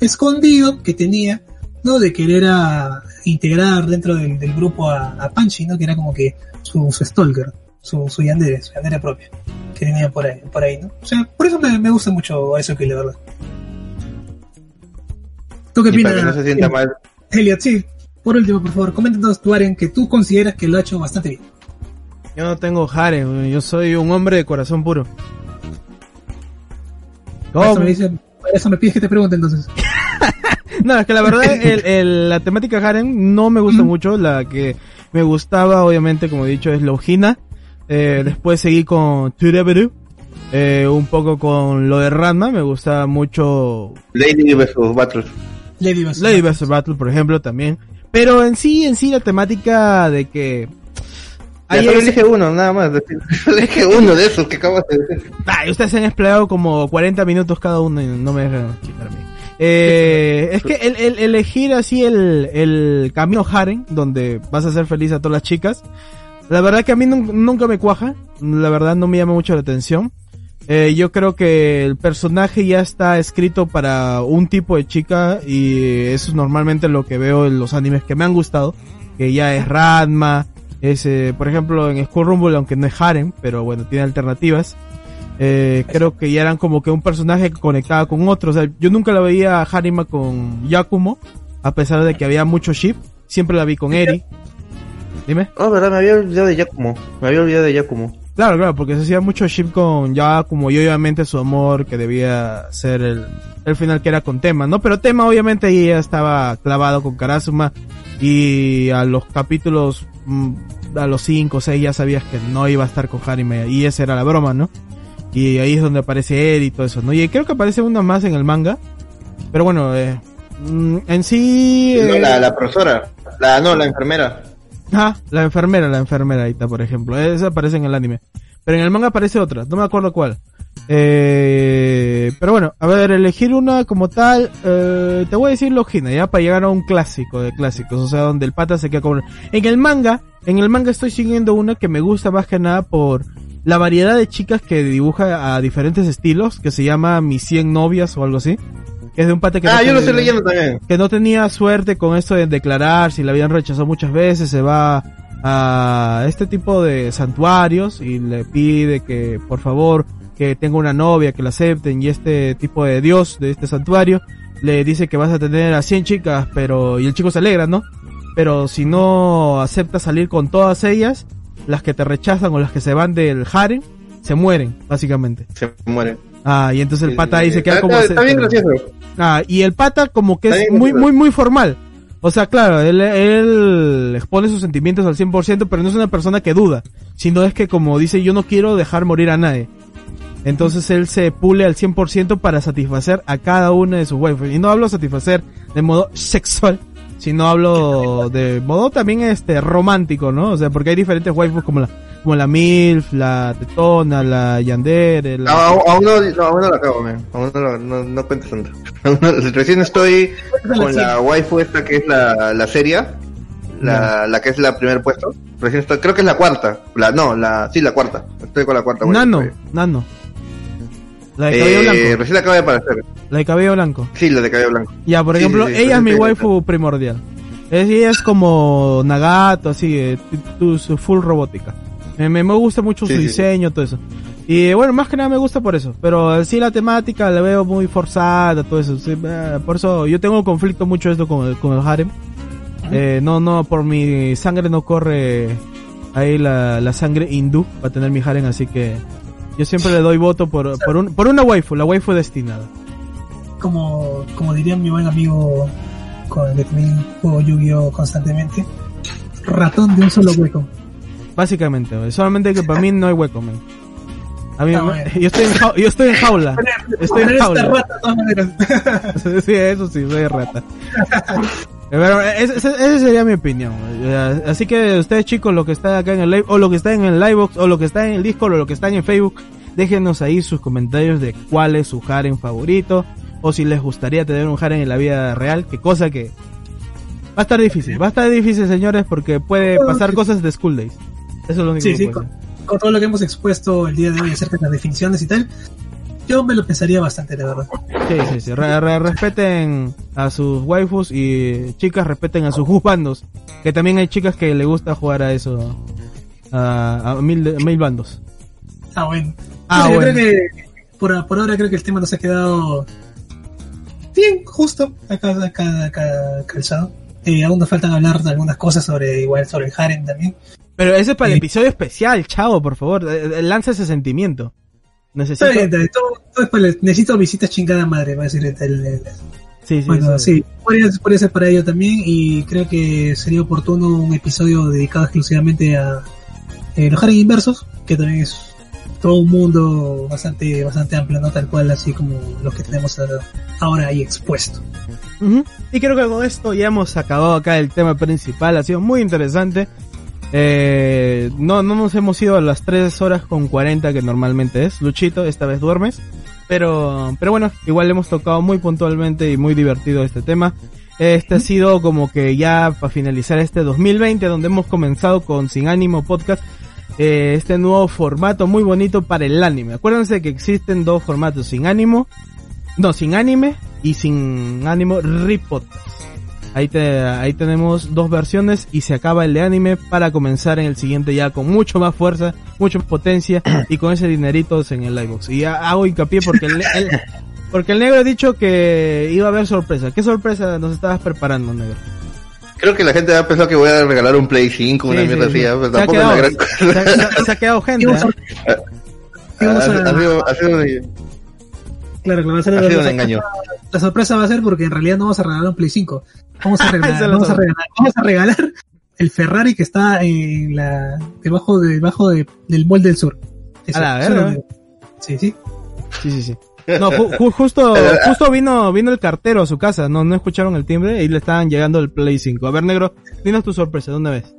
escondido que tenía, ¿no? De querer a, integrar dentro del, del grupo a, a Panchi, ¿no? Que era como que su, su stalker, su, su yandere, su yandere propia, que tenía por ahí, por ahí, ¿no? O sea, por eso me, me gusta mucho eso que la verdad. ¿Tú qué Y para que opinas? no se sienta mal. Elliot, sí. Por último, por favor, coméntanos tu Aren que tú consideras que lo ha hecho bastante bien. Yo no tengo harem, yo soy un hombre de corazón puro. Por Eso ¿Cómo? me, dice, por eso me pides que te pregunte entonces. No, es que la verdad, el, el- la temática harem no me gusta mucho. La que me gustaba, obviamente, como he dicho, es Logina. Eh, después seguí con Tureberu. Eh, un poco con lo de Ranma. Me gustaba mucho Lady vs. Battle. Lady vs. Lady vs. Battle, por ejemplo, también. Pero en sí, en sí, la temática de que... Ya Ahí solo elige uno, nada más. elige uno de esos que acabas de decir. Ay, ustedes se han empleado como 40 minutos cada uno y no me dejan explicarme. Eh, es que el, el- elegir así el, el camino Haren, donde vas a hacer feliz a todas las chicas, la verdad que a mí nun- nunca me cuaja, la verdad no me llama mucho la atención. Eh, yo creo que el personaje ya está escrito para un tipo de chica y eso es normalmente lo que veo en los animes que me han gustado, que ya es Radma, es, eh, por ejemplo, en Skull Rumble, aunque no es Harem, pero bueno, tiene alternativas. Eh, creo que ya eran como que un personaje que conectaba con otro. O sea, yo nunca la veía a Harima con Yakumo, a pesar de que había mucho ship. Siempre la vi con Eri. Dime. Oh, verdad, me había olvidado de Yakumo. Me había olvidado de Yakumo. Claro, claro, porque se hacía mucho ship con Yakumo y obviamente su amor que debía ser el, el final que era con Tema, ¿no? Pero Tema obviamente ahí ya estaba clavado con Karasuma y a los capítulos, mm, a los 5 o 6 ya sabías que no iba a estar con Harime y esa era la broma, ¿no? Y ahí es donde aparece él y todo eso, ¿no? Y creo que aparece una más en el manga, pero bueno, eh, mm, en sí... No, eh, la, la profesora. La, no, la enfermera. Ah, la enfermera, la enfermera por ejemplo. Esa aparece en el anime. Pero en el manga aparece otra, no me acuerdo cuál. Eh, pero bueno, a ver, elegir una como tal, eh, te voy a decir Logina, ya para llegar a un clásico de clásicos, o sea, donde el pata se queda con... En el manga, en el manga estoy siguiendo una que me gusta más que nada por la variedad de chicas que dibuja a diferentes estilos, que se llama Mis 100 novias o algo así. Que es de un pata que... Ah, no yo lo tiene- estoy leyendo también. que no tenía suerte con esto de declarar, si la habían rechazado muchas veces, se va a este tipo de santuarios y le pide que por favor que tenga una novia, que la acepten y este tipo de dios de este santuario le dice que vas a tener a 100 chicas, pero y el chico se alegra, ¿no? Pero si no acepta salir con todas ellas, las que te rechazan o las que se van del harem se mueren, básicamente. Se muere. Ah, y entonces el pata ahí se queda Está- como... está- está bien gracioso. Ah, y el pata como que es muy, muy, muy formal. O sea, claro, él, él expone sus sentimientos al 100%, pero no es una persona que duda, sino es que como dice, yo no quiero dejar morir a nadie. Entonces él se pule al 100% para satisfacer a cada una de sus waifus. Y no hablo satisfacer de modo sexual, sino hablo de modo también este romántico, ¿no? O sea, porque hay diferentes waifus como la, como la MILF, la Tetona, la Yandere, la... No, aún, no, no, aún no lo acabo, man. Aún no, lo- no, no cuentes tanto. Recién estoy con la waifu esta que es la, la seria. La, la que es la primer puesto. Recién estoy, creo que es la cuarta. La, no, la, sí, la cuarta. Estoy con la cuarta waifu Nano, todavía. Nano. La de cabello Eh, blanco. recién acaba de aparecer. La de cabello blanco. Sí, la de cabello blanco. Ya, por Sí, ejemplo, sí, sí, ella es mi waifu primordial. Es, ella es como Nagato, así, eh, tu- su full robótica. Me, me, me gusta mucho Sí, su sí. diseño, todo eso. Y bueno, más que nada me gusta por eso. Pero eh, sí la temática la veo muy forzada, todo eso. sí, eh, por eso yo tengo conflicto mucho esto con el, con el harem. Eh, no, no, por mi sangre no corre ahí la, la sangre hindú para tener mi harem, así que yo siempre le doy voto por, por, un, por una waifu, la waifu destinada. Como, como diría mi buen amigo con el que también juego Yu-Gi-Oh constantemente, ratón de un solo hueco. Básicamente, solamente que para mí no hay hueco, man. A mí, yo estoy en jaula, yo estoy en jaula. Estoy en jaula. rata sí, eso sí, soy rata. Pero ese sería mi opinión. Así que ustedes chicos, lo que está acá en el live, o lo que está en el livebox, o lo que está en el Discord, o lo que está en Facebook, déjenos ahí sus comentarios de cuál es su harem favorito, o si les gustaría tener un harem en la vida real, que cosa que va a estar difícil, va a estar difícil señores, porque puede pasar cosas de School Days. Eso es lo único Sí, que sí, puede con, con todo lo que hemos expuesto el día de hoy acerca de las definiciones y tal, yo me lo pensaría bastante, la verdad. Sí, sí, sí. Re- re- respeten a sus waifus y chicas respeten a sus juzbandos. Que también hay chicas que le gusta jugar a eso. A, a mil, de- mil bandos. Ah, bueno. Ah, Bueno, yo bueno. creo que por, por ahora creo que el tema nos ha quedado bien, justo, acá, acá, acá calzado. Eh, aún nos faltan hablar de algunas cosas sobre igual sobre el harem también. Pero ese es para el episodio especial, chavo, por favor. eh, eh, Lanza ese sentimiento. Necesito. Está bien, está bien, todo, todo es para el- necesito visitas chingada madre, va a decir el, el- Sí, sí, Bueno, sí. podría, ser para ello también y creo que sería oportuno un episodio dedicado exclusivamente a eh, los harem inversos, que también es todo un mundo bastante bastante amplio, no tal cual así como los que tenemos ahora- ahí expuesto. Y creo que con esto ya hemos acabado acá el tema principal. Ha sido muy interesante. Eh, no, no nos hemos ido a las 3 horas con 40 que normalmente es. Luchito, esta vez duermes. Pero, pero bueno, igual hemos tocado muy puntualmente y muy divertido este tema. Este ha sido como que ya para finalizar este 2020 donde hemos comenzado con Sin Ánimo Podcast. eh, este nuevo formato muy bonito para el anime. Acuérdense que existen dos formatos, sin ánimo, no, sin anime y sin ánimo Rip Podcast. Ahí, te, ahí tenemos dos versiones y se acaba el de anime para comenzar en el siguiente ya con mucho más fuerza, mucho más potencia y con ese dineritos en el livebox. Y ya hago hincapié porque el, el- porque el negro ha dicho que iba a haber sorpresa. ¿Qué sorpresa nos estabas preparando, negro? Creo que la gente ha pensado que voy a regalar un Play 5, una Sí, mierda sí, así, sí. Se ha quedado- gran cosa. Se ha, se ha- se ha quedado gente. ¿eh? íbamos Ha- a- ha sido- ha sido de- claro, que va a ser ha la, sido un la- engaño. la sorpresa va a ser porque en realidad no vamos a regalar un Play 5. Vamos a regalar, vamos a regalar, vamos a regalar el Ferrari que está en la debajo de, debajo de- del Mall del Sur. Eso, A la verga. Sí, sí. Sí, sí, sí. No, ju- ju- justo, justo vino, vino el cartero a su casa, no, no escucharon el timbre y le estaban llegando el Play 5. A ver, negro, dinos tu sorpresa, ¿dónde ves?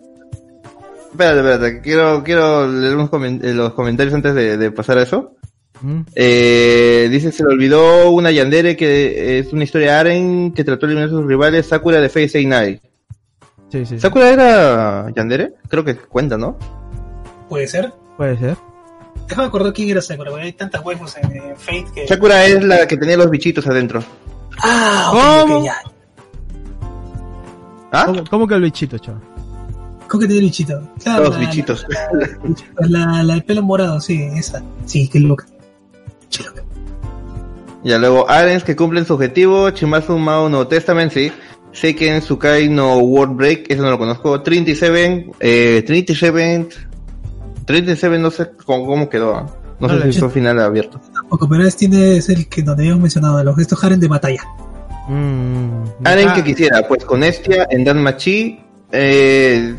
Espérate, espérate, quiero, quiero leer unos eh, los comentarios antes de, de pasar a eso. ¿Mm? Eh, dice, se le olvidó una Yandere que es una historia Aren que trató de eliminar a sus rivales, Sakura de Face Night. Sí, sí, sí. ¿Sakura era Yandere? Creo que cuenta, ¿no? Puede ser. Puede ser. Déjame acordar quién era Sakura, porque hay tantas waifus en, en Fate que... Sakura es la que tenía los bichitos adentro. Ah, ok, ¿Cómo? ya. ¿Ah? ¿Cómo, cómo que el bichito, chaval? ¿Cómo que tiene bichito? Claro, Los la- bichitos. La, la, la del pelo morado, sí, esa. Sí, qué loca. Ya luego, Arens que cumplen su objetivo, Chimazu Mao no Testament, sí. Seiken Sukai no World Break, eso no lo conozco. Trinity Seven, eh, Trinity Seven, Trinity Seven no sé cómo, cómo quedó. ¿ah? No sé si fue final abierto. Tampoco, pero este tiene es el que donde habíamos mencionado, los estos Haren de batalla. Mm, Aren ah, que quisiera, pues con Estia, en Danmachi, eh,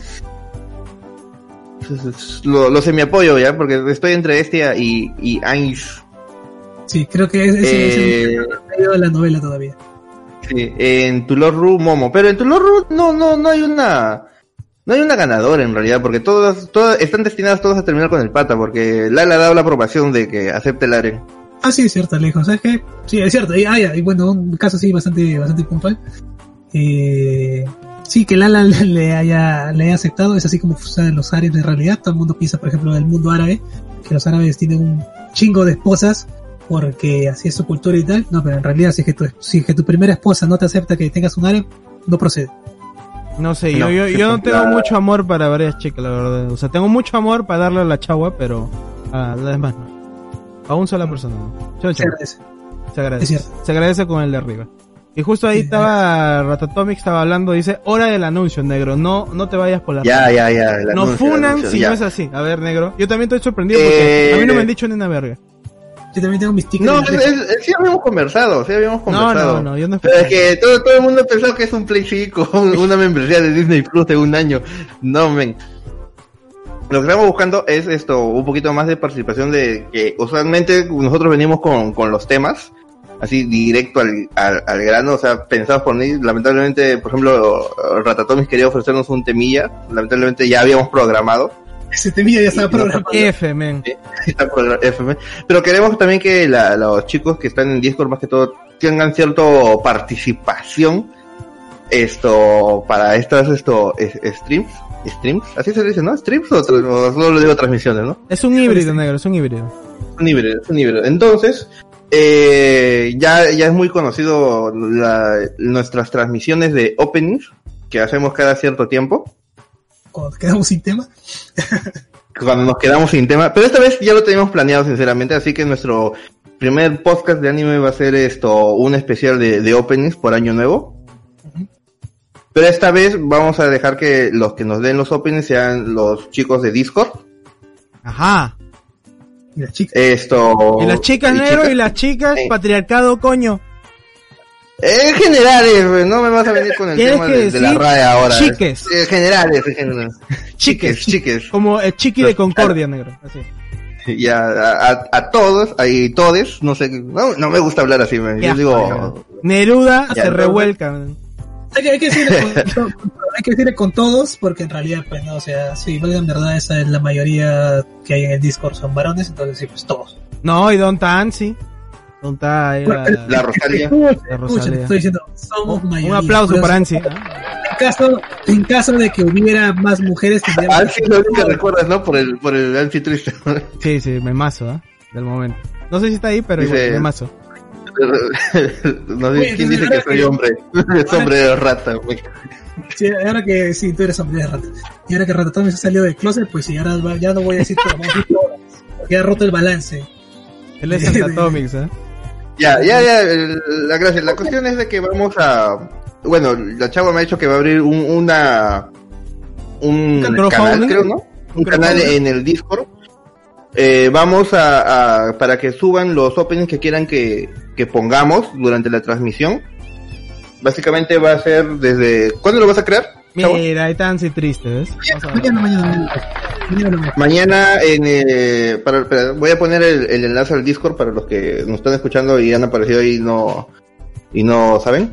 lo, lo semi apoyo ya, porque estoy entre Estia y, y Ainz. Sí, creo que ese ese- ese Eh, leído la novela todavía. Sí, en Tulorru Momo, pero en Tulorru no, no, no hay una, no hay una ganadora en realidad, porque todas, todas están destinadas todas a terminar con el pata, porque Lala ha dado la aprobación de que acepte el Aren. Ah, sí, es cierto, lejos. ¿Sabes qué? Sí, es cierto. Y, ah, ya, y bueno, un caso así bastante, bastante puntual. Eh, sí, que Lala le, haya, le haya aceptado. Es así como saben los árabes en realidad. Todo el mundo piensa, por ejemplo, en el mundo árabe, que los árabes tienen un chingo de esposas porque así es su cultura y tal. No, pero en realidad, si es que tu, si es que tu primera esposa no te acepta que tengas un árabe, no procede. No sé, No, yo, yo, no tengo mucho amor para varias chicas, la verdad. O sea, tengo mucho amor para darle a la chagua, pero a las demás no. A un sola persona no. Chau, Se agradece. Se agradece. Se agradece con el de arriba. Y justo ahí Sí, estaba Ratatomic estaba hablando, dice, hora del anuncio, negro, no, no te vayas por la Ya, ya, ya. el No anuncio, funan anuncio, si ya. no es así. A ver, negro. Yo también estoy sorprendido porque Eh, a mí no me han dicho ni una verga. Yo también tengo mis tickets. No, es- es- sí habíamos conversado, sí habíamos No, conversado. no, no, yo no Pero es que todo, todo el mundo pensado que es un Play 5, una membresía de Disney Plus de un año. No, men. Lo que estamos buscando es esto, un poquito más de participación de que usualmente nosotros venimos con, con los temas, así directo al, al, al grano, o sea, pensados por mí. Lamentablemente, por ejemplo, Ratatomis quería ofrecernos un temilla, lamentablemente ya habíamos programado. Ese temilla ya estaba no programado. F, men. Está por FM. Pero queremos también que la- los chicos que están en Discord más que todo tengan cierta participación esto para estas esto es- streams streams así se dice no streams o, o solo le digo transmisiones no Es un híbrido, negro, es un híbrido. es un híbrido es un híbrido entonces eh, ya ya es muy conocido la- nuestras transmisiones de openings que hacemos cada cierto tiempo Cuando quedamos sin tema. cuando nos quedamos sin tema. Pero esta vez ya lo teníamos planeado, sinceramente. Así que nuestro primer podcast de anime va a ser esto, un especial de, de openings por año nuevo. Pero esta vez vamos a dejar que los que nos den los openings sean los chicos de Discord. Ajá. Y las chicas. Esto. Y las chicas, negro, chicas. y las chicas, Sí. patriarcado, coño. En generales, güey, no me vas a venir con el tema de, de la RAE ahora. chiques. En generales, en generales. Chiques, chiques. Como el chiqui de Concordia, negro. Así. Y a, a, a todos, ahí todes, no sé, no, no me gusta hablar así, man. Yo digo. Neruda Ya, se no, revuelca. man. Hay que, hay que decirle con, hay que decirle con todos, porque en realidad, pues no, o sea, sí, pues, en verdad esa es la mayoría que hay en el Discord son varones, entonces sí, pues todos. No, y Don Tan, sí. Era la Rosalía. La Rosalía. estoy diciendo, somos Un mayoría. aplauso para Ansi. En caso, en caso de que hubiera más mujeres, tendríamos Alfie es lo único que recuerdas, ¿no? Por el, por el Alfie triste. Sí, sí, me mazo, ¿eh? Del momento. No sé si está ahí, pero Dice- igual, me mazo. no sé Oye, quién dice que soy que- hombre. Es hombre de rata, güey. Sí, ahora que sí, tú eres hombre de rata. Y ahora que Ratatouille se salió del closet, pues sí, ahora ya no voy a decir porque ha roto el balance. Él es Antatomics, ¿eh? Ya, ya, ya, la gracia. La cuestión es de que vamos a, bueno, la chava me ha dicho que va a abrir un, una, un canal, creo, ¿no? Un canal en el Discord. Eh, vamos a, a- para que suban los openings que quieran que, que pongamos durante la transmisión. Básicamente va a ser desde, ¿cuándo lo vas a crear? Mira, ahí está Ansi triste, ¿ves? Vamos a ver. Mañana, en, eh, para, voy a poner el, el enlace al Discord para los que nos están escuchando y han aparecido ahí y no y no saben.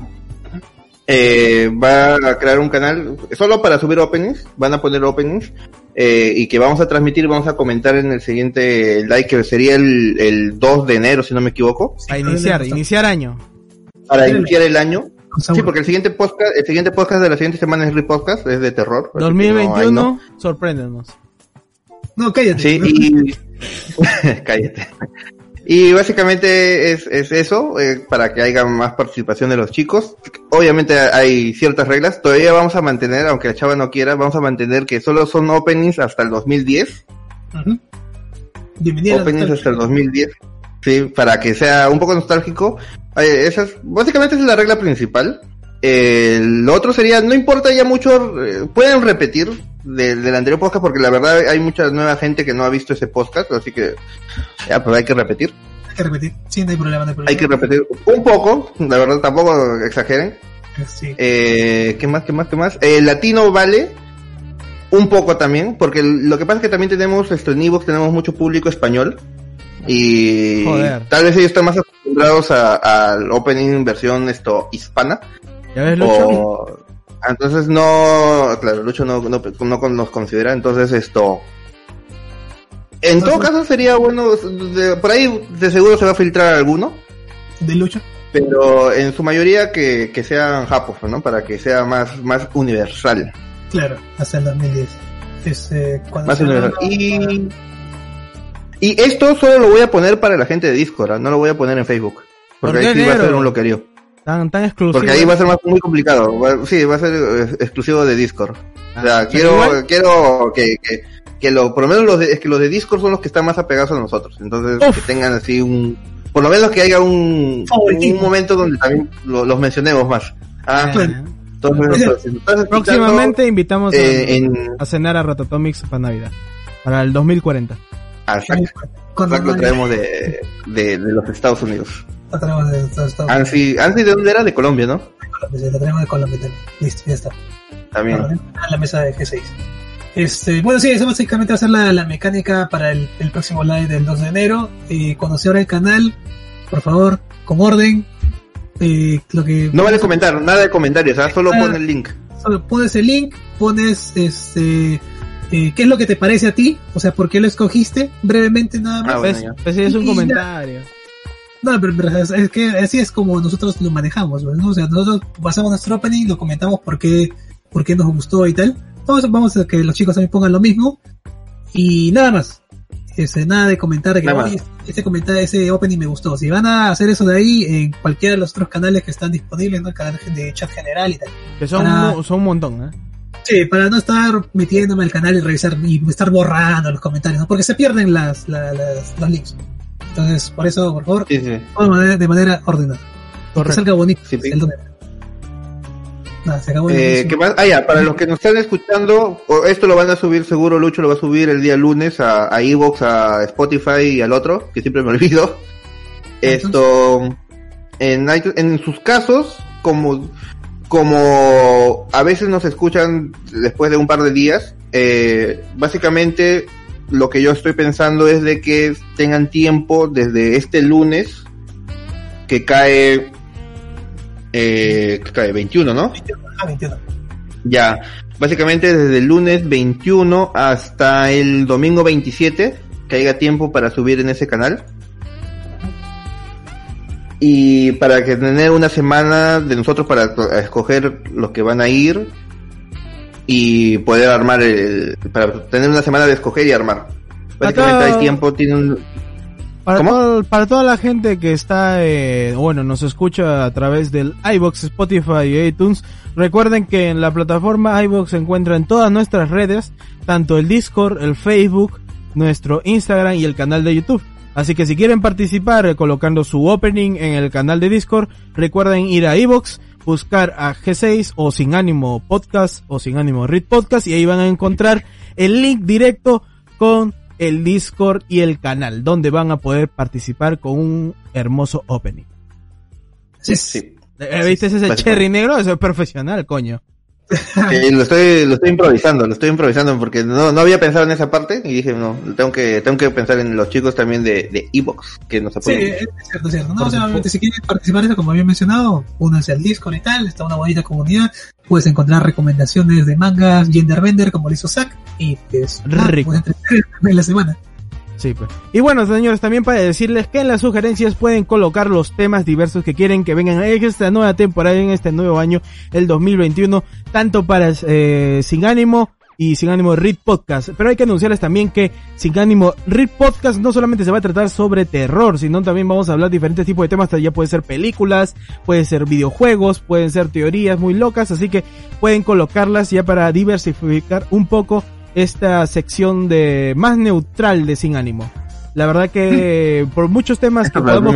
Eh, va a crear un canal solo para subir openings, van a poner openings eh, y que vamos a transmitir, vamos a comentar en el siguiente like que sería el, el 2 de enero si no me equivoco, A iniciar, iniciar año. para iniciar el año. Sí, porque el siguiente podcast, el siguiente podcast de la siguiente semana es Repodcast, es de terror. así que no, ahí 2021, no. sorpréndenos. No, cállate. Sí, y... Cállate. Y básicamente es, es eso, eh, para que haya más participación de los chicos. Obviamente hay ciertas reglas, todavía vamos a mantener, aunque la chava no quiera, vamos a mantener que solo son openings hasta el 2010. Ujú. Bienvenido. Openings hasta el 2010. Sí, para que sea un poco nostálgico. Eh, esa es- básicamente esa es la regla principal. Eh, lo otro sería, no importa ya mucho, eh, pueden repetir del, del anterior podcast porque la verdad hay mucha nueva gente que no ha visto ese podcast, así que ya, pues hay que repetir. Hay que repetir. Sí, no hay problema, no hay problema. Hay que repetir un poco, la verdad tampoco exageren. Sí. Eh, ¿Qué más, qué más, qué más? El latino vale un poco también, porque lo que pasa es que también tenemos esto en Evox, tenemos mucho público español. Y Joder. tal vez ellos están más acostumbrados al opening versión esto hispana. ¿Ya ves, Lucho? O, entonces no, claro, Lucho no, no, no nos considera, entonces esto... En todo caso sería bueno, de- por ahí de seguro se va a filtrar alguno, De lucha. pero en su mayoría que, que sean japos, ¿no? Para que sea más, más universal. Claro, hasta el 2010. Es, eh, cuando Más universal. Y, y esto solo lo voy a poner para la gente de Discord, ¿ah? no lo voy a poner en Facebook. Porque ¿Por ahí sí va a ser un loquerío. Tan, tan exclusivo. Porque ahí va a ser más, muy complicado. Va- sí, va a ser eh, exclusivo de Discord. O sea, Ah, quiero, igual- quiero que, que, que lo, por lo menos los de, es que los de Discord son los que están más apegados a nosotros. Entonces, Uf. que tengan así un, por lo menos que haya un, un momento donde también lo- los mencionemos más. Ah, entonces, escuchando, Próximamente invitamos a- eh, en, a cenar a Rototomics para Navidad. Para el 2050. A Zack, Cuando no- traemos de, de, de los Estados Unidos. Lo traemos de Estados Unidos. Ansi, Ansi, ¿de dónde era? De Colombia, ¿no? Colombia, Lo traemos de Colombia también. Listo, ya está. También. A la mesa de G6. Este, bueno, sí, eso básicamente va a ser la, la mecánica para el, el próximo live del 2 de enero. Eh, cuando se abra el canal, por favor, con orden. Eh, lo que No vale comentar, nada de comentarios, ¿ah? solo Ah. pon el link. solo pones el link, pones este eh, qué es lo que te parece a ti, o sea, por qué lo escogiste, brevemente nada más. Ah, bueno, Pues, pues es un Y ya. comentario. No, pero, pero es es que así es como nosotros lo manejamos, pues, ¿no? O sea, nosotros pasamos nuestro opening, lo comentamos por qué, por qué nos gustó y tal. Vamos, vamos a que los chicos también pongan lo mismo. Y nada más. Este, nada de comentar de que Nada "Oye, ese comentario, ese opening me gustó. Si van a hacer eso de ahí en cualquiera de los otros canales que están disponibles, ¿no? El canal de chat general y tal. Que son, Para- son un montón, ¿eh? Sí, para no estar metiéndome al canal y revisar y estar borrando los comentarios, ¿no? Porque se pierden las, la- las- los links. Entonces, por eso, por favor, Sí, sí. todo de manera, de manera ordenada. Que Correcto. salga bonito Sí, sí. el domingo. Nada, se acabó el Eh. ¿qué más? Ah, ya, para los que nos están escuchando, o esto lo van a subir seguro, Lucho lo va a subir el día lunes a, a Evox, a Spotify y al otro, que siempre me olvido. Esto, en, en sus casos, como, como a veces nos escuchan después de un par de días, eh, básicamente lo que yo estoy pensando es de que tengan tiempo desde este lunes, que cae, eh, que cae 21, ¿no? Ah, 21. Ya, básicamente desde el lunes 21 hasta el domingo 27, que haya tiempo para subir en ese canal. Y para que tener una semana de nosotros para escoger los que van a ir y poder armar el, para tener una semana de escoger y armar. Básicamente Acá- hay tiempo, tienen, Para, ¿Cómo? todo- para toda la gente que está, eh, bueno, nos escucha a través del iBox, Spotify y iTunes, recuerden que en la plataforma iBox se encuentran todas nuestras redes, tanto el Discord, el Facebook, nuestro Instagram y el canal de YouTube. Así que si quieren participar eh, colocando su opening en el canal de Discord, recuerden ir a iBox, buscar a G6 o Sin Ánimo Podcast o Sin Ánimo Read Podcast y ahí van a encontrar el link directo con el Discord y el canal, donde van a poder participar con un hermoso opening. Sí, sí. Eh, ¿Viste ese Básicamente. cherry negro? Eso es profesional, coño. Lo estoy, lo estoy improvisando, lo estoy improvisando porque no, no había pensado en esa parte y dije, no, tengo que, tengo que pensar en los chicos también de, de Evox, que nos Sí, apoyan. es cierto, es cierto. No, o sea, supuesto. obviamente, si quieren participar de eso, como había mencionado, únanse al Discord y tal, está una bonita comunidad. Puedes encontrar recomendaciones de mangas, genderbender, como lo hizo Zack, y pues, entretener en la semana. Sí, pues. Y bueno, señores, también para decirles que en las sugerencias pueden colocar los temas diversos que quieren que vengan en esta nueva temporada, en este nuevo año, el 2021, tanto para eh, Sin Ánimo y Sin Ánimo Read Podcast. Pero hay que anunciarles también que Sin Ánimo Read Podcast no solamente se va a tratar sobre terror, sino también vamos a hablar de diferentes tipos de temas. Ya puede ser películas, puede ser videojuegos, pueden ser teorías muy locas, así que pueden colocarlas ya para diversificar un poco esta sección de más neutral de Sin Ánimo. La verdad que por muchos temas que podemos...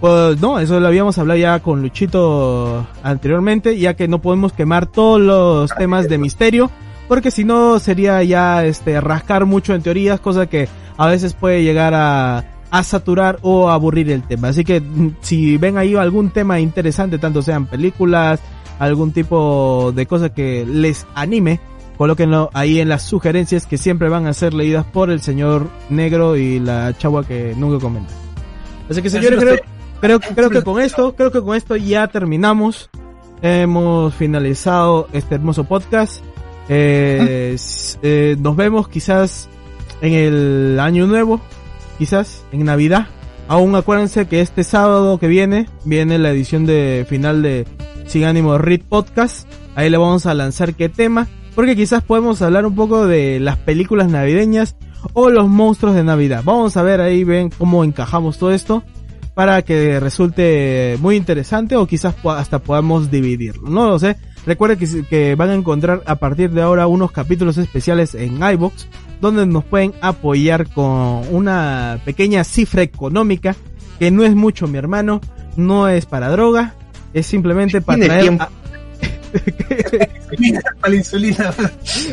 Pues no, eso lo habíamos hablado ya con Luchito anteriormente, ya que no podemos quemar todos los temas de misterio, porque si no sería ya este rascar mucho en teorías, cosa que a veces puede llegar a, a saturar o aburrir el tema. Así que mm, si ven ahí algún tema interesante, tanto sean películas, algún tipo de cosa que les anime, colóquenlo ahí en las sugerencias que siempre van a ser leídas por el señor negro y la chagua que nunca comenta. Así que señores, creo, creo, creo que con esto, creo que con esto ya terminamos. Hemos finalizado este hermoso podcast. Eh, eh, nos vemos quizás en el año nuevo, quizás en Navidad. Aún acuérdense que este sábado que viene viene la edición de final de Sin Ánimo Read Podcast. Ahí le vamos a lanzar qué tema, porque quizás podemos hablar un poco de las películas navideñas o los monstruos de Navidad. Vamos a ver ahí ven cómo encajamos todo esto para que resulte muy interesante o quizás hasta podamos dividirlo. No lo sé. Recuerden que, que, van a encontrar a partir de ahora unos capítulos especiales en iBox donde nos pueden apoyar con una pequeña cifra económica que no es mucho mi hermano, no es para droga, es simplemente para traer a... para la insulina.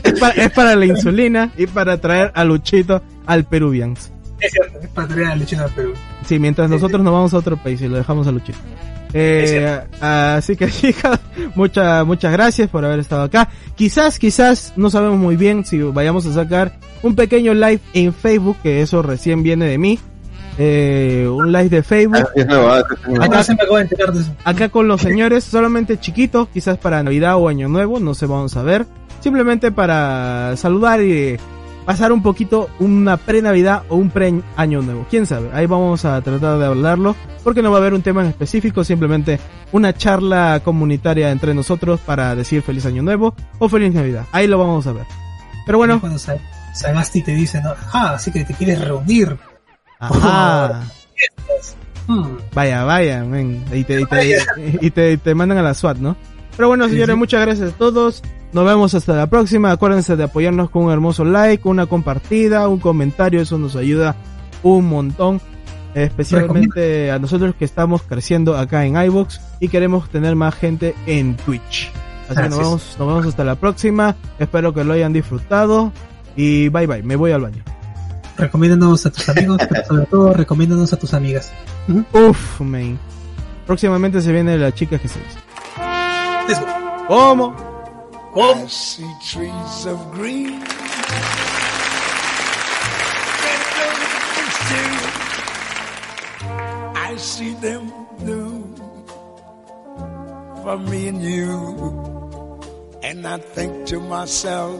es, para, es para la insulina y para traer a Luchito al Peruvians. Es cierto, es para traer a Luchito al Perú. Sí, mientras nosotros nos vamos a otro país y lo dejamos a Luchito. Eh, así que chicas, muchas muchas gracias por haber estado acá. Quizás, quizás no sabemos muy bien si vayamos a sacar un pequeño live en Facebook, que eso recién viene de mí. Eh, un live de Facebook. Acá, se me acaba de enterar de eso. acá con los señores, solamente chiquitos, quizás para Navidad o Año Nuevo, no se vamos a ver. Simplemente para saludar y pasar un poquito una pre-Navidad o un pre-Año Nuevo. Quién sabe, ahí vamos a tratar de hablarlo, porque no va a haber un tema en específico, simplemente una charla comunitaria entre nosotros para decir feliz Año Nuevo o feliz Navidad. Ahí lo vamos a ver. Pero bueno. Cuando Sagasti te dice, ¿no? ah, así que te quieres reunir. Ajá. Hmm. Vaya, vaya, men. Y, te, y, te, y, te, te mandan a la SWAT, ¿no? Pero bueno, señores, muchas gracias a todos. Nos vemos hasta la próxima. Acuérdense de apoyarnos con un hermoso like, una compartida, un comentario. Eso nos ayuda un montón. Especialmente a nosotros que estamos creciendo acá en iBox y queremos tener más gente en Twitch. Así que nos vemos, nos vemos hasta la próxima. Espero que lo hayan disfrutado. Y bye bye. Me voy al baño. Recomiéndanos a tus amigos, pero sobre todo recomiéndanos a tus amigas. Uf, man. Próximamente se viene la chica Jesús. ¿Cómo? I see trees of green. I see them blue for me and you. And I think to myself,